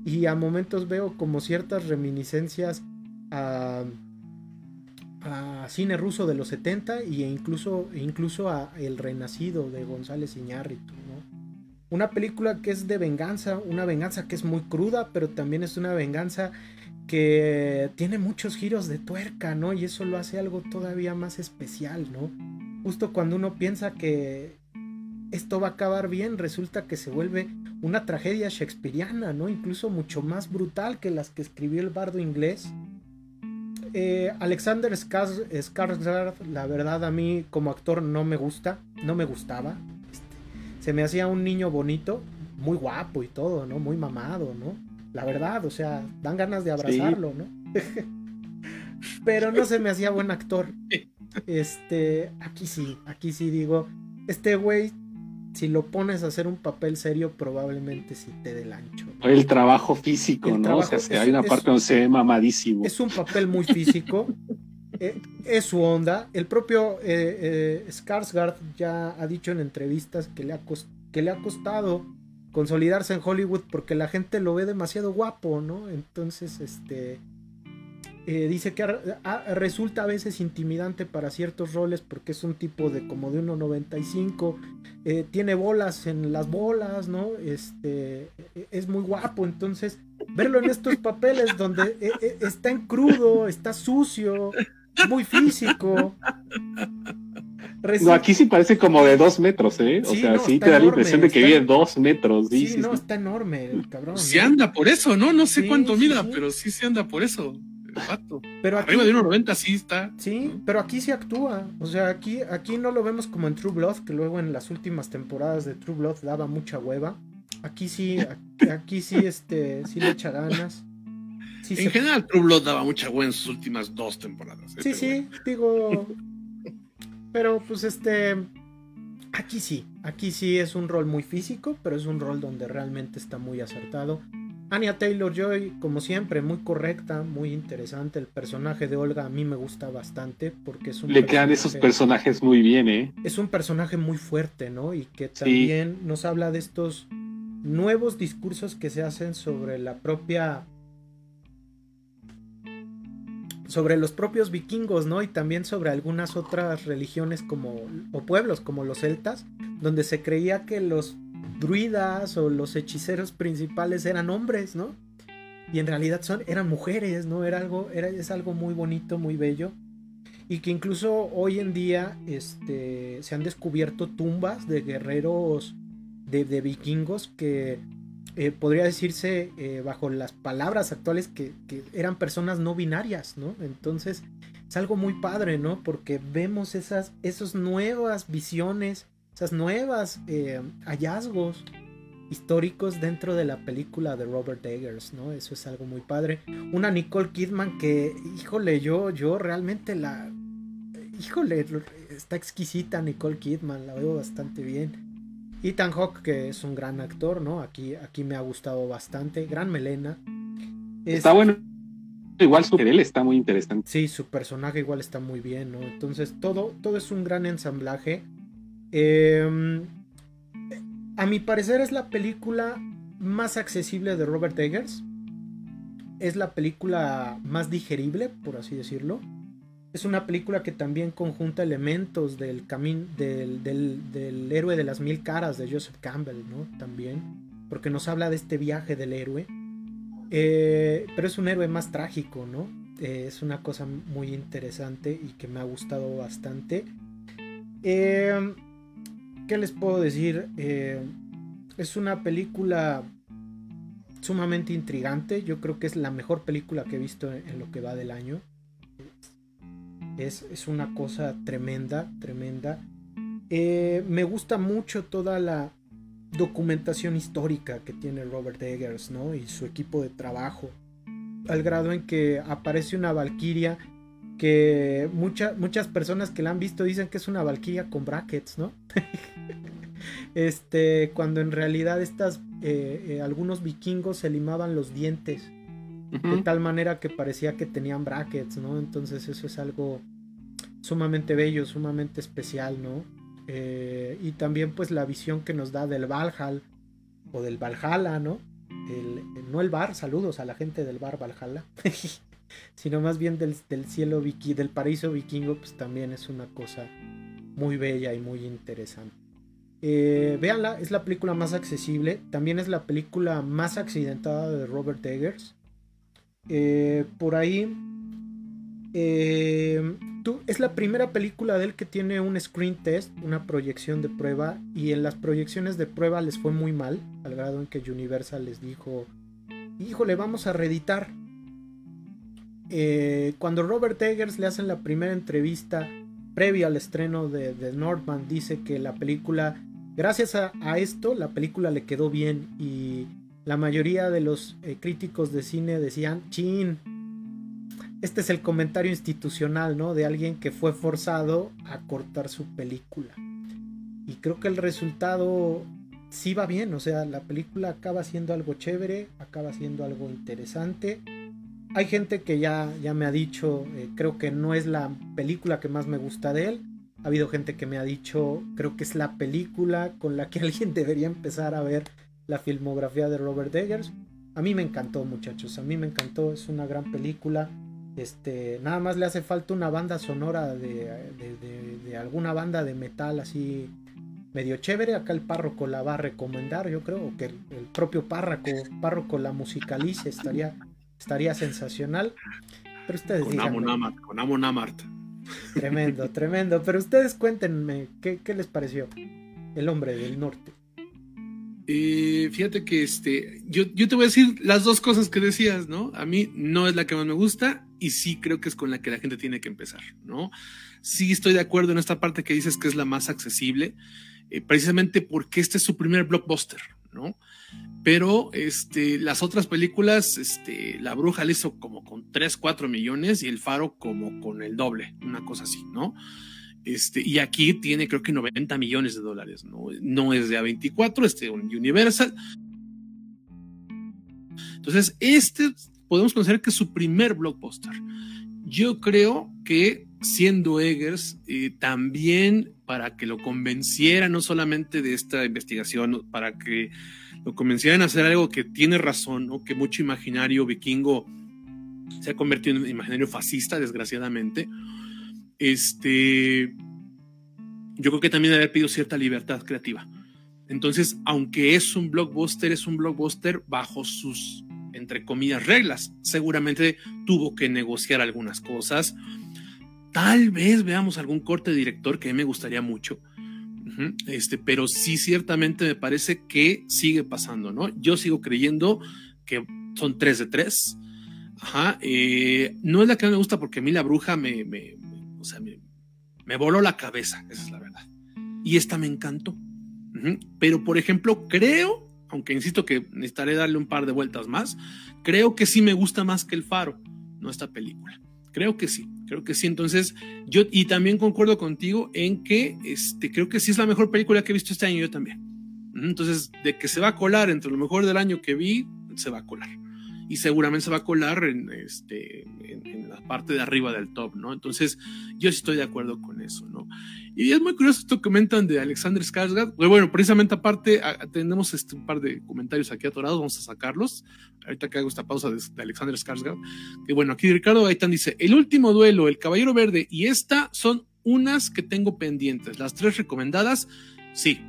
Speaker 1: y a momentos veo como ciertas reminiscencias a cine ruso de los 70 e incluso, incluso a El Renacido de González Iñárritu. Una película que es de venganza, una venganza que es muy cruda, pero también es una venganza que tiene muchos giros de tuerca, ¿no? Y eso lo hace algo todavía más especial, ¿no? Justo cuando uno piensa que esto va a acabar bien, resulta que se vuelve una tragedia shakespeariana, ¿no? Incluso mucho más brutal que las que escribió el bardo inglés eh, Alexander Skarsgård, la verdad a mí como actor no me gusta, no me gustaba. Este, se me hacía un niño bonito, muy guapo y todo, ¿no? Muy mamado, ¿no? La verdad, o sea, dan ganas de abrazarlo, ¿no? Pero no se me hacía buen actor. Este, aquí sí, aquí sí digo, este güey si lo pones a hacer un papel serio, probablemente sí te dé el ancho.
Speaker 3: El trabajo físico, ¿no? o sea, hay una parte donde se ve mamadísimo.
Speaker 1: Es un papel muy físico. Eh, es su onda. El propio eh, eh, Skarsgård ya ha dicho en entrevistas que le, ha que le ha costado consolidarse en Hollywood porque la gente lo ve demasiado guapo, ¿no? Entonces, este eh, dice que resulta a veces intimidante para ciertos roles porque es un tipo de como de 1.95, eh, tiene bolas en las bolas, ¿no? Este, es muy guapo, entonces verlo en estos papeles donde eh, está en crudo, está sucio, muy físico.
Speaker 3: No, aquí sí parece como de dos metros, ¿eh? O sea, sí te da la impresión de que vive dos metros.
Speaker 1: Sí, no, está enorme el cabrón.
Speaker 2: Sí anda por eso, ¿no? No sé cuánto mida, pero sí se anda por eso. Pero Arriba de 1.90 sí está.
Speaker 1: Sí, pero aquí sí actúa. O sea, aquí, aquí no lo vemos como en True Blood, que luego en las últimas temporadas de True Blood daba mucha hueva. Aquí sí, aquí, sí, este, sí le echa ganas.
Speaker 2: en general, True Blood daba mucha hueva en sus últimas dos temporadas.
Speaker 1: ¿eh? Sí, sí, digo. Pero pues este. Aquí sí, aquí sí es un rol muy físico, pero es un rol donde realmente está muy acertado. Anya Taylor Joy, como siempre, muy correcta, muy interesante. El personaje de Olga a mí me gusta bastante porque es un.
Speaker 3: Le quedan esos personajes muy bien, ¿eh?
Speaker 1: Es un personaje muy fuerte, ¿no? Y que también nos habla de estos nuevos discursos que se hacen sobre la propia. Sobre los propios vikingos, ¿no? Y también sobre algunas otras religiones como, o pueblos como los celtas, donde se creía que los druidas o los hechiceros principales eran hombres, ¿no? Y en realidad son, eran mujeres, ¿no? Era algo, era, es algo muy bonito, muy bello. Y que incluso hoy en día este, se han descubierto tumbas de guerreros de, de vikingos que eh, podría decirse eh, bajo las palabras actuales que, eran personas no binarias, ¿no? Entonces es algo muy padre, ¿no? Porque vemos esas, esas nuevas visiones, esas nuevas eh, hallazgos históricos dentro de la película de Robert Eggers, ¿no? Eso es algo muy padre. Una Nicole Kidman que, híjole, yo, yo realmente la... Híjole, está exquisita Nicole Kidman, la veo bastante bien. Ethan Hawke, que es un gran actor, ¿no? Aquí, aquí me ha gustado bastante. Gran melena.
Speaker 3: Está bueno. Igual su él está muy interesante.
Speaker 1: Sí, su personaje igual está muy bien, ¿no? Entonces, todo, todo es un gran ensamblaje. Em, a mi parecer es la película más accesible de Robert Eggers. Es la película más digerible, por así decirlo. Es una película que también conjunta elementos del, camino del, héroe de las mil caras de Joseph Campbell, ¿no? También, porque nos habla de este viaje del héroe. Eh, pero es un héroe más trágico, ¿no? Eh, es una cosa muy interesante y que me ha gustado bastante. Eh, ¿Qué les puedo decir? es una película sumamente intrigante. Yo creo que es la mejor película que he visto en lo que va del año. Es, una cosa tremenda, tremenda. Eh, me gusta mucho toda la documentación histórica que tiene Robert Eggers, ¿no? Y su equipo de trabajo. Al grado en que aparece una Valkyria que muchas personas que la han visto dicen que es una Valkyria con brackets, ¿no? este, cuando en realidad estas, eh, eh, algunos vikingos se limaban los dientes de tal manera que parecía que tenían brackets, ¿no? Entonces eso es algo sumamente bello, sumamente especial, ¿no? Eh, y también pues la visión que nos da del Valhalla o del Valhalla, ¿no? no el bar, saludos a la gente del bar Valhalla, sino más bien del, cielo del paraíso vikingo, pues también es una cosa muy bella y muy interesante. Eh, véanla, es la película más accesible, también es la película más accidentada de Robert Eggers. Eh, por ahí eh, es la primera película de él que tiene un screen test, una proyección de prueba, y en las proyecciones de prueba les fue muy mal, al grado en que Universal les dijo, híjole, vamos a reeditar. Eh, cuando Robert Eggers le hacen la primera entrevista previa al estreno de, de Northman, dice que la película, gracias a, esto, la película le quedó bien y la mayoría de los eh, críticos de cine decían, chin, este es el comentario institucional, ¿no? De alguien que fue forzado a cortar su película. Y creo que el resultado sí va bien, o sea, la película acaba siendo algo chévere, acaba siendo algo interesante. Hay gente que ya, ya me ha dicho, eh, creo que no es la película que más me gusta de él. Ha habido gente que me ha dicho, creo que es la película con la que alguien debería empezar a ver la filmografía de Robert Eggers. A mí me encantó, muchachos, a mí me encantó, es una gran película. Este, nada más le hace falta una banda sonora de, alguna banda de metal así medio chévere. Acá el párroco la va a recomendar, yo creo, que el, propio párroco, párroco la musicalice, estaría, estaría sensacional. Pero ustedes
Speaker 2: con con Amart.
Speaker 1: Tremendo, tremendo. Pero ustedes cuéntenme, ¿qué, ¿qué les pareció? El hombre del norte.
Speaker 2: Eh, fíjate que este, yo, yo te voy a decir las dos cosas que decías, ¿no? A mí no es la que más me gusta y sí creo que es con la que la gente tiene que empezar, ¿no? Sí estoy de acuerdo en esta parte que dices que es la más accesible, eh, precisamente porque este es su primer blockbuster, ¿no? Pero este, las otras películas, este, La Bruja le hizo como con 3, 4 millones y El Faro como con el doble, una cosa así, ¿no? Este, y aquí tiene creo que 90 millones de dólares, ¿no? No es de A24, es de Universal. Entonces, este podemos considerar que es su primer blockbuster. Yo creo que siendo Eggers, eh, también para que lo convenciera no solamente de esta investigación, para que lo convencieran a hacer algo que tiene razón, o que mucho imaginario vikingo se ha convertido en imaginario fascista, desgraciadamente. Este, yo creo que también haber pedido cierta libertad creativa. Entonces, aunque es un blockbuster, es un blockbuster bajo sus, entre comillas, reglas. Seguramente tuvo que negociar algunas cosas. Tal vez veamos algún corte de director que a mí me gustaría mucho. Este, pero sí, ciertamente me parece que sigue pasando, ¿no? Yo sigo creyendo que son tres de tres. Ajá. Eh, no es la que me gusta porque a mí la bruja me, me voló la cabeza, esa es la verdad. Y esta me encantó. Pero, por ejemplo, creo, aunque insisto que necesitaré darle un par de vueltas más, creo que sí me gusta más que El Faro, no esta película. Creo que sí, creo que sí. Entonces, yo, y también concuerdo contigo en que este, creo que sí es la mejor película que he visto este año, yo también. Entonces, de que se va a colar entre lo mejor del año que vi, se va a colar y seguramente se va a colar en, este, en, la parte de arriba del top, ¿no? Entonces, yo sí estoy de acuerdo con eso, ¿no? Y es muy curioso esto que comentan de Alexander Skarsgård. Bueno, precisamente aparte, tenemos este, un par de comentarios aquí atorados, vamos a sacarlos. Ahorita que hago esta pausa de, Alexander Skarsgård. Que bueno, aquí Ricardo Gaitán dice, el último duelo, el Caballero Verde y esta son unas que tengo pendientes. Las tres recomendadas, sí,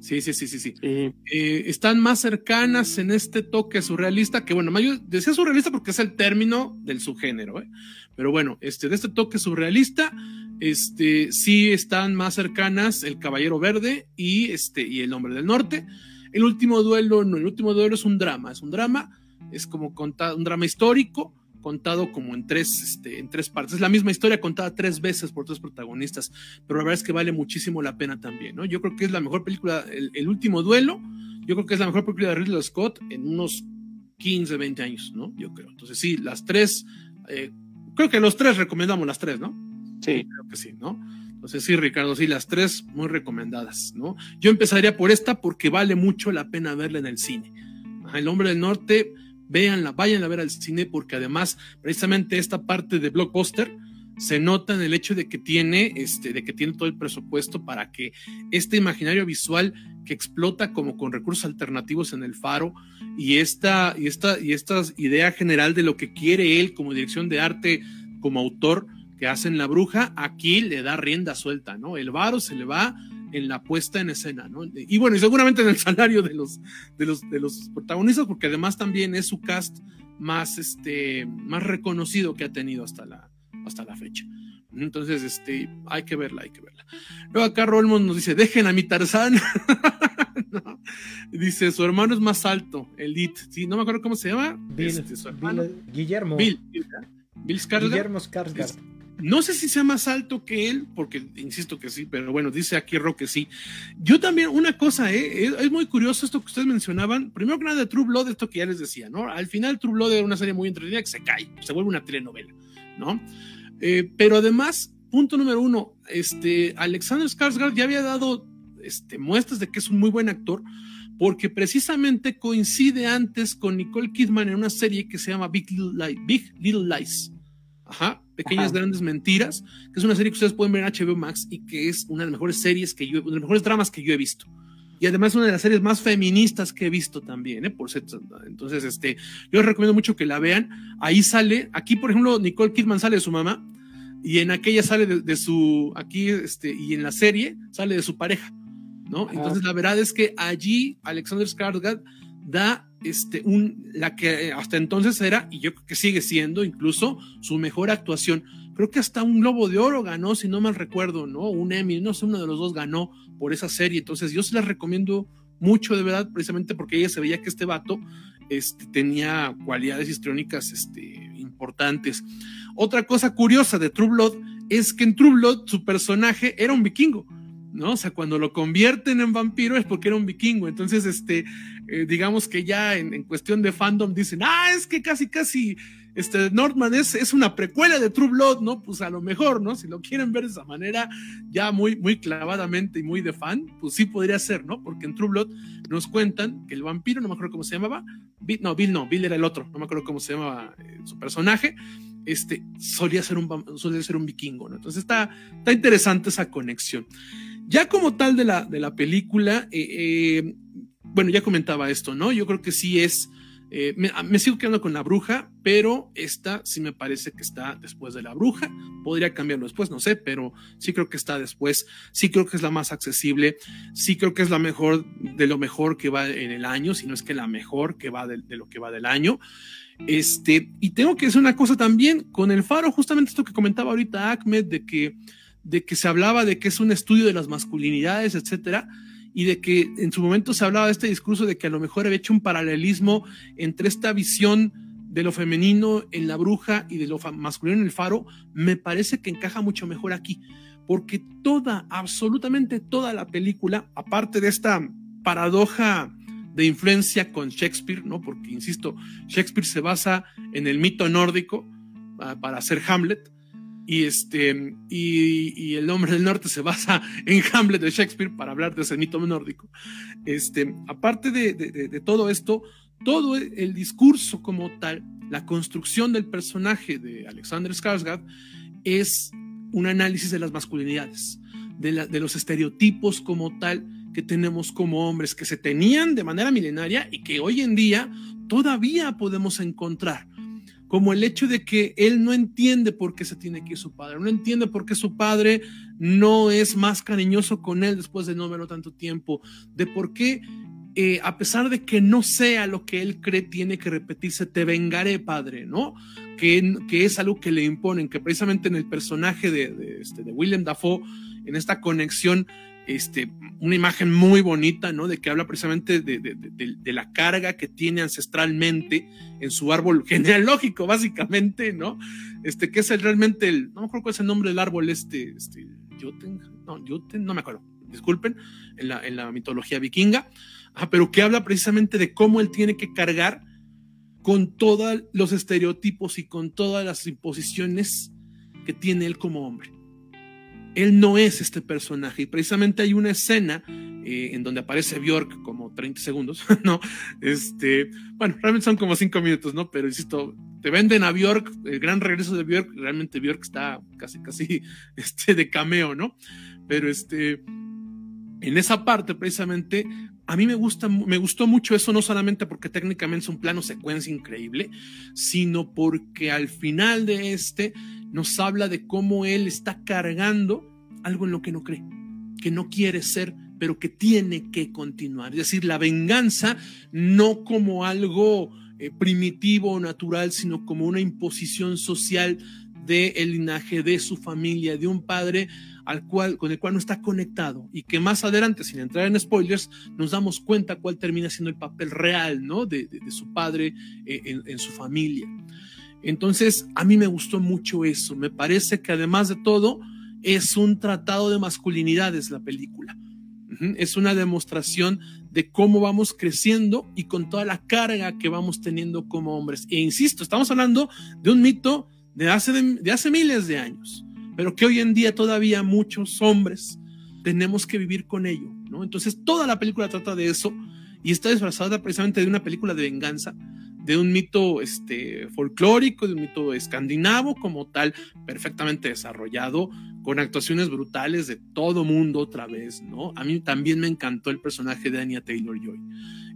Speaker 2: Sí, sí, sí, sí, sí. Eh, están más cercanas en este toque surrealista, que bueno, yo decía surrealista porque es el término del subgénero, ¿eh? pero bueno, este, de este toque surrealista, este, sí están más cercanas el Caballero Verde y, este, y el Hombre del Norte. El último duelo, no, el último duelo es un drama, es un drama, es como contado, un drama histórico, contado como en tres, este, en tres partes. Es la misma historia contada tres veces por tres protagonistas, pero la verdad es que vale muchísimo la pena también, ¿no? Yo creo que es la mejor película, el, último duelo, yo creo que es la mejor película de Ridley Scott en unos 15, 20 años, ¿no? Yo creo. Entonces sí, las tres, eh, creo que los tres recomendamos las tres, ¿no?
Speaker 3: Sí.
Speaker 2: Creo que sí, ¿no? Entonces sí, Ricardo, sí, las tres muy recomendadas, ¿no? Yo empezaría por esta porque vale mucho la pena verla en el cine. El hombre del norte véanla, vayan a ver al cine porque además precisamente esta parte de blockbuster se nota en el hecho de que tiene este de que tiene todo el presupuesto para que este imaginario visual que explota como con recursos alternativos en el faro y esta y esta y esta idea general de lo que quiere él como dirección de arte como autor que hace en la bruja aquí le da rienda suelta, ¿no? El varo se le va en la puesta en escena, ¿no? Y bueno, y seguramente en el salario de los, de los, de los protagonistas, porque además también es su cast más, este, más reconocido que ha tenido hasta la, hasta la fecha. Entonces, este, hay que verla, hay que verla. Luego acá Rolmond nos dice, dejen a mi Tarzán. Dice, su hermano es más alto, Elite. Sí, no me acuerdo cómo se llama.
Speaker 1: Bill, este, Guillermo.
Speaker 2: Bill, Bill,
Speaker 1: Guillermo Skarsgård.
Speaker 2: No sé si sea más alto que él, porque insisto que sí, pero bueno, dice aquí Roque sí. Yo también, una cosa, ¿eh? es, muy curioso esto que ustedes mencionaban. Primero que nada, de True Blood, esto que ya les decía, ¿no? Al final, True Blood era una serie muy entretenida que se cae, se vuelve una telenovela, ¿no? Eh, pero además, punto número uno, este, Alexander Skarsgård ya había dado este, muestras de que es un muy buen actor, porque precisamente coincide antes con Nicole Kidman en una serie que se llama Big Big Little Lies. Ajá, Pequeñas Grandes Mentiras, que es una serie que ustedes pueden ver en HBO Max y que es una de las mejores series que yo, de las mejores dramas que yo he visto. Y además una de las series más feministas que he visto también, ¿eh? Por entonces, este, yo les recomiendo mucho que la vean. Ahí sale, aquí por ejemplo, Nicole Kidman sale de su mamá y en aquella sale de, su, aquí, este, y en la serie sale de su pareja, ¿no? Entonces la verdad es que allí Alexander Skarsgård da este, un, la que hasta entonces era, y yo creo que sigue siendo incluso, su mejor actuación. Creo que hasta un Globo de Oro ganó, si no mal recuerdo, ¿no? Un Emmy, no sé, uno de los dos ganó por esa serie. Entonces, yo se la recomiendo mucho, de verdad, precisamente porque ella se veía que este vato este, tenía cualidades histriónicas este, importantes. Otra cosa curiosa de True Blood es que en True Blood su personaje era un vikingo. ¿No? O sea, cuando lo convierten en vampiro es porque era un vikingo. Entonces, este, eh, digamos que ya en, cuestión de fandom dicen, ah, es que casi, casi, este, Northman es, es una precuela de True Blood, ¿no? Pues a lo mejor, ¿no? Si lo quieren ver de esa manera, ya muy, muy clavadamente y muy de fan, pues sí podría ser, ¿no? Porque en True Blood nos cuentan que el vampiro, no me acuerdo cómo se llamaba, Bill, no, Bill no, Bill era el otro, no me acuerdo cómo se llamaba eh, su personaje, este, solía ser un, solía ser un vikingo, ¿no? Entonces está, está interesante esa conexión. Ya como tal de la, de la película, eh, eh, bueno, ya comentaba esto, ¿no? Yo creo que sí es, eh, me, sigo quedando con la bruja, pero esta sí me parece que está después de la bruja. Podría cambiarlo después, no sé, pero sí creo que está después. Sí creo que es la más accesible. Sí creo que es la mejor de lo mejor que va en el año, si no es que la mejor que va de, de lo que va del año. Este, y tengo que decir una cosa también con el faro, justamente esto que comentaba ahorita Ahmed, de que, de que se hablaba de que es un estudio de las masculinidades, etcétera y de que en su momento se hablaba de este discurso de que a lo mejor había hecho un paralelismo entre esta visión de lo femenino en la bruja y de lo masculino en el faro, me parece que encaja mucho mejor aquí, porque toda, absolutamente toda la película, aparte de esta paradoja de influencia con Shakespeare, ¿no? Porque, insisto, Shakespeare se basa en el mito nórdico uh, para hacer Hamlet, y, este, y, El hombre del norte se basa en Hamlet de Shakespeare para hablar de ese mito nórdico. Este, aparte de, todo esto, todo el discurso como tal, la construcción del personaje de Alexander Skarsgård es un análisis de las masculinidades, de, los estereotipos como tal que tenemos como hombres, que se tenían de manera milenaria y que hoy en día todavía podemos encontrar como el hecho de que él no entiende por qué se tiene que ir su padre, no entiende por qué su padre no es más cariñoso con él después de no verlo tanto tiempo, de por qué, eh, a pesar de que no sea lo que él cree, tiene que repetirse, te vengaré, padre, ¿no? Que, que es algo que le imponen, que precisamente en el personaje de, de, este, de William Dafoe, en esta conexión, este, una imagen muy bonita, ¿no? De que habla precisamente de, la carga que tiene ancestralmente en su árbol genealógico, básicamente, ¿no? Este, que es el, realmente el, no me acuerdo cuál es el nombre del árbol, este, este, Joten, no, Joten, no me acuerdo, disculpen, en la, en la mitología vikinga, ah, pero que habla precisamente de cómo él tiene que cargar con todos los estereotipos y con todas las imposiciones que tiene él como hombre él no es este personaje. Y precisamente hay una escena eh, en donde aparece Bjork como 30 segundos, ¿no? Este, bueno, realmente son como 5 minutos, ¿no? Pero insisto, te venden a Bjork, el gran regreso de Bjork, realmente Bjork está casi, casi, este, de cameo, ¿no? Pero este, en esa parte precisamente, a mí me gusta, me gustó mucho eso, no solamente porque técnicamente es un plano secuencia increíble, sino porque al final de este nos habla de cómo él está cargando algo en lo que no cree, que no quiere ser, pero que tiene que continuar. Es decir, la venganza no como algo eh, primitivo o natural, sino como una imposición social del el linaje de su familia, de un padre al cual, con el cual no está conectado y que más adelante, sin entrar en spoilers, nos damos cuenta cuál termina siendo el papel real ¿no? de, de, de su padre eh, en su familia. Entonces, a mí me gustó mucho eso. Me parece que además de todo, es un tratado de masculinidades la película. Es una demostración de cómo vamos creciendo y con toda la carga que vamos teniendo como hombres. E insisto, estamos hablando de un mito de hace, de, hace miles de años, pero que hoy en día todavía muchos hombres tenemos que vivir con ello. Entonces, toda la película trata de eso y está disfrazada precisamente de una película de venganza de un mito este, folclórico, de un mito escandinavo como tal, perfectamente desarrollado, con actuaciones brutales de todo mundo otra vez, ¿no? A mí también me encantó el personaje de Anya Taylor-Joy.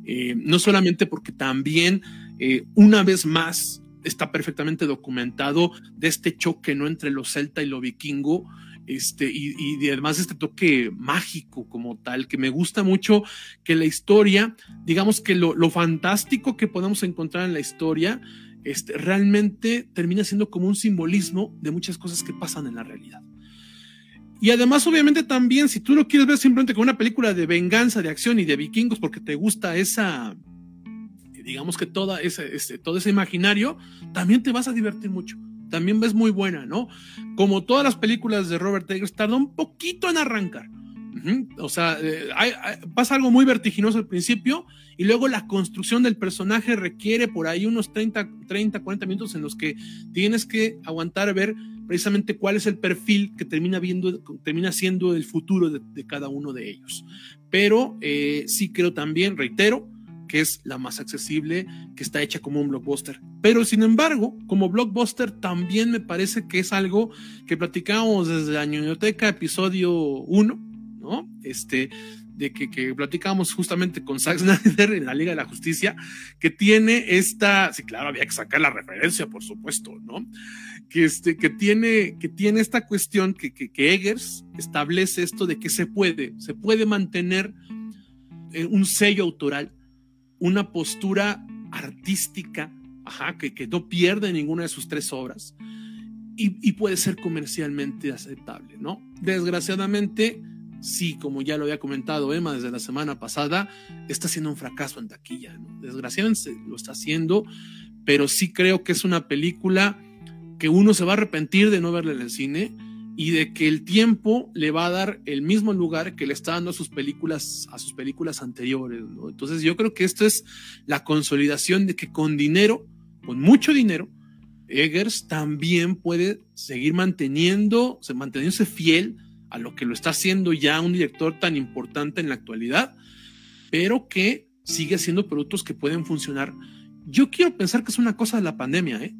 Speaker 2: Eh, no solamente porque también, eh, una vez más, está perfectamente documentado de este choque, ¿no? Entre lo celta y lo vikingo, este, y, y, además este toque mágico como tal, que me gusta mucho que la historia, digamos que lo, lo fantástico que podemos encontrar en la historia, este, realmente termina siendo como un simbolismo de muchas cosas que pasan en la realidad. Y además, obviamente, también, si tú lo quieres ver simplemente como una película de venganza, de acción y de vikingos, porque te gusta esa, digamos que toda ese, ese, todo ese imaginario, también te vas a divertir mucho también ves muy buena, ¿no? Como todas las películas de Robert Eggers, tarda un poquito en arrancar. O sea, eh, pasa algo muy vertiginoso al principio y luego la construcción del personaje requiere por ahí unos 30, 30, 40 minutos en los que tienes que aguantar ver precisamente cuál es el perfil que termina viendo, termina siendo el futuro de, de cada uno de ellos. Pero eh, sí creo también, reitero, que es la más accesible, que está hecha como un blockbuster. Pero sin embargo, como blockbuster también me parece que es algo que platicamos desde la biblioteca episodio 1, ¿no? Este, de que, que platicamos justamente con Zack Snyder en la Liga de la Justicia, que tiene esta, sí, claro, había que sacar la referencia, por supuesto, ¿no? Que, este, que, tiene, que tiene esta cuestión que, que, que Eggers establece esto de que se puede, se puede mantener eh, un sello autoral, una postura artística, que no pierde ninguna de sus tres obras y, y puede ser comercialmente aceptable, ¿no? Desgraciadamente, sí, como ya lo había comentado Emma desde la semana pasada, está siendo un fracaso en taquilla. ¿no? Desgraciadamente lo está haciendo, pero sí creo que es una película que uno se va a arrepentir de no verla en el cine y de que el tiempo le va a dar el mismo lugar que le está dando a sus películas, a sus películas anteriores. ¿no? Entonces yo creo que esto es la consolidación de que con dinero, con mucho dinero, Eggers también puede seguir manteniendo, manteniéndose fiel a lo que lo está haciendo ya un director tan importante en la actualidad, pero que sigue haciendo productos que pueden funcionar. Yo quiero pensar que es una cosa de la pandemia, ¿eh?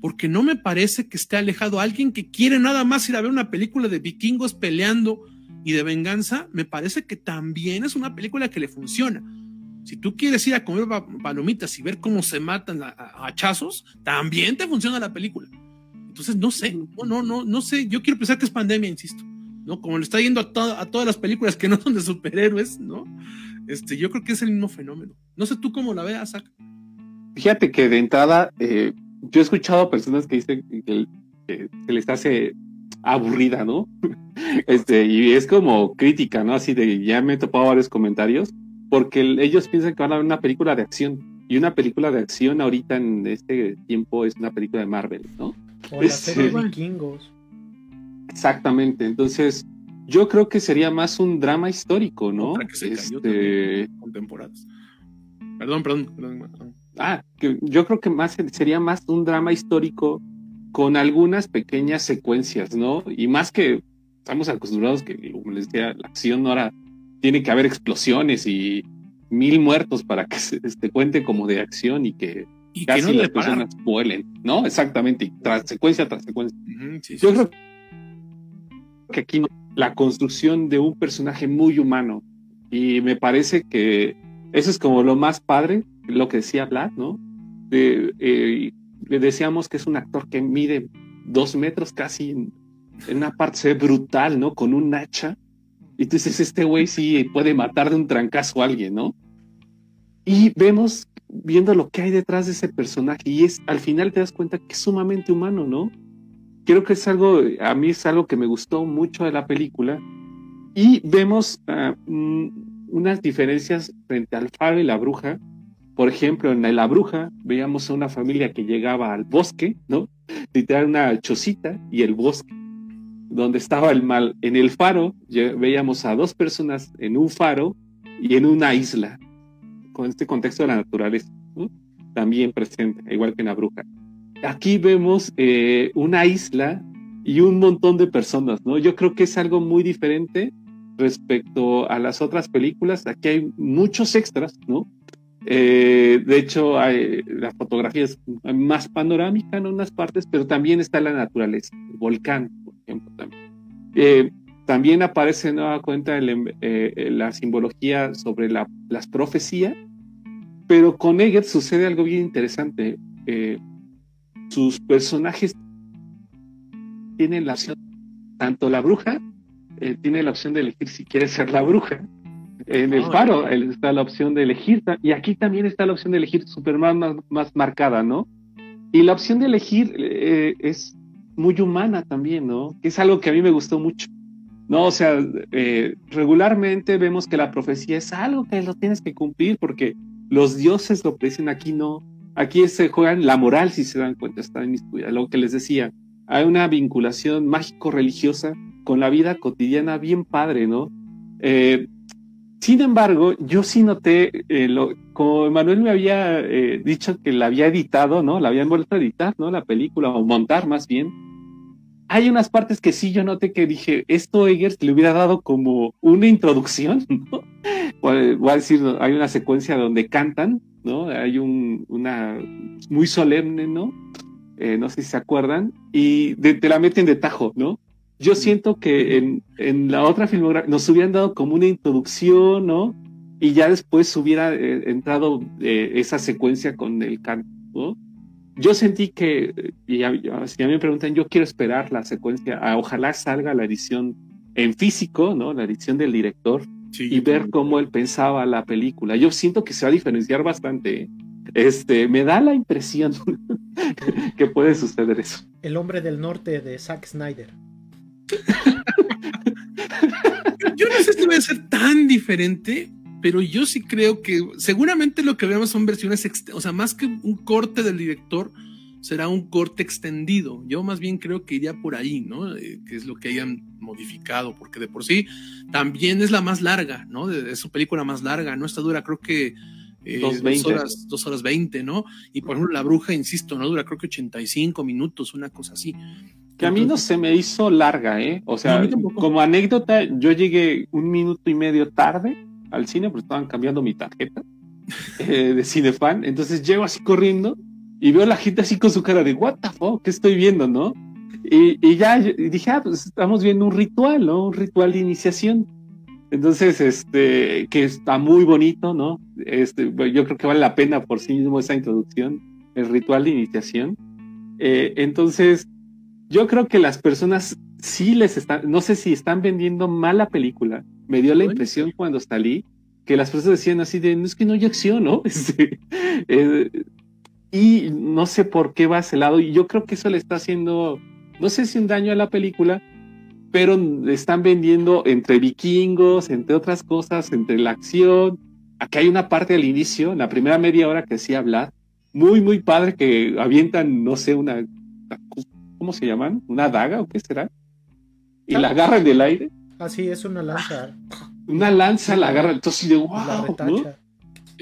Speaker 2: Porque no me parece que esté alejado alguien que quiere nada más ir a ver una película de vikingos peleando y de venganza, me parece que también es una película que le funciona. Si tú quieres ir a comer palomitas y ver cómo se matan a, hachazos, también te funciona la película. Entonces, no sé, no, no, no, no sé. Yo quiero pensar que es pandemia, insisto. ¿no? Como le está yendo a, a, todas las películas que no son de superhéroes, ¿no? Este, yo creo que es el mismo fenómeno. No sé tú cómo la veas, Zach.
Speaker 3: Fíjate que de entrada, eh, yo he escuchado a personas que dicen que, que, se les hace aburrida, ¿no? este, y es como crítica, ¿no? Así de, ya me he topado varios comentarios, porque ellos piensan que van a ver una película de acción. Y una película de acción ahorita en este tiempo es una película de Marvel, ¿no?
Speaker 1: O la serie de vikingos.
Speaker 3: Exactamente, entonces yo creo que sería más un drama histórico, ¿no?
Speaker 2: Otra que se cayó este... con temporadas. Perdón, perdón, perdón.
Speaker 3: Ah, que yo creo que más sería más un drama histórico con algunas pequeñas secuencias, ¿no? Y más que estamos acostumbrados que, como les decía, la acción ahora tiene que haber explosiones y mil muertos para que se este, cuente como de acción y que
Speaker 2: y
Speaker 3: casi
Speaker 2: que no
Speaker 3: las personas vuelen, ¿no? Exactamente, y tras secuencia tras secuencia.
Speaker 2: Uh -huh, sí,
Speaker 3: yo
Speaker 2: sí,
Speaker 3: creo que aquí la construcción de un personaje muy humano y me parece que eso es como lo más padre, lo que decía Vlad, ¿no? Eh, le decíamos que es un actor que mide dos metros casi en, una parte brutal, ¿no? Con un hacha. Y tú dices, este güey sí puede matar de un trancazo a alguien, ¿no? Y vemos, viendo lo que hay detrás de ese personaje, y es, al final te das cuenta que es sumamente humano, ¿no? Creo que es algo, a mí es algo que me gustó mucho de la película. Y vemos uh, unas diferencias frente al faro y la bruja. Por ejemplo, en La Bruja veíamos a una familia que llegaba al bosque, ¿no? Literal una chocita y el bosque, donde estaba el mal. En el faro veíamos a dos personas en un faro y en una isla, con este contexto de la naturaleza, ¿no? También presente, igual que en La Bruja. Aquí vemos eh, una isla y un montón de personas, ¿no? Yo creo que es algo muy diferente respecto a las otras películas. Aquí hay muchos extras, ¿no? Eh, de hecho, la fotografía es más panorámica en unas partes, pero también está la naturaleza, el volcán, por ejemplo. También, eh, también aparece nueva cuenta el, eh, la simbología sobre la, las profecías, pero con Eggers sucede algo bien interesante. Eh, sus personajes tienen la opción, tanto la bruja eh, tiene la opción de elegir si quiere ser la bruja, en el faro está la opción de elegir, y aquí también está la opción de elegir Superman más, más marcada, ¿no? Y la opción de elegir eh, es muy humana también, ¿no? Que es algo que a mí me gustó mucho. No, o sea, eh, regularmente vemos que la profecía es algo que lo tienes que cumplir porque los dioses lo dicen aquí no. Aquí se juegan la moral, si se dan cuenta, está en mis Lo que les decía, hay una vinculación mágico-religiosa con la vida cotidiana bien padre, ¿no? Eh, sin embargo, yo sí noté, eh, lo, como Manuel me había eh, dicho que la había editado, ¿no? La habían vuelto a editar, ¿no? La película, o montar más bien. Hay unas partes que sí yo noté que dije, esto Eggers le hubiera dado como una introducción, ¿no? Voy a decir, hay una secuencia donde cantan, ¿no? Hay un, una muy solemne, ¿no? Eh, no sé si se acuerdan, y te la meten de tajo, ¿no? Yo siento que en, en la otra filmografía nos hubieran dado como una introducción, ¿no? Y ya después hubiera eh, entrado eh, esa secuencia con el canto, ¿no? Yo sentí que, y a, si a mí me preguntan, yo quiero esperar la secuencia, a, ojalá salga la edición en físico, ¿no? La edición del director, y ver cómo él pensaba la película. Yo siento que se va a diferenciar bastante. ¿eh? Este, me da la impresión que puede suceder eso.
Speaker 1: El hombre del norte de Zack Snyder.
Speaker 2: Yo no sé si va a ser tan diferente, pero yo sí creo que seguramente lo que veamos son versiones, o sea, más que un corte del director, será un corte extendido. Yo más bien creo que iría por ahí, ¿no? Eh, que es lo que hayan modificado, porque de por sí también es la más larga, ¿no? Es su película más larga, no está dura, creo que eh, dos, horas, dos horas veinte, ¿no? Y por ejemplo, La Bruja, insisto, no dura creo que 85 minutos, una cosa así.
Speaker 3: Que a mí no se me hizo larga, ¿eh? O sea, como anécdota, yo llegué un minuto y medio tarde al cine porque estaban cambiando mi tarjeta eh, de cinefan. Entonces llego así corriendo y veo a la gente así con su cara de, ¿What the fuck? ¿Qué estoy viendo, no? Y, y ya dije, ah, pues estamos viendo un ritual, ¿no? Un ritual de iniciación. Entonces, este, que está muy bonito, ¿no? Este, yo creo que vale la pena por sí mismo esa introducción, el ritual de iniciación. Eh, entonces, yo creo que las personas sí les están, no sé si están vendiendo mal la película. Me dio la impresión cuando salí que las personas decían así de, no es que no hay acción, ¿no? Este, eh, y no sé por qué va a ese lado. Y yo creo que eso le está haciendo, no sé si un daño a la película, pero están vendiendo entre vikingos, entre otras cosas, entre la acción. Aquí hay una parte al inicio, en la primera media hora que sí hablar, muy, muy padre, que avientan, no sé, una ¿cómo se llaman? ¿Una daga o qué será? Y la agarran del aire.
Speaker 1: Ah, sí, es una lanza.
Speaker 3: Una lanza la agarra, entonces de wow, ¿no?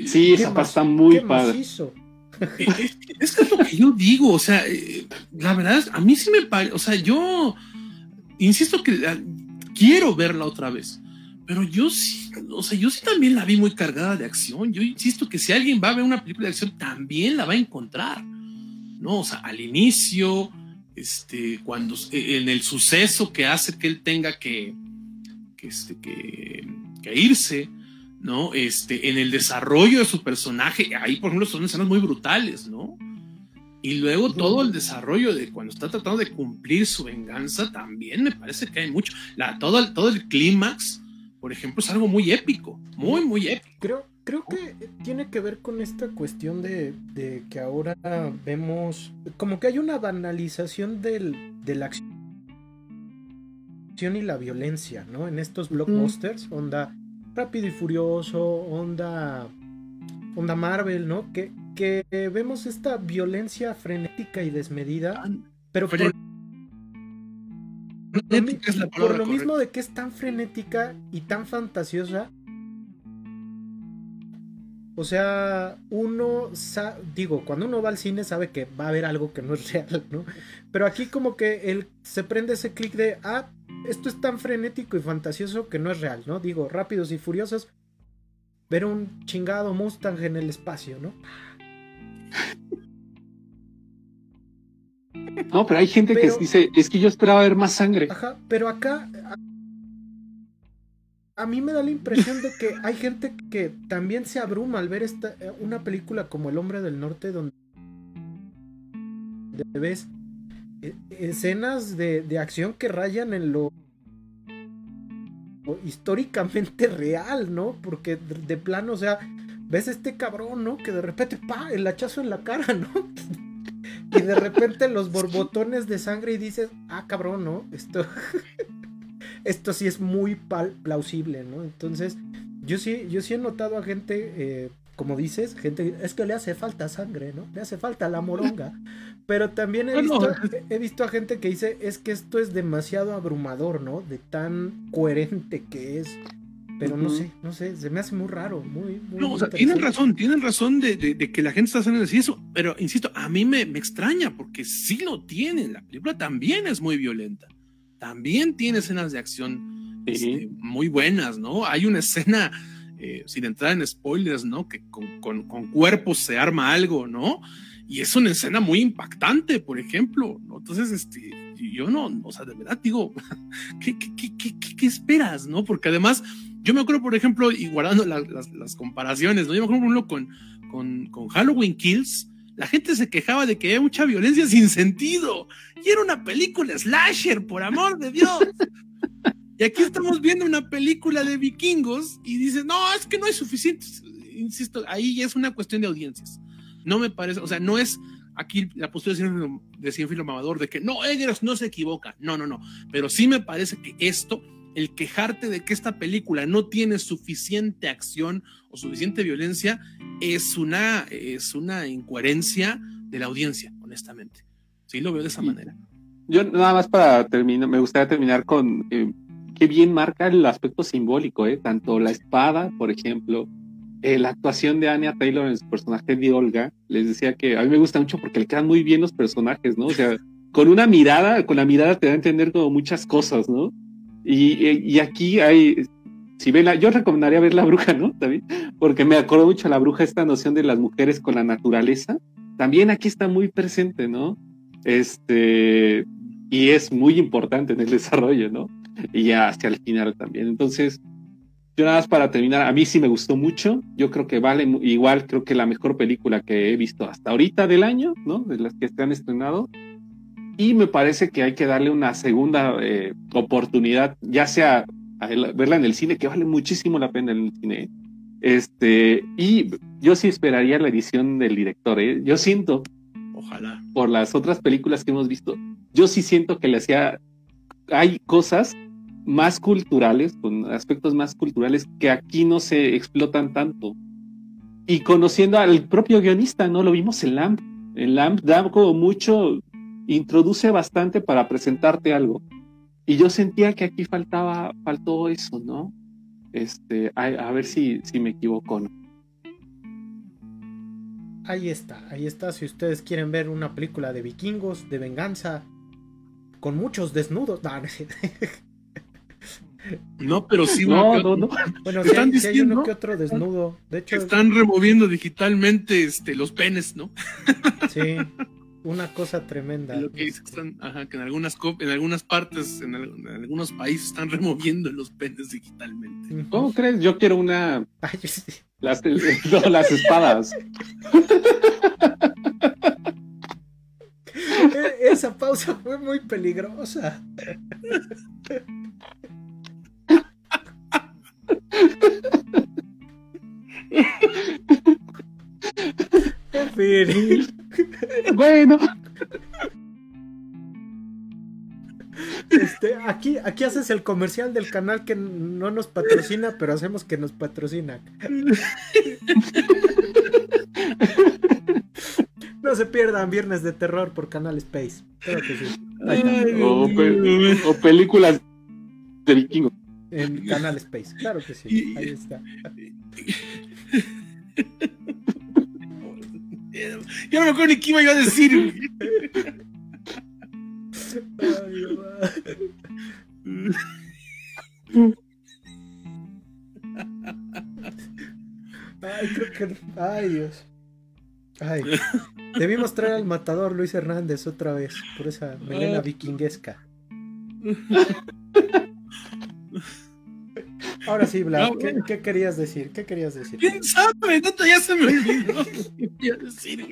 Speaker 3: Sí, esa parte está muy padre.
Speaker 2: es, es, que es lo que yo digo, o sea, eh, la verdad, a mí sí me parece, o sea, yo insisto que ah, quiero verla otra vez, pero yo sí, o sea, yo sí también la vi muy cargada de acción. Yo insisto que si alguien va a ver una película de acción, también la va a encontrar, ¿no? O sea, al inicio, este, cuando e, en el suceso que hace que él tenga que, que, este, que, irse, ¿no? Este, en el desarrollo de su personaje, ahí por ejemplo son escenas muy brutales, ¿no? Y luego todo el desarrollo de cuando está tratando de cumplir su venganza, también me parece que hay mucho. La, todo, todo el clímax, por ejemplo, es algo muy épico, muy, muy épico.
Speaker 1: Creo, creo que tiene que ver con esta cuestión de, que ahora vemos como que hay una banalización del, de la acción y la violencia, ¿no? En estos blockbusters, onda Rápido y Furioso, onda, onda Marvel, ¿no? Que, que vemos esta violencia frenética y desmedida, pero por, por lo mismo de que es tan frenética y tan fantasiosa, o sea, uno, digo, cuando uno va al cine sabe que va a haber algo que no es real, ¿no? Pero aquí como que él se prende ese clic de, ah, esto es tan frenético y fantasioso que no es real, ¿no? Digo, rápidos y furiosos, ver un chingado Mustang en el espacio, ¿no?
Speaker 3: No, pero hay gente que dice, es que yo esperaba ver más sangre.
Speaker 1: Ajá, pero acá a mí me da la impresión de que hay gente que también se abruma al ver esta, eh, una película como El Hombre del Norte donde ves eh, escenas de, acción que rayan en lo históricamente real, ¿no? Porque de, plano, o sea, ves este cabrón, ¿no? Que de repente, pa, el hachazo en la cara, ¿no? y de repente los borbotones de sangre y dices, ah, cabrón, ¿no? Esto esto sí es muy plausible, ¿no? Entonces, yo sí, yo sí he notado a gente, eh, como dices, gente, es que le hace falta sangre, ¿no? Le hace falta la moronga. Pero también he visto, he visto a gente que dice, es que esto es demasiado abrumador, ¿no? De tan coherente que es. Pero no sé, no sé, se me hace muy raro, muy...
Speaker 2: no, o sea, tienen razón, tienen razón de, que la gente está haciendo así eso, pero insisto, a mí me, me extraña porque sí lo tienen, la película también es muy violenta también tiene escenas de acción este, muy buenas, ¿no? Hay una escena, eh, sin entrar en spoilers, ¿no? Que con, cuerpos se arma algo, ¿no? Y es una escena muy impactante, por ejemplo, ¿no? Entonces, este, yo no, o sea, de verdad digo, ¿qué, qué, qué, qué esperas, no? Porque además, yo me acuerdo, por ejemplo, y guardando las, las, comparaciones, ¿no? Yo me acuerdo, por ejemplo, con, con, con Halloween Kills, la gente se quejaba de que había mucha violencia sin sentido. Y era una película slasher, por amor de Dios. Y aquí estamos viendo una película de vikingos y dices, no, es que no hay suficiente. Insisto, ahí ya es una cuestión de audiencias. No me parece, o sea, no es aquí la postura de Cienfilo Mamador de que no, Eggers no se equivoca. No, no, no. Pero sí me parece que esto, el quejarte de que esta película no tiene suficiente acción o suficiente violencia, es una, es una incoherencia de la audiencia, honestamente. Sí, lo veo de esa manera.
Speaker 3: Yo nada más para terminar, me gustaría terminar con eh, qué bien marca el aspecto simbólico, ¿eh? tanto la espada, por ejemplo, eh, la actuación de Anya Taylor en su personaje de Olga, les decía que a mí me gusta mucho porque le quedan muy bien los personajes, ¿no? O sea, con una mirada, con la mirada te da a entender como muchas cosas, ¿no? Y, y aquí hay, si ven la, yo recomendaría ver La Bruja, ¿no? También, porque me acuerdo mucho La Bruja, esta noción de las mujeres con la naturaleza, también aquí está muy presente, ¿no? Este, y es muy importante en el desarrollo, ¿no? Y ya hacia el final también. Entonces, yo nada más para terminar, a mí sí me gustó mucho. Yo creo que vale igual, creo que la mejor película que he visto hasta ahorita del año, ¿no? De las que se han estrenado. Y me parece que hay que darle una segunda eh, oportunidad, ya sea a verla en el cine, que vale muchísimo la pena en el cine. Este, y yo sí esperaría la edición del director. ¿eh? Yo siento,
Speaker 2: ojalá,
Speaker 3: por las otras películas que hemos visto, yo sí siento que le hacía, hay cosas más culturales, con aspectos más culturales que aquí no se explotan tanto. Y conociendo al propio guionista, ¿no? Lo vimos en LAMP. En LAMP da como mucho, introduce bastante para presentarte algo. Y yo sentía que aquí faltaba, faltó eso, ¿no? Este, a, ver si, si me equivoco, ¿no?
Speaker 1: Ahí está, ahí está. Si ustedes quieren ver una película de vikingos, de venganza, con muchos desnudos. No, no,
Speaker 2: no, pero sí,
Speaker 1: no, no, no. Bueno, están diciendo, que otro desnudo. De hecho,
Speaker 2: están removiendo digitalmente este, los penes, ¿no?
Speaker 1: Sí, una cosa tremenda.
Speaker 2: Lo que, están, ajá, que en algunas en algunas partes, en, algunos países están removiendo los penes digitalmente.
Speaker 3: ¿Cómo crees? Yo quiero una. las, no, las espadas.
Speaker 1: E, esa pausa fue muy peligrosa. En fin.
Speaker 3: Bueno.
Speaker 1: Este, aquí, aquí haces el comercial del canal que no nos patrocina, pero hacemos que nos patrocina. No se pierdan Viernes de Terror por Canal Space. Creo que sí.
Speaker 3: o, películas de vikingos.
Speaker 1: En Canal Space, claro que sí. Ahí está.
Speaker 2: Yo no me acuerdo ni qué iba a decir.
Speaker 1: Ay, creo que. Ay, Dios. Ay. Debimos traer al matador Luis Hernández otra vez por esa melena vikinguesca. Ahora sí, Vlad, ¿qué, querías decir? ¿Qué querías decir?
Speaker 2: ¿Quién sabe? No ya se me olvidó. ¿Qué decir?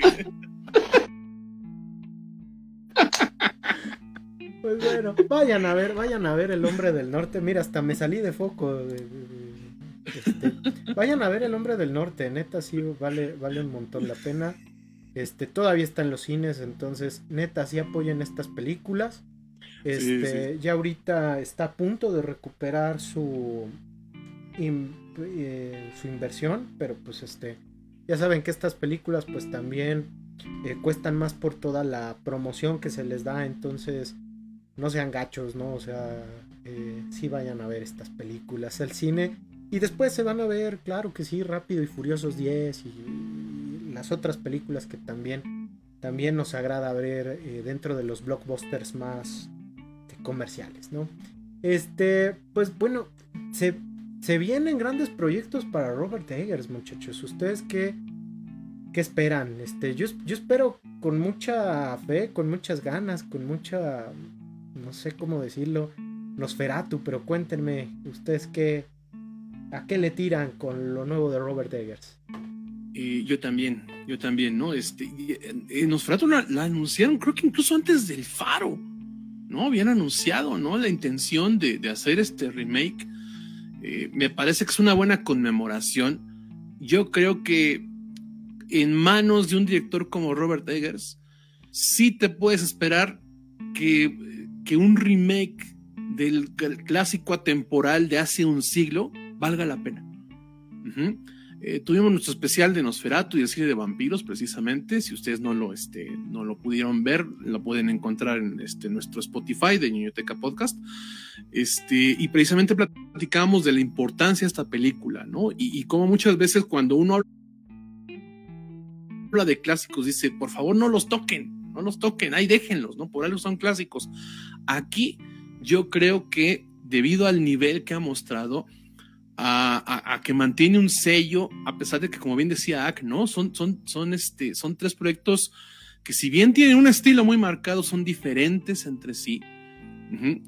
Speaker 1: Pues bueno, vayan a ver, vayan a ver El Hombre del Norte. Mira, hasta me salí de foco. Este, vayan a ver El Hombre del Norte, neta, sí, vale, vale un montón la pena. Este, todavía está en los cines, entonces, neta, sí apoyen estas películas. Este, ya ahorita está a punto de recuperar su eh, su inversión, pero pues este, ya saben que estas películas pues también eh, cuestan más por toda la promoción que se les da, entonces no sean gachos, ¿no? O sea, eh, sí vayan a ver estas películas al cine y después se van a ver, claro que sí, Rápido y Furiosos 10 y, las otras películas que también, también nos agrada ver dentro de los blockbusters más comerciales, ¿no? Este, pues bueno, se, se vienen grandes proyectos para Robert Eggers, muchachos. ¿Ustedes qué, qué esperan? Este, yo, yo espero con mucha fe, con muchas ganas, con mucha no sé cómo decirlo, Nosferatu, pero cuéntenme ustedes qué, a qué le tiran con lo nuevo de Robert Eggers.
Speaker 2: Eh, yo también, yo también, ¿no? Este, eh, Nosferatu la, anunciaron, creo que incluso antes del Faro, ¿no? Habían anunciado, ¿no? La intención de, hacer este remake. Eh, me parece que es una buena conmemoración. Yo creo que en manos de un director como Robert Eggers, sí te puedes esperar que, que un remake del clásico atemporal de hace un siglo valga la pena. Eh, tuvimos nuestro especial de Nosferatu y el cine de vampiros, precisamente. Si ustedes no lo, este, no lo pudieron ver, lo pueden encontrar en este, nuestro Spotify de Niñoteca Podcast. Este, y precisamente platicamos de la importancia de esta película, ¿no? Y, y como muchas veces cuando uno habla de clásicos, dice, por favor, no los toquen, no los toquen, ahí déjenlos, ¿no? Por algo son clásicos. Aquí yo creo que debido al nivel que ha mostrado, a, que mantiene un sello, a pesar de que, como bien decía Ak, ¿no? Son, son, son, este, son tres proyectos que si bien tienen un estilo muy marcado, son diferentes entre sí.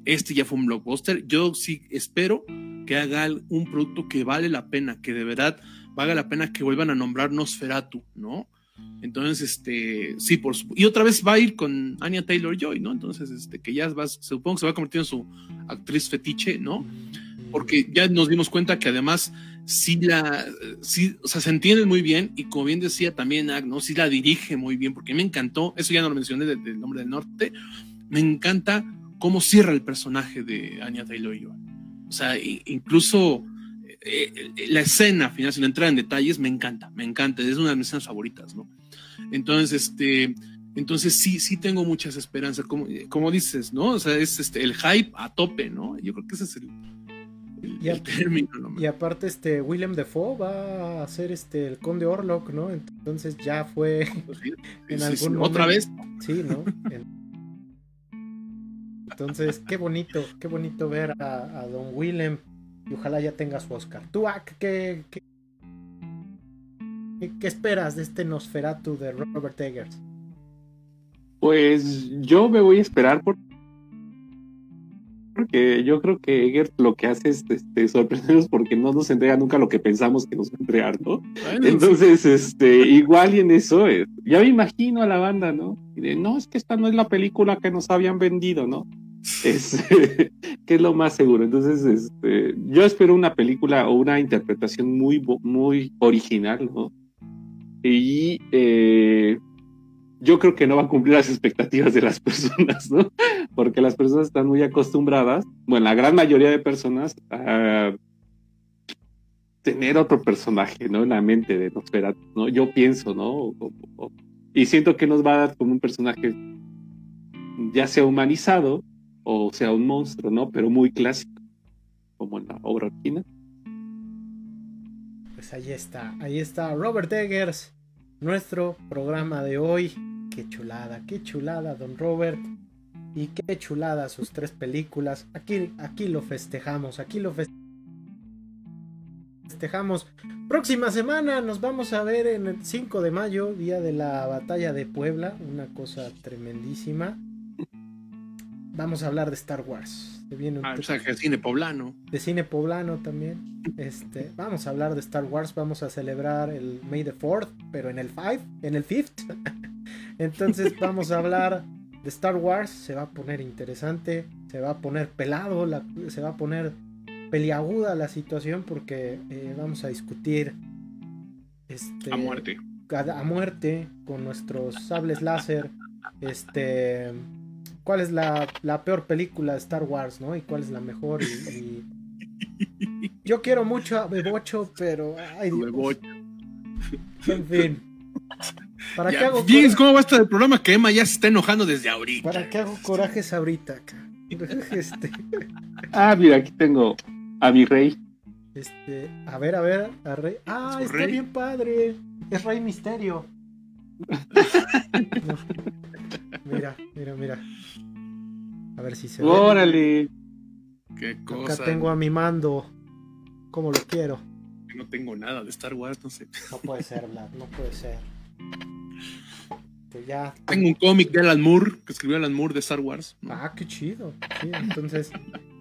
Speaker 2: Este ya fue un blockbuster. Yo sí espero que haga un producto que vale la pena, que de verdad valga la pena que vuelvan a nombrar Nosferatu, ¿no? Entonces, este, sí, por y otra vez va a ir con Anya Taylor Joy, ¿no? Entonces, este, que ya va, supongo que se va a convertir en su actriz fetiche, ¿no? Porque ya nos dimos cuenta que además sí la, sí, o sea, se entienden muy bien y como bien decía también ¿no? Sí la dirige muy bien, porque me encantó, eso ya no lo mencioné del, nombre del norte, me encanta cómo cierra el personaje de Anya Taylor-Joy. O sea, incluso eh, eh, la escena final, sin entrar en detalles, me encanta, me encanta, es una de mis escenas favoritas, ¿no? Entonces, este, entonces sí, sí tengo muchas esperanzas, como, como dices, ¿no? O sea, es este, el hype a tope, ¿no? Yo creo que ese es el,
Speaker 1: y, aparte, este, Willem Dafoe va a ser este, el conde Orlok, ¿no? Entonces ya fue
Speaker 2: pues en algún ¿Otra vez?
Speaker 1: Sí, ¿no? Entonces, qué bonito, qué bonito ver a, Don Willem y ojalá ya tenga su Oscar. ¿Tú, qué, qué, qué esperas de este Nosferatu de Robert Eggers?
Speaker 3: Pues yo me voy a esperar por porque yo creo que Eger lo que hace es este, sorprendernos porque no nos entrega nunca lo que pensamos que nos va a entregar, ¿no? Entonces, este, igual y en eso, es, ya me imagino a la banda, ¿no? Y de, no, es que esta no es la película que nos habían vendido, ¿no? Es, que es lo más seguro. Entonces, este, yo espero una película o una interpretación muy, muy original, ¿no? Y eh, yo creo que no va a cumplir las expectativas de las personas, ¿no? Porque las personas están muy acostumbradas, bueno, la gran mayoría de personas, a tener otro personaje, ¿no? En la mente de Nosferatu, ¿no? Yo pienso, ¿no? y siento que nos va a dar como un personaje ya sea humanizado o sea un monstruo, ¿no? Pero muy clásico, como en la obra original.
Speaker 1: Pues ahí está, ahí está Robert Eggers, nuestro programa de hoy. Qué chulada, qué chulada, don Robert. Y qué chulada sus tres películas. Aquí, aquí lo festejamos, aquí lo festejamos. Próxima semana nos vamos a ver en el 5 de mayo, día de la batalla de Puebla. Una cosa tremendísima. Vamos a hablar de Star Wars.
Speaker 2: ah, o sea, de cine poblano.
Speaker 1: De cine poblano también. Este, vamos a hablar de Star Wars. Vamos a celebrar el May the 4th, pero en el 5, en el 5th. Entonces vamos a hablar de Star Wars. Se va a poner interesante. Se va a poner pelado. se va a poner peliaguda la situación porque eh, vamos a discutir este,
Speaker 2: a muerte.
Speaker 1: A, muerte con nuestros sables láser. Este. ¿Cuál es la, peor película de Star Wars, no? Y cuál es la mejor. Yo quiero mucho a Bebocho, pero. Ay, En fin.
Speaker 2: ¿Para qué hago ¿cómo va a estar el programa que Emma ya se está enojando desde ahorita?
Speaker 1: ¿Para qué hago corajes ahorita?
Speaker 3: Este... Ah, mira, aquí tengo a mi rey.
Speaker 1: Este, a ver, a ver, a rey. Ah, está bien padre. Es Rey Misterio. mira, mira, mira. A ver si se
Speaker 3: ve. Órale.
Speaker 2: Qué cosa.
Speaker 1: Acá tengo a mi mando. Como lo quiero.
Speaker 2: No tengo nada de Star Wars, no sé.
Speaker 1: No puede ser, Vlad, no puede ser. Ya.
Speaker 2: Tengo un cómic de Alan Moore, que escribió Alan Moore de Star Wars.
Speaker 1: Ah, qué chido. Sí, entonces,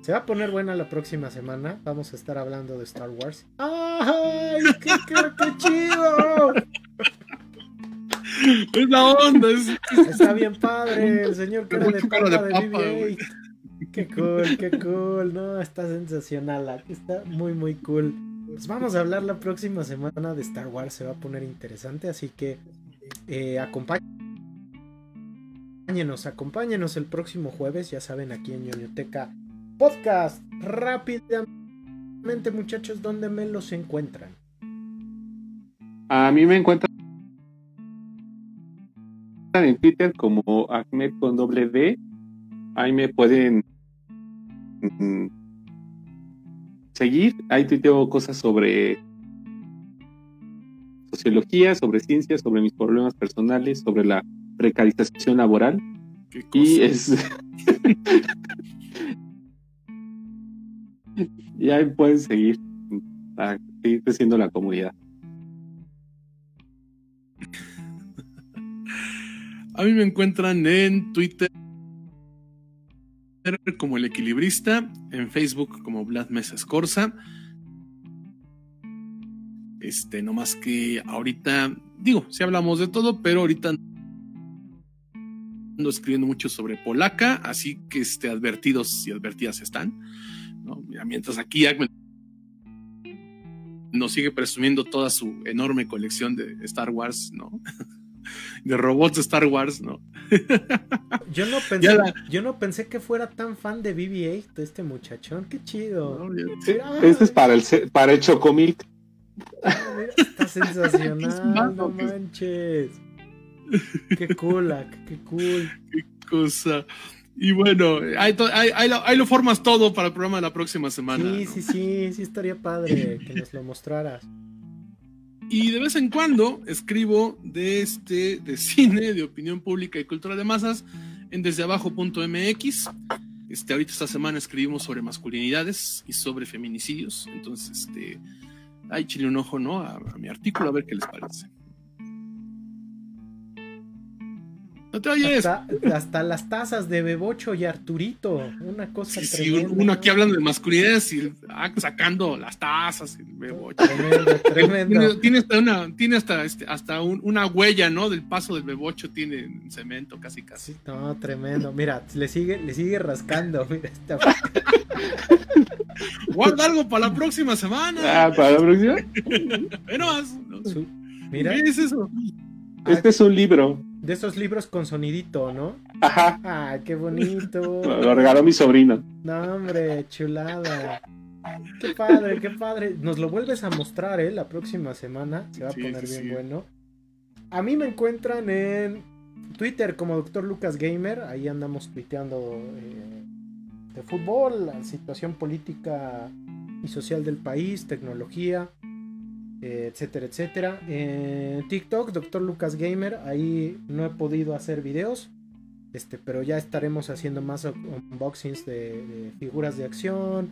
Speaker 1: se va a poner buena la próxima semana. Vamos a estar hablando de Star Wars. ¡Ay, qué, qué, qué chido!
Speaker 2: Es la onda. Es...
Speaker 1: Está bien padre, el señor que era de papa
Speaker 2: cara
Speaker 1: de,
Speaker 2: de papa,
Speaker 1: BB-8.
Speaker 2: güey.
Speaker 1: Qué cool, qué cool. No, está sensacional. Está muy, muy cool. Pues vamos a hablar la próxima semana de Star Wars. Se va a poner interesante, así que eh, acompáñenos, acompáñenos el próximo jueves. Ya saben, aquí en Ñoñoteca Podcast. Rápidamente, muchachos, ¿dónde me los encuentran?
Speaker 3: A mí me encuentran en Twitter como Ahmed con doble D. Ahí me pueden mm, seguir. Ahí tuiteo cosas sobre sociología, sobre ciencia, sobre mis problemas personales, sobre la precarización laboral.
Speaker 2: Qué
Speaker 3: Y es. y ahí pueden seguir para seguir creciendo la comunidad.
Speaker 2: A mí me encuentran en Twitter como El Equilibrista, en Facebook como Vlad Mesa Escorza. Este, no más que ahorita, digo, sí hablamos de todo, pero ahorita ando escribiendo mucho sobre Polaca, así que este, advertidos y advertidas están. mientras aquí Ahmed nos sigue presumiendo toda su enorme colección de Star Wars, ¿no? de robots de Star Wars, ¿no?
Speaker 1: Yo no pensé,
Speaker 2: la-
Speaker 1: yo no pensé que fuera tan fan de BB-8 este muchachón. Qué chido.
Speaker 3: Este es para el, para el Chocomilk.
Speaker 1: mira, está sensacional.
Speaker 2: Es
Speaker 1: no manches. Qué cool, ah, qué cool.
Speaker 2: cosa. Y bueno, ahí, ahí- ahí lo, ahí lo formas todo para el programa de la próxima semana.
Speaker 1: Sí,
Speaker 2: ¿no?
Speaker 1: sí, sí, sí estaría padre que nos lo mostraras.
Speaker 2: Y de vez en cuando escribo de este de cine, de opinión pública y cultura de masas en desdeabajo.mx. Este, ahorita esta semana escribimos sobre masculinidades y sobre feminicidios. Entonces, este, ahí chile un ojo, ¿no? A, a mi artículo a ver qué les parece. No te oyes.
Speaker 1: Hasta, hasta las tazas de Bebocho y Arturito. Una cosa
Speaker 2: Sí, sí,
Speaker 1: tremenda.
Speaker 2: uno aquí hablando de masculinidades y ah, sacando las tazas, el bebocho.
Speaker 1: Tremendo,
Speaker 2: Tiene,
Speaker 1: tremendo.
Speaker 2: tiene hasta una, tiene hasta, este, hasta un- una huella, ¿no? Del paso del bebocho, tiene en cemento, casi casi.
Speaker 1: Sí, no, tremendo. Mira, le sigue, le sigue rascando. Mira, esta-
Speaker 2: Guarda algo para la próxima semana.
Speaker 3: Ah, para la próxima.
Speaker 2: Ve nomás, ¿no?
Speaker 1: mira,
Speaker 2: ¿Qué es eso?
Speaker 3: Este es un libro.
Speaker 1: De esos libros con sonidito, ¿no?
Speaker 3: Ajá.
Speaker 1: Ay, qué bonito.
Speaker 3: Lo regaló mi sobrino.
Speaker 1: No, hombre, chulada. Qué padre, qué padre. Nos lo vuelves a mostrar, ¿eh? La próxima semana. Se va a
Speaker 2: Sí,
Speaker 1: poner
Speaker 2: sí,
Speaker 1: bien
Speaker 2: sí.
Speaker 1: bueno. A mí me encuentran en Twitter como Dr. Lucas Gamer. Ahí andamos tuiteando eh, de fútbol, la situación política y social del país, tecnología, eh, etcétera, etcétera. En TikTok, Dr. Lucas Gamer. Ahí no he podido hacer videos. Este, pero ya estaremos haciendo más un- unboxings de, figuras de acción,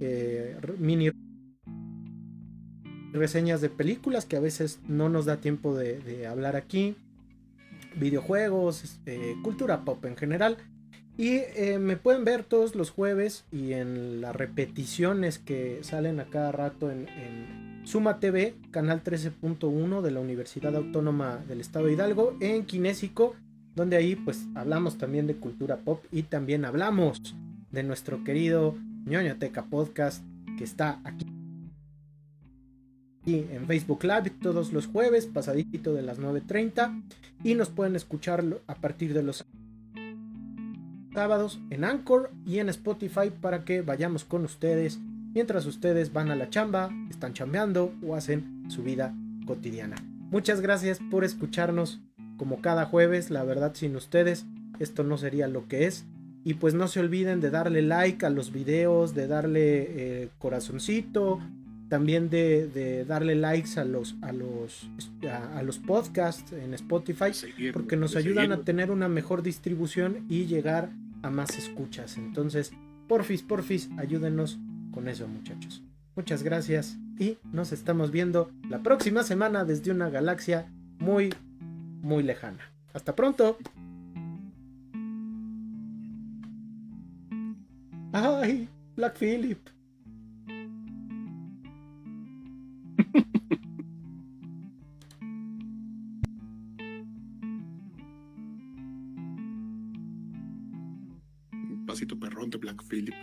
Speaker 1: eh, mini reseñas de películas que a veces no nos da tiempo de, hablar aquí, videojuegos, este, cultura pop en general. Y eh, me pueden ver todos los jueves y en las repeticiones que salen a cada rato en Suma TV, canal 13.1 de la Universidad Autónoma del Estado de Hidalgo, en Kinésico, donde ahí pues hablamos también de cultura pop y también hablamos de nuestro querido ñoñoteca podcast que está aquí en Facebook Live todos los jueves pasadito de las 9.30 y nos pueden escuchar a partir de los sábados en Anchor y en Spotify para que vayamos con ustedes mientras ustedes van a la chamba, están chambeando o hacen su vida cotidiana. Muchas gracias por escucharnos como cada jueves, la verdad sin ustedes esto no sería lo que es. Y pues no se olviden de darle like a los videos, de darle eh, corazoncito, también de, de, darle likes a los, a los, a, a los podcasts en Spotify, porque nos ayudan a tener una mejor distribución y llegar a más escuchas. Entonces, porfis, porfis, ayúdenos con eso, muchachos. Muchas gracias y nos estamos viendo la próxima semana desde una galaxia muy, muy lejana. Hasta pronto. Ay, Black
Speaker 2: Philip. Pasito perrón de Black Philip.